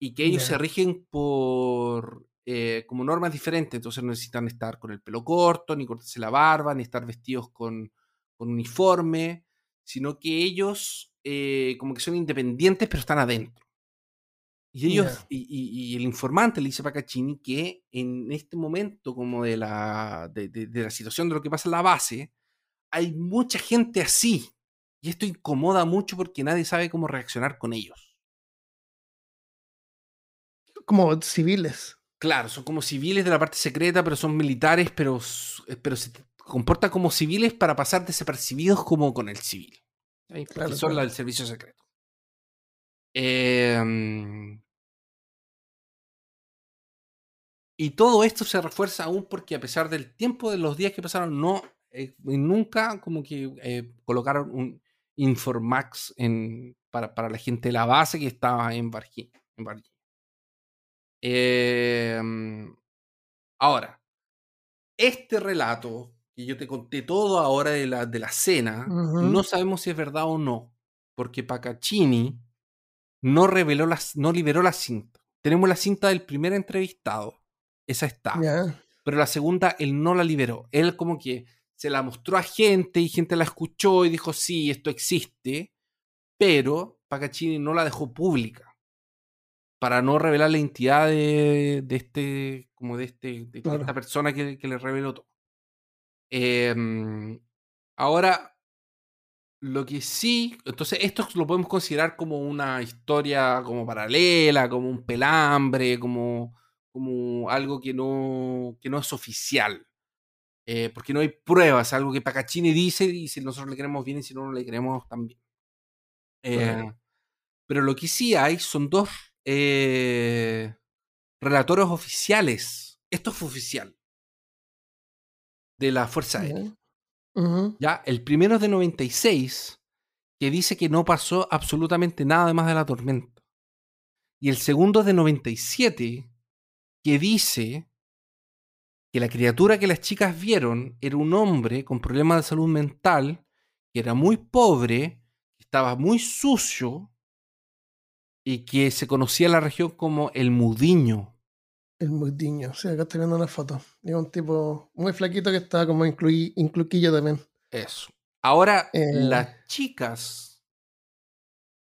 y que ellos se rigen por eh, como normas diferentes, entonces no necesitan estar con el pelo corto, ni cortarse la barba, ni estar vestidos con, uniforme, sino que ellos eh, como que son independientes pero están adentro. Y ellos, y, el informante le dice a Pacaccini que en este momento como de la, de la situación de lo que pasa en la base, hay mucha gente así, y esto incomoda mucho porque nadie sabe cómo reaccionar con ellos. Como civiles. Claro, son como civiles de la parte secreta, pero son militares, pero, eh, pero se comportan como civiles para pasar desapercibidos como con el civil. Claro, son la del servicio secreto. Em, y todo esto se refuerza aún porque a pesar del tiempo de los días que pasaron, no eh, nunca como que eh, colocaron un, Informax en, para, para, la gente de la base que estaba en Virginia. Em, ahora, este relato que yo te conté todo ahora de la, de la cena, no sabemos si es verdad o no, porque Pacaccini no reveló las, no liberó la cinta. Tenemos la cinta del primer entrevistado, esa está. Pero la segunda, él no la liberó. Él como que se la mostró a gente y gente la escuchó y dijo, sí, esto existe, pero Pacaccini no la dejó pública para no revelar la identidad de, este, como de, este, de esta persona que, le reveló todo. Em, ahora, lo que sí, entonces esto lo podemos considerar como una historia como paralela, como un pelambre, como, como algo que no, que no es oficial. Eh, porque no hay pruebas, algo que Pacaccini dice y si nosotros le queremos bien y si no, no le queremos también. Eh, pero lo que sí hay son dos eh, relatores oficiales. Esto fue oficial. De la Fuerza Aérea. Ya, el primero es de 96, que dice que no pasó absolutamente nada más de la tormenta. Y el segundo es de 97, que dice que la criatura que las chicas vieron era un hombre con problemas de salud mental, que era muy pobre, que estaba muy sucio y que se conocía en la región como el Mudiño. El Mudiño, sí, acá estoy viendo una foto. Es un tipo muy flaquito que estaba como incluquillo también. Eso. Ahora, eh. las chicas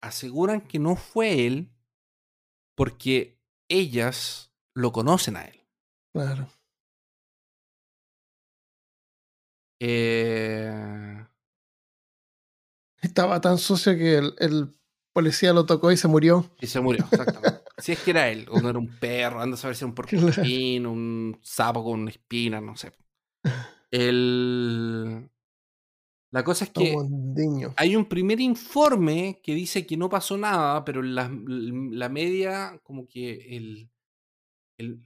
aseguran que no fue él porque ellas lo conocen a él. Claro. Eh... Estaba tan sucio que el, policía lo tocó y se murió. Y se murió, exactamente. Si es que era él, o no era un perro, anda a saber si era un [laughs] porquín, un sapo con espina, no sé. El... La cosa es [laughs] que hay un primer informe que dice que no pasó nada, pero la, la media, como que el, el,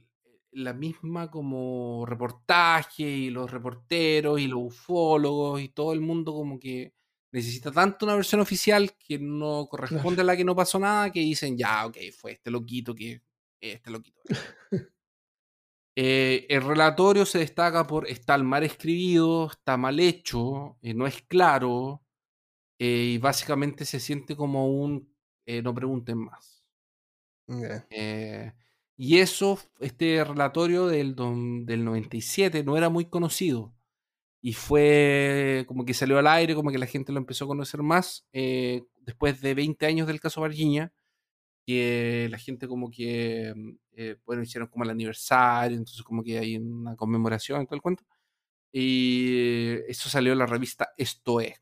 la misma como reportaje y los reporteros y los ufólogos y todo el mundo como que necesita tanto una versión oficial que no corresponde a la que no pasó nada que dicen ya, ok, fue este loquito que este loquito. [laughs] Eh, el relatorio se destaca por estar mal escribido, está mal hecho, eh, no es claro eh, y básicamente se siente como un no pregunten más. Y eso, este relatorio del, del 97 no era muy conocido. Y fue como que salió al aire, como que la gente lo empezó a conocer más eh, después de 20 años del caso Virginia. que la gente como que, mm, eh, bueno, hicieron como el aniversario, entonces como que hay una conmemoración en todo el cuento. Y eso salió en la revista Esto es,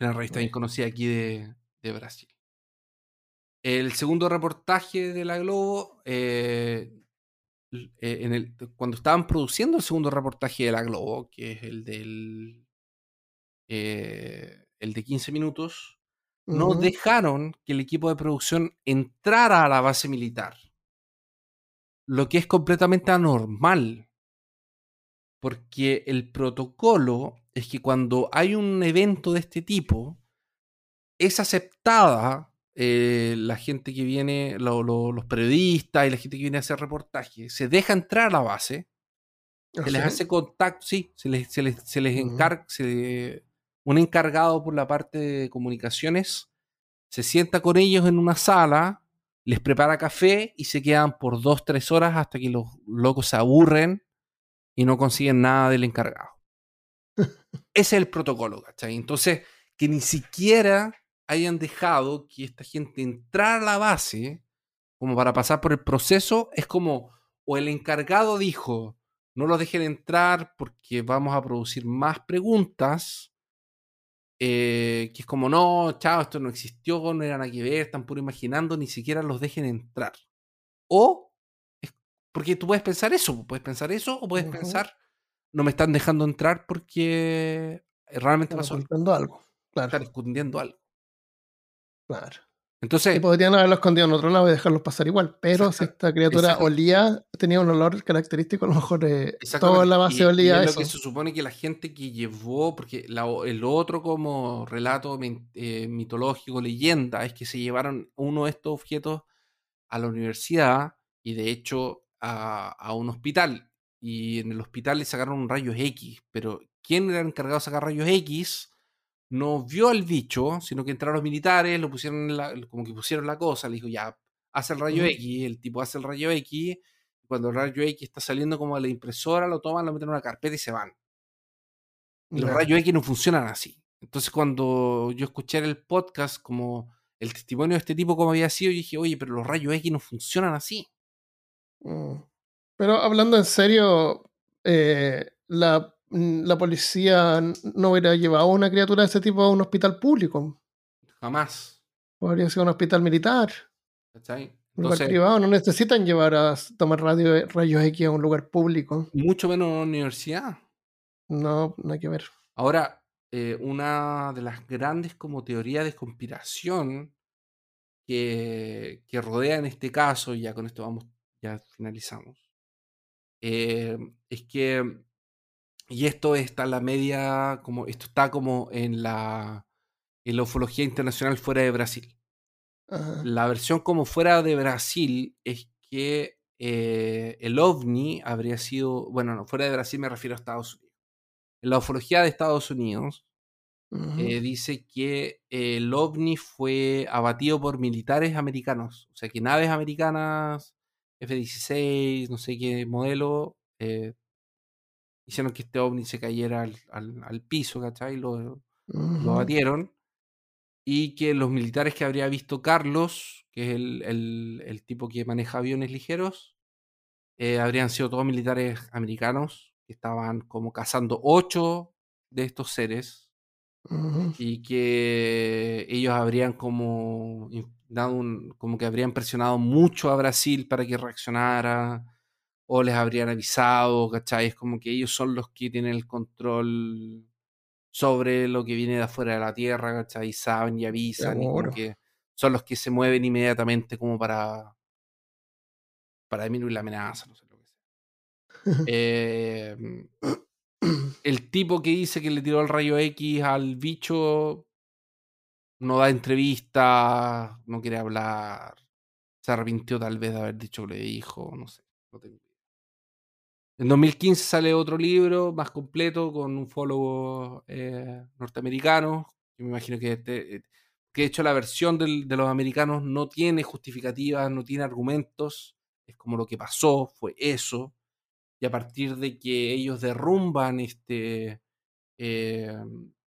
una revista bien conocida aquí de, de Brasil. El segundo reportaje de la Globo, eh, eh, en el, cuando estaban produciendo el segundo reportaje de la Globo, que es el del eh, el de 15 minutos, no dejaron que el equipo de producción entrara a la base militar. Lo que es completamente anormal. Porque el protocolo es que cuando hay un evento de este tipo, es aceptada eh, la gente que viene, los periodistas y la gente que viene a hacer reportajes, se deja entrar a la base, ¿Ah, se les hace contacto, sí, se les, se les, se les encarga, un encargado por la parte de comunicaciones se sienta con ellos en una sala, les prepara café y se quedan por dos, tres horas hasta que los locos se aburren y no consiguen nada del encargado. [laughs] Ese es el protocolo, ¿cachai? Entonces, que ni siquiera hayan dejado que esta gente entrara a la base como para pasar por el proceso, es como, o el encargado dijo, no los dejen entrar porque vamos a producir más preguntas, eh, que es como, no, chao, esto no existió, no era nada que ver, están puro imaginando, ni siquiera los dejen entrar. O, porque tú puedes pensar eso, puedes pensar eso, o puedes pensar, no me están dejando entrar porque realmente pasó algo. Claro. Están escondiendo algo. Claro. Entonces, y podrían haberlo escondido en otro lado y dejarlos pasar igual, pero si esta criatura olía, tenía un olor característico, a lo mejor eh, toda la base olía eso. Lo que se supone que la gente que llevó, porque el otro como relato eh, mitológico, leyenda, es que se llevaron uno de estos objetos a la universidad y de hecho a, a un hospital. Y en el hospital le sacaron un rayos X, pero ¿quién era encargado de sacar rayos X? No vio al bicho, sino que entraron los militares, lo pusieron como que pusieron la cosa, le dijo, ya, hace el rayo X, el tipo hace el rayo X, cuando el rayo X está saliendo como de la impresora, lo toman, lo meten en una carpeta y se van. Y los rayos X no funcionan así. Entonces cuando yo escuché el podcast como el testimonio de este tipo como había sido, yo dije, oye, pero los rayos X no funcionan así. Mm. Pero hablando en serio, eh, la la policía no hubiera llevado a una criatura de ese tipo a un hospital público. Jamás. Podría ser un hospital militar. Un lugar privado. No necesitan llevar a tomar radio, rayos X a un lugar público. Mucho menos una universidad. No, no hay que ver. Ahora, eh, una de las grandes como teorías de conspiración que, que rodea en este caso, y ya con esto vamos, ya finalizamos, eh, es que y esto está en la media, como, esto está como en la, en la ufología internacional fuera de Brasil. La versión como fuera de Brasil es que eh, el ovni habría sido, bueno, no, fuera de Brasil me refiero a Estados Unidos. En la ufología de Estados Unidos eh, dice que el ovni fue abatido por militares americanos, o sea que naves americanas F-16, no sé qué modelo, eh, hicieron que este ovni se cayera al, piso, ¿cachai? Lo, lo abatieron. Y que los militares que habría visto Carlos, que es el, tipo que maneja aviones ligeros, eh, habrían sido todos militares americanos que estaban como cazando ocho de estos seres y que ellos habrían como dado un, como que habrían presionado mucho a Brasil para que reaccionara o les habrían avisado, ¿cachai? Es como que ellos son los que tienen el control sobre lo que viene de afuera de la Tierra, ¿cachai? Saben y avisan, y que son los que se mueven inmediatamente como para, para disminuir la amenaza, no sé lo que sea. [laughs] Em, el tipo que dice que le tiró el rayo X al bicho no da entrevista, no quiere hablar, se arrepintió tal vez de haber dicho que le dijo, no sé, no tengo en 2015 sale otro libro más completo con un follow eh, norteamericano. Que me imagino que, este, que de hecho la versión de los americanos no tiene justificativas, no tiene argumentos. Es como lo que pasó, fue eso. Y a partir de que ellos derrumban este, eh,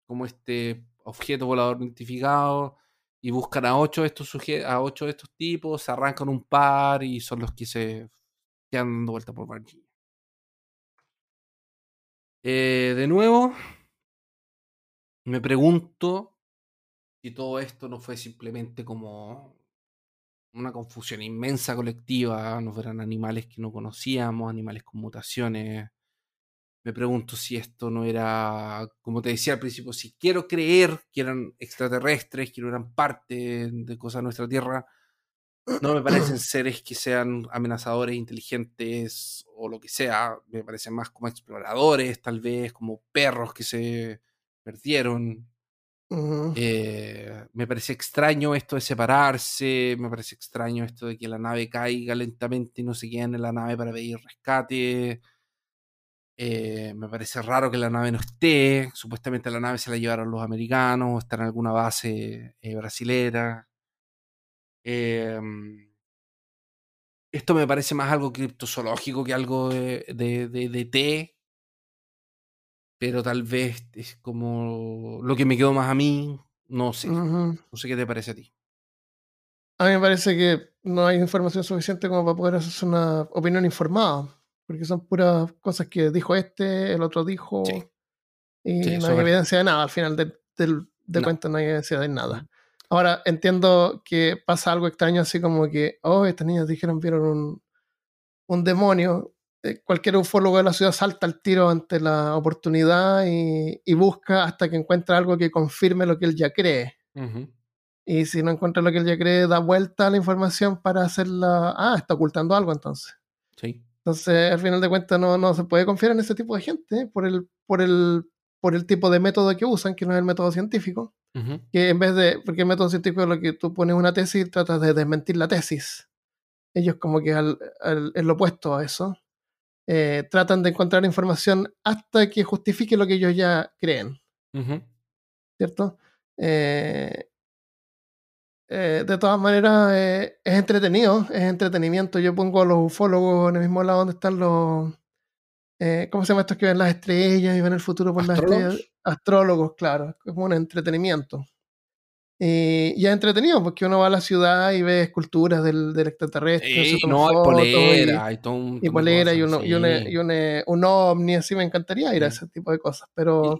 como este objeto volador identificado, y buscan a ocho de estos a ocho de estos tipos, se arrancan un par y son los que se quedan dando vuelta por Virginia. Eh, de nuevo, me pregunto si todo esto no fue simplemente como una confusión inmensa colectiva, nos eran animales que no conocíamos, animales con mutaciones. Me pregunto si esto no era, como te decía al principio, si quiero creer que eran extraterrestres, que no eran parte de cosas de nuestra Tierra, no me parecen [clears throat] seres que sean amenazadores, inteligentes o lo que sea. Me parecen más como exploradores, tal vez, como perros que se perdieron. Eh, me parece extraño esto de separarse, me parece extraño esto de que la nave caiga lentamente y no se queden en la nave para pedir rescate. Eh, me parece raro que la nave no esté. Supuestamente la nave se la llevaron los americanos, está en alguna base eh, brasilera. Em, esto me parece más algo criptozoológico que algo de, de, de té pero tal vez es como lo que me quedó más a mí, no sé. No sé qué te parece a ti. A mí me parece que no hay información suficiente como para poder hacer una opinión informada, porque son puras cosas que dijo este, el otro dijo, y no hay evidencia de nada. Al final de, de, cuentas no hay evidencia de nada. Ahora entiendo que pasa algo extraño, así como que, oh, estas niñas dijeron vieron un, un demonio, eh, cualquier ufólogo de la ciudad salta al tiro ante la oportunidad y, busca hasta que encuentra algo que confirme lo que él ya cree. Y si no encuentra lo que él ya cree, da vuelta a la información para hacerla. Ah, está ocultando algo entonces. Sí. Entonces, al final de cuentas, no, no se puede confiar en ese tipo de gente por el, por el, por el tipo de método que usan, que no es el método científico. Que en vez de. Porque el método científico es lo que tú pones una tesis y tratas de desmentir la tesis. Ellos, como que es lo opuesto a eso. Eh, tratan de encontrar información hasta que justifique lo que ellos ya creen. ¿Cierto? Eh, eh, de todas maneras, es entretenido, es entretenimiento. Yo pongo a los ufólogos en el mismo lado donde están los. ¿Cómo se llama estos que ven las estrellas y ven el futuro por las estrellas? Astrólogos, claro. Es como un entretenimiento. Y, y, es entretenido porque uno va a la ciudad y ve esculturas del, del extraterrestre. Sí, no, hay polera, y, un, y polera y, uno, y, un ovni, así me encantaría ir a ese tipo de cosas. Pero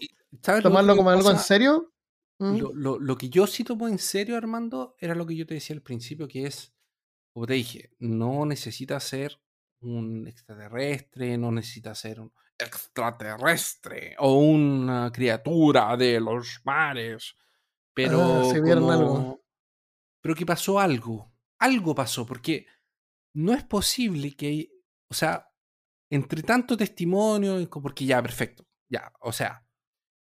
tomarlo como algo en serio. ¿Mm? Lo, lo, lo, que yo sí tomo en serio, Armando, era lo que yo te decía al principio, que es, como te dije, no necesita ser un extraterrestre, no necesita ser un extraterrestre o una criatura de los mares pero. Ah, vieron algo. Pero que pasó algo. Algo pasó, porque no es posible que. O sea, entre tanto testimonio, porque ya, perfecto. Ya, o sea,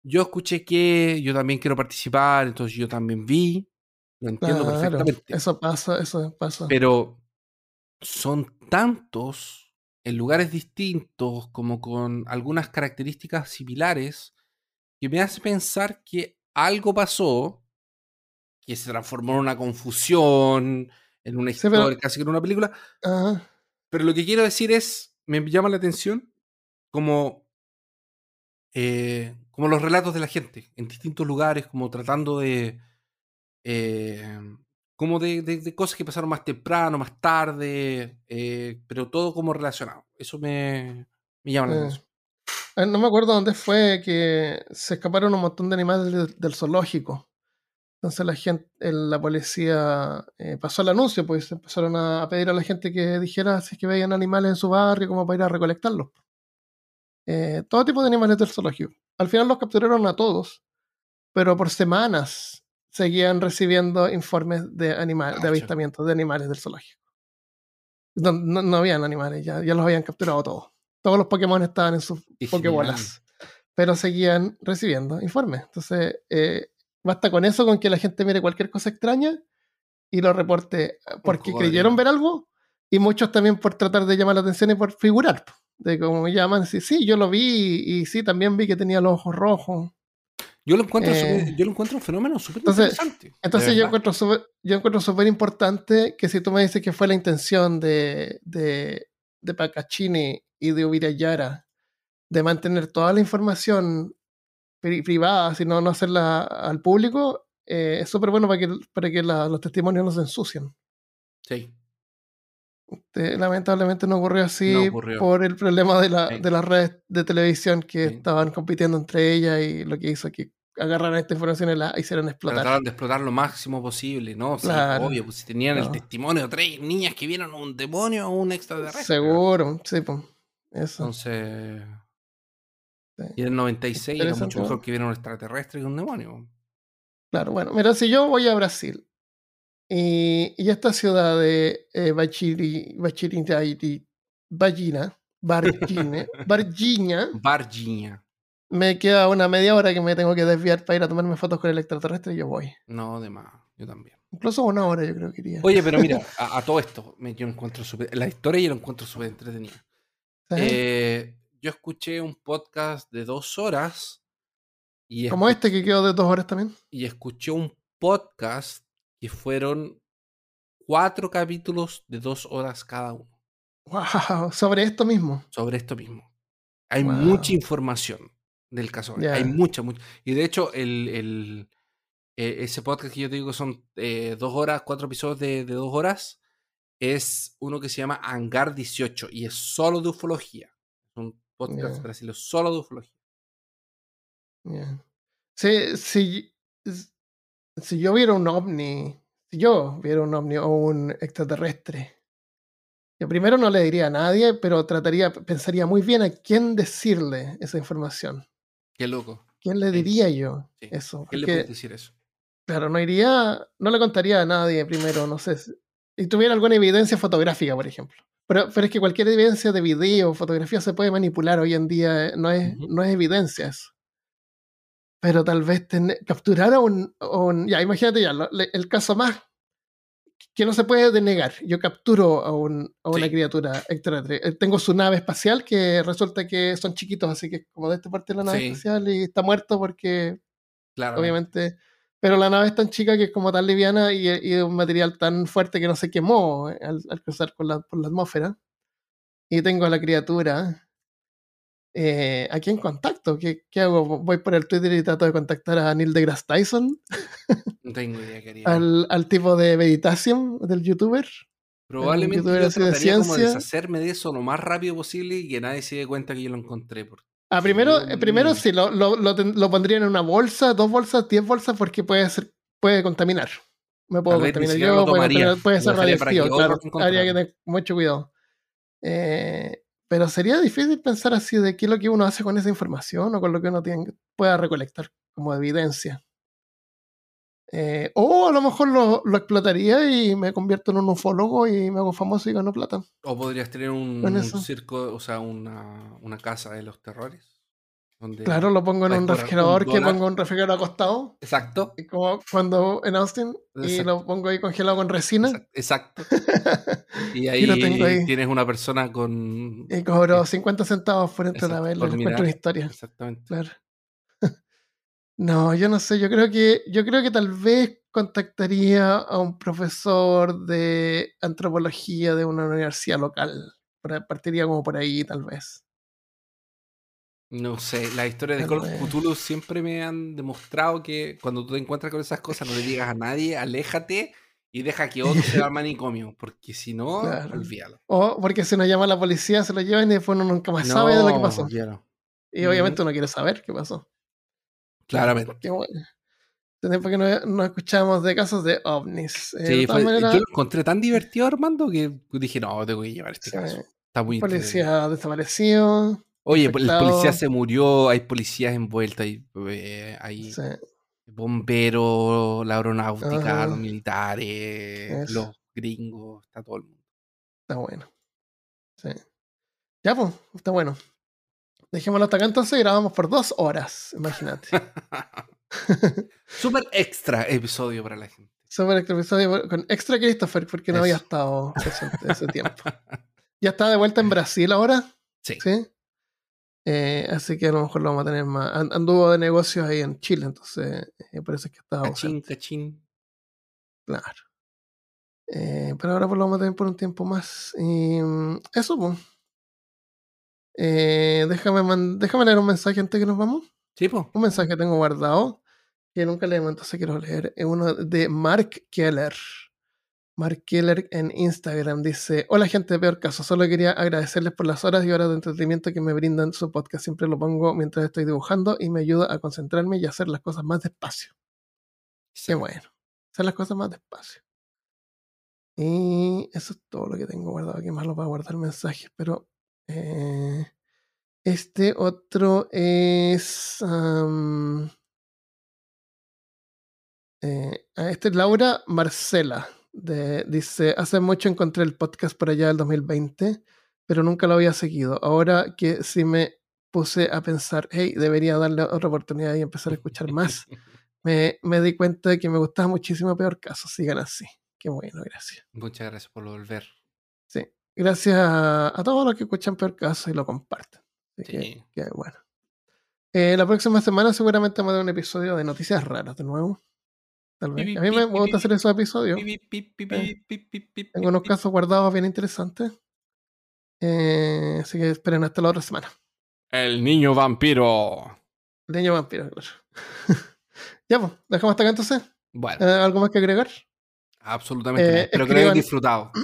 yo escuché que yo también quiero participar, entonces yo también vi. Lo entiendo perfectamente. Eso pasa, eso pasa. Pero son tantos en lugares distintos, como con algunas características similares, que me hace pensar que algo pasó que se transformó en una confusión, en una historia, casi que en una película. Pero lo que quiero decir es, me llama la atención como, eh, como los relatos de la gente en distintos lugares, como tratando de... Eh, como de, cosas que pasaron más temprano, más tarde, eh, pero todo como relacionado. Eso me, me llama la atención. No me acuerdo dónde fue que se escaparon un montón de animales del, zoológico. Entonces la gente, la policía eh, pasó el anuncio, pues empezaron a, pedir a la gente que dijera si es que veían animales en su barrio, como para ir a recolectarlos. Eh, todo tipo de animales del zoológico. Al final los capturaron a todos, pero por semanas seguían recibiendo informes de, animales, de avistamientos de animales del zoológico. No, no, habían animales, ya, ya los habían capturado todos todos los Pokémon estaban en sus Pokébolas. Pero seguían recibiendo informes. Entonces, eh, basta con eso, con que la gente mire cualquier cosa extraña y lo reporte porque creyeron ver algo y muchos también por tratar de llamar la atención y por figurar. De como llaman, sí, sí, yo lo vi y sí, también vi que tenía los ojos rojos. Yo lo encuentro, eh, yo lo encuentro un fenómeno súper interesante. Entonces yo encuentro, super, yo encuentro súper importante que si tú me dices que fue la intención de, de, de y de Ubirayara de mantener toda la información privada, sino no hacerla al público, eh, es súper bueno para que, para que los testimonios no se ensucien. Sí. Este, lamentablemente no ocurrió así por el problema de, la, de las redes de televisión que estaban compitiendo entre ellas y lo que hizo que agarraran esta información y la hicieron explotar. Trataron de explotar lo máximo posible, ¿no? Sí, obvio, pues si tenían el testimonio de tres niñas que vieron un demonio o un extraterrestre. Seguro, sí, pues. Eso. Entonces. Y en el 96 era mucho mejor que vieron un extraterrestre que un demonio. Claro, bueno, mira, si yo voy a Brasil y, y esta ciudad de eh, Bachiri, Ballina, Bargine, [laughs] Bargiña, Bargiña, me queda una media hora que me tengo que desviar para ir a tomarme fotos con el extraterrestre y yo voy. No, de más, yo también. Incluso una hora yo creo que iría. Oye, pero mira, [laughs] a, todo esto, me, yo encuentro super, la historia yo lo encuentro súper entretenida. Eh, yo escuché un podcast de dos horas. Y Como este que quedó de dos horas también. Y escuché un podcast que fueron cuatro capítulos de dos horas cada uno. Wow, sobre esto mismo. Sobre esto mismo. Hay mucha información del caso. Hay mucha, mucha. Y de hecho, el, e, ese podcast que yo te digo son eh, dos horas, cuatro episodios de, dos horas, es uno que se llama Hangar 18 y es solo de ufología. Es un podcast brasileño solo de ufología. Sí, si, si yo viera un ovni, si yo viera un ovni o un extraterrestre, yo primero no le diría a nadie, pero trataría, pensaría muy bien a quién decirle esa información. Qué loco. ¿Quién le diría yo eso? ¿Quién le puede decir eso? Claro, no iría, no le contaría a nadie primero, no sé. Si tuviera alguna evidencia fotográfica, por ejemplo. Pero, pero es que cualquier evidencia de video o fotografía se puede manipular hoy en día, eh, no es, no es evidencia eso. Pero tal vez capturar a un, Ya, imagínate ya, el caso más que no se puede denegar. Yo capturo a, un, a una criatura extraterrestre. Eh, tengo su nave espacial que resulta que son chiquitos, así que como de esta parte de la nave espacial y está muerto porque, claro. obviamente, pero la nave es tan chica que es como tan liviana y, y un material tan fuerte que no se quemó eh, al, cruzar por la, por la atmósfera. Y tengo a la criatura eh, aquí en contacto. ¿Qué, ¿Qué, hago? ¿Voy por el Twitter y trato de contactar a Neil deGrasse Tyson? No tengo idea, querido. al, al tipo de meditación del youtuber. Probablemente yo trataría como de deshacerme de eso lo más rápido posible y que nadie se dé cuenta que yo lo encontré. Ah, primero, eh, primero sí, lo, lo, lo, pondría en una bolsa, dos bolsas, diez bolsas, porque puede ser, puede contaminar. Me puedo contaminar yo, puede, puede, ser radioactivo, claro. Habría que tener mucho cuidado. Eh, pero sería difícil pensar así de qué es lo que uno hace con esa información o con lo que uno tiene, pueda recolectar como evidencia. Eh, o a lo mejor lo, lo, explotaría y me convierto en un ufólogo y me hago famoso y gano plata. O podrías tener un, circo, o sea, una, una, casa de los terrores. Claro, lo pongo en un refrigerador que pongo un refrigerador acostado. Exacto. Como cuando en Austin. Y lo pongo ahí congelado con resina. Exacto. [laughs] y ahí, tienes una persona con. Y cobro 50 centavos por entrar a verlo. Encuentro una historia. Exactamente. Claro. [laughs] no, yo no sé. Yo creo que, yo creo que tal vez contactaría a un profesor de antropología de una universidad local. Partiría como por ahí, tal vez. No sé, las historias de Call of Cthulhu siempre me han demostrado que cuando tú te encuentras con esas cosas no le digas a nadie, aléjate y deja que otro se al [laughs] manicomio, porque si no, olvídalo. O porque si nos llama la policía, se lo llevan y después uno nunca más sabe de lo que pasó. Y obviamente uno quiere saber qué pasó. Claramente. Porque, bueno, tiempo que no, escuchamos de casos de ovnis. Eh, sí, yo lo encontré tan divertido, Armando, que dije, no, tengo que llevar este caso. Está muy Policía desaparecido. Oye, el policía se murió, hay policías envueltos, hay, eh, hay bomberos, la aeronáutica, los militares, los gringos, está todo el mundo. Está bueno. Sí. Ya, pues, está bueno. Dejémoslo hasta acá entonces y grabamos por dos horas, imagínate. [laughs] Súper extra episodio para la gente. Súper extra episodio con extra Christopher, porque no había estado presente ese tiempo. [laughs] ¿Ya está de vuelta en Brasil ahora? Sí. ¿Sí? Eh, así que a lo mejor lo vamos a tener más. Anduvo de negocios ahí en Chile, entonces eh, es que estaba. Cachín, cachín. Claro. Eh, pero ahora pues lo vamos a tener por un tiempo más. Y mm, eso, pues. déjame, déjame leer un mensaje antes que nos vamos. Sí, pues. Un mensaje que tengo guardado. que nunca leemos, entonces quiero leer. Es uno de Mark Keller. Mark Keller en Instagram dice: Hola, gente de peor caso. Solo quería agradecerles por las horas y horas de entretenimiento que me brindan su podcast. Siempre lo pongo mientras estoy dibujando y me ayuda a concentrarme y hacer las cosas más despacio. Qué bueno. Hacer las cosas más despacio. Y eso es todo lo que tengo guardado. Aquí más lo a guardar mensajes, pero. Eh, este otro es. Eh, este es Laura Marcela. Dice: Hace mucho encontré el podcast por allá del 2020, pero nunca lo había seguido. Ahora que sí me puse a pensar, hey, debería darle otra oportunidad y empezar a escuchar más, [laughs] me, me di cuenta de que me gustaba muchísimo Peor Caso. Sigan así. Qué bueno, gracias. Muchas gracias por volver. Sí, gracias a, todos los que escuchan Peor Caso y lo comparten. sí. que, bueno. Eh, la próxima semana seguramente vamos a dar un episodio de noticias raras de nuevo. A mí me gusta hacer esos episodios. Tengo unos casos guardados bien interesantes. Eh, así que esperen hasta la otra semana. El niño vampiro. El niño vampiro, claro. [laughs] ya, pues, dejamos hasta acá entonces. Bueno. Eh, ¿Algo más que agregar? Absolutamente. Eh, Espero que lo hayan disfrutado. [clears throat]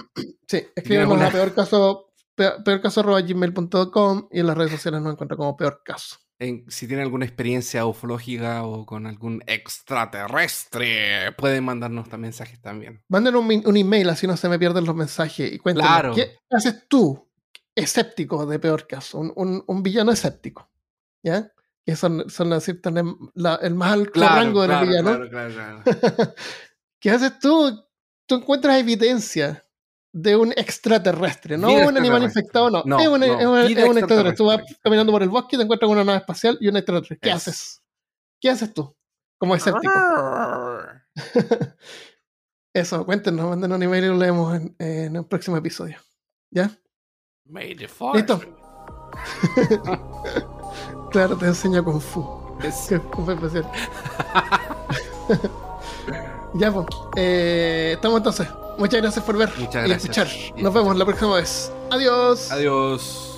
Sí, escríbanos a peor caso, peor, caso gmail.com y en las redes sociales nos encuentran como peor caso si tienen alguna experiencia ufológica o con algún extraterrestre, pueden mandarnos mensajes también. Manden un, email, así no se me pierden los mensajes. Y cuéntanos, ¿qué haces tú, escéptico de peor caso? Un, villano escéptico, ¿ya? Que son, son el más alto rango de los villanos. [laughs] ¿Qué haces tú? Tú encuentras evidencia de un extraterrestre, no un animal infectado, no. es, un, extraterrestre. Tú vas caminando por el bosque y te encuentras con una nave espacial y un extraterrestre. ¿Qué haces? ¿Qué haces tú? Como escéptico. [laughs] Eso, cuéntenos, manden un email y lo leemos en, en el próximo episodio. ¿Ya? Listo. [laughs] claro, te enseño Kung Fu. Es... [laughs] Kung Fu especial. ya, pues. Eh, estamos entonces. Muchas gracias por ver y escuchar. Nos vemos la próxima vez. Adiós. Adiós.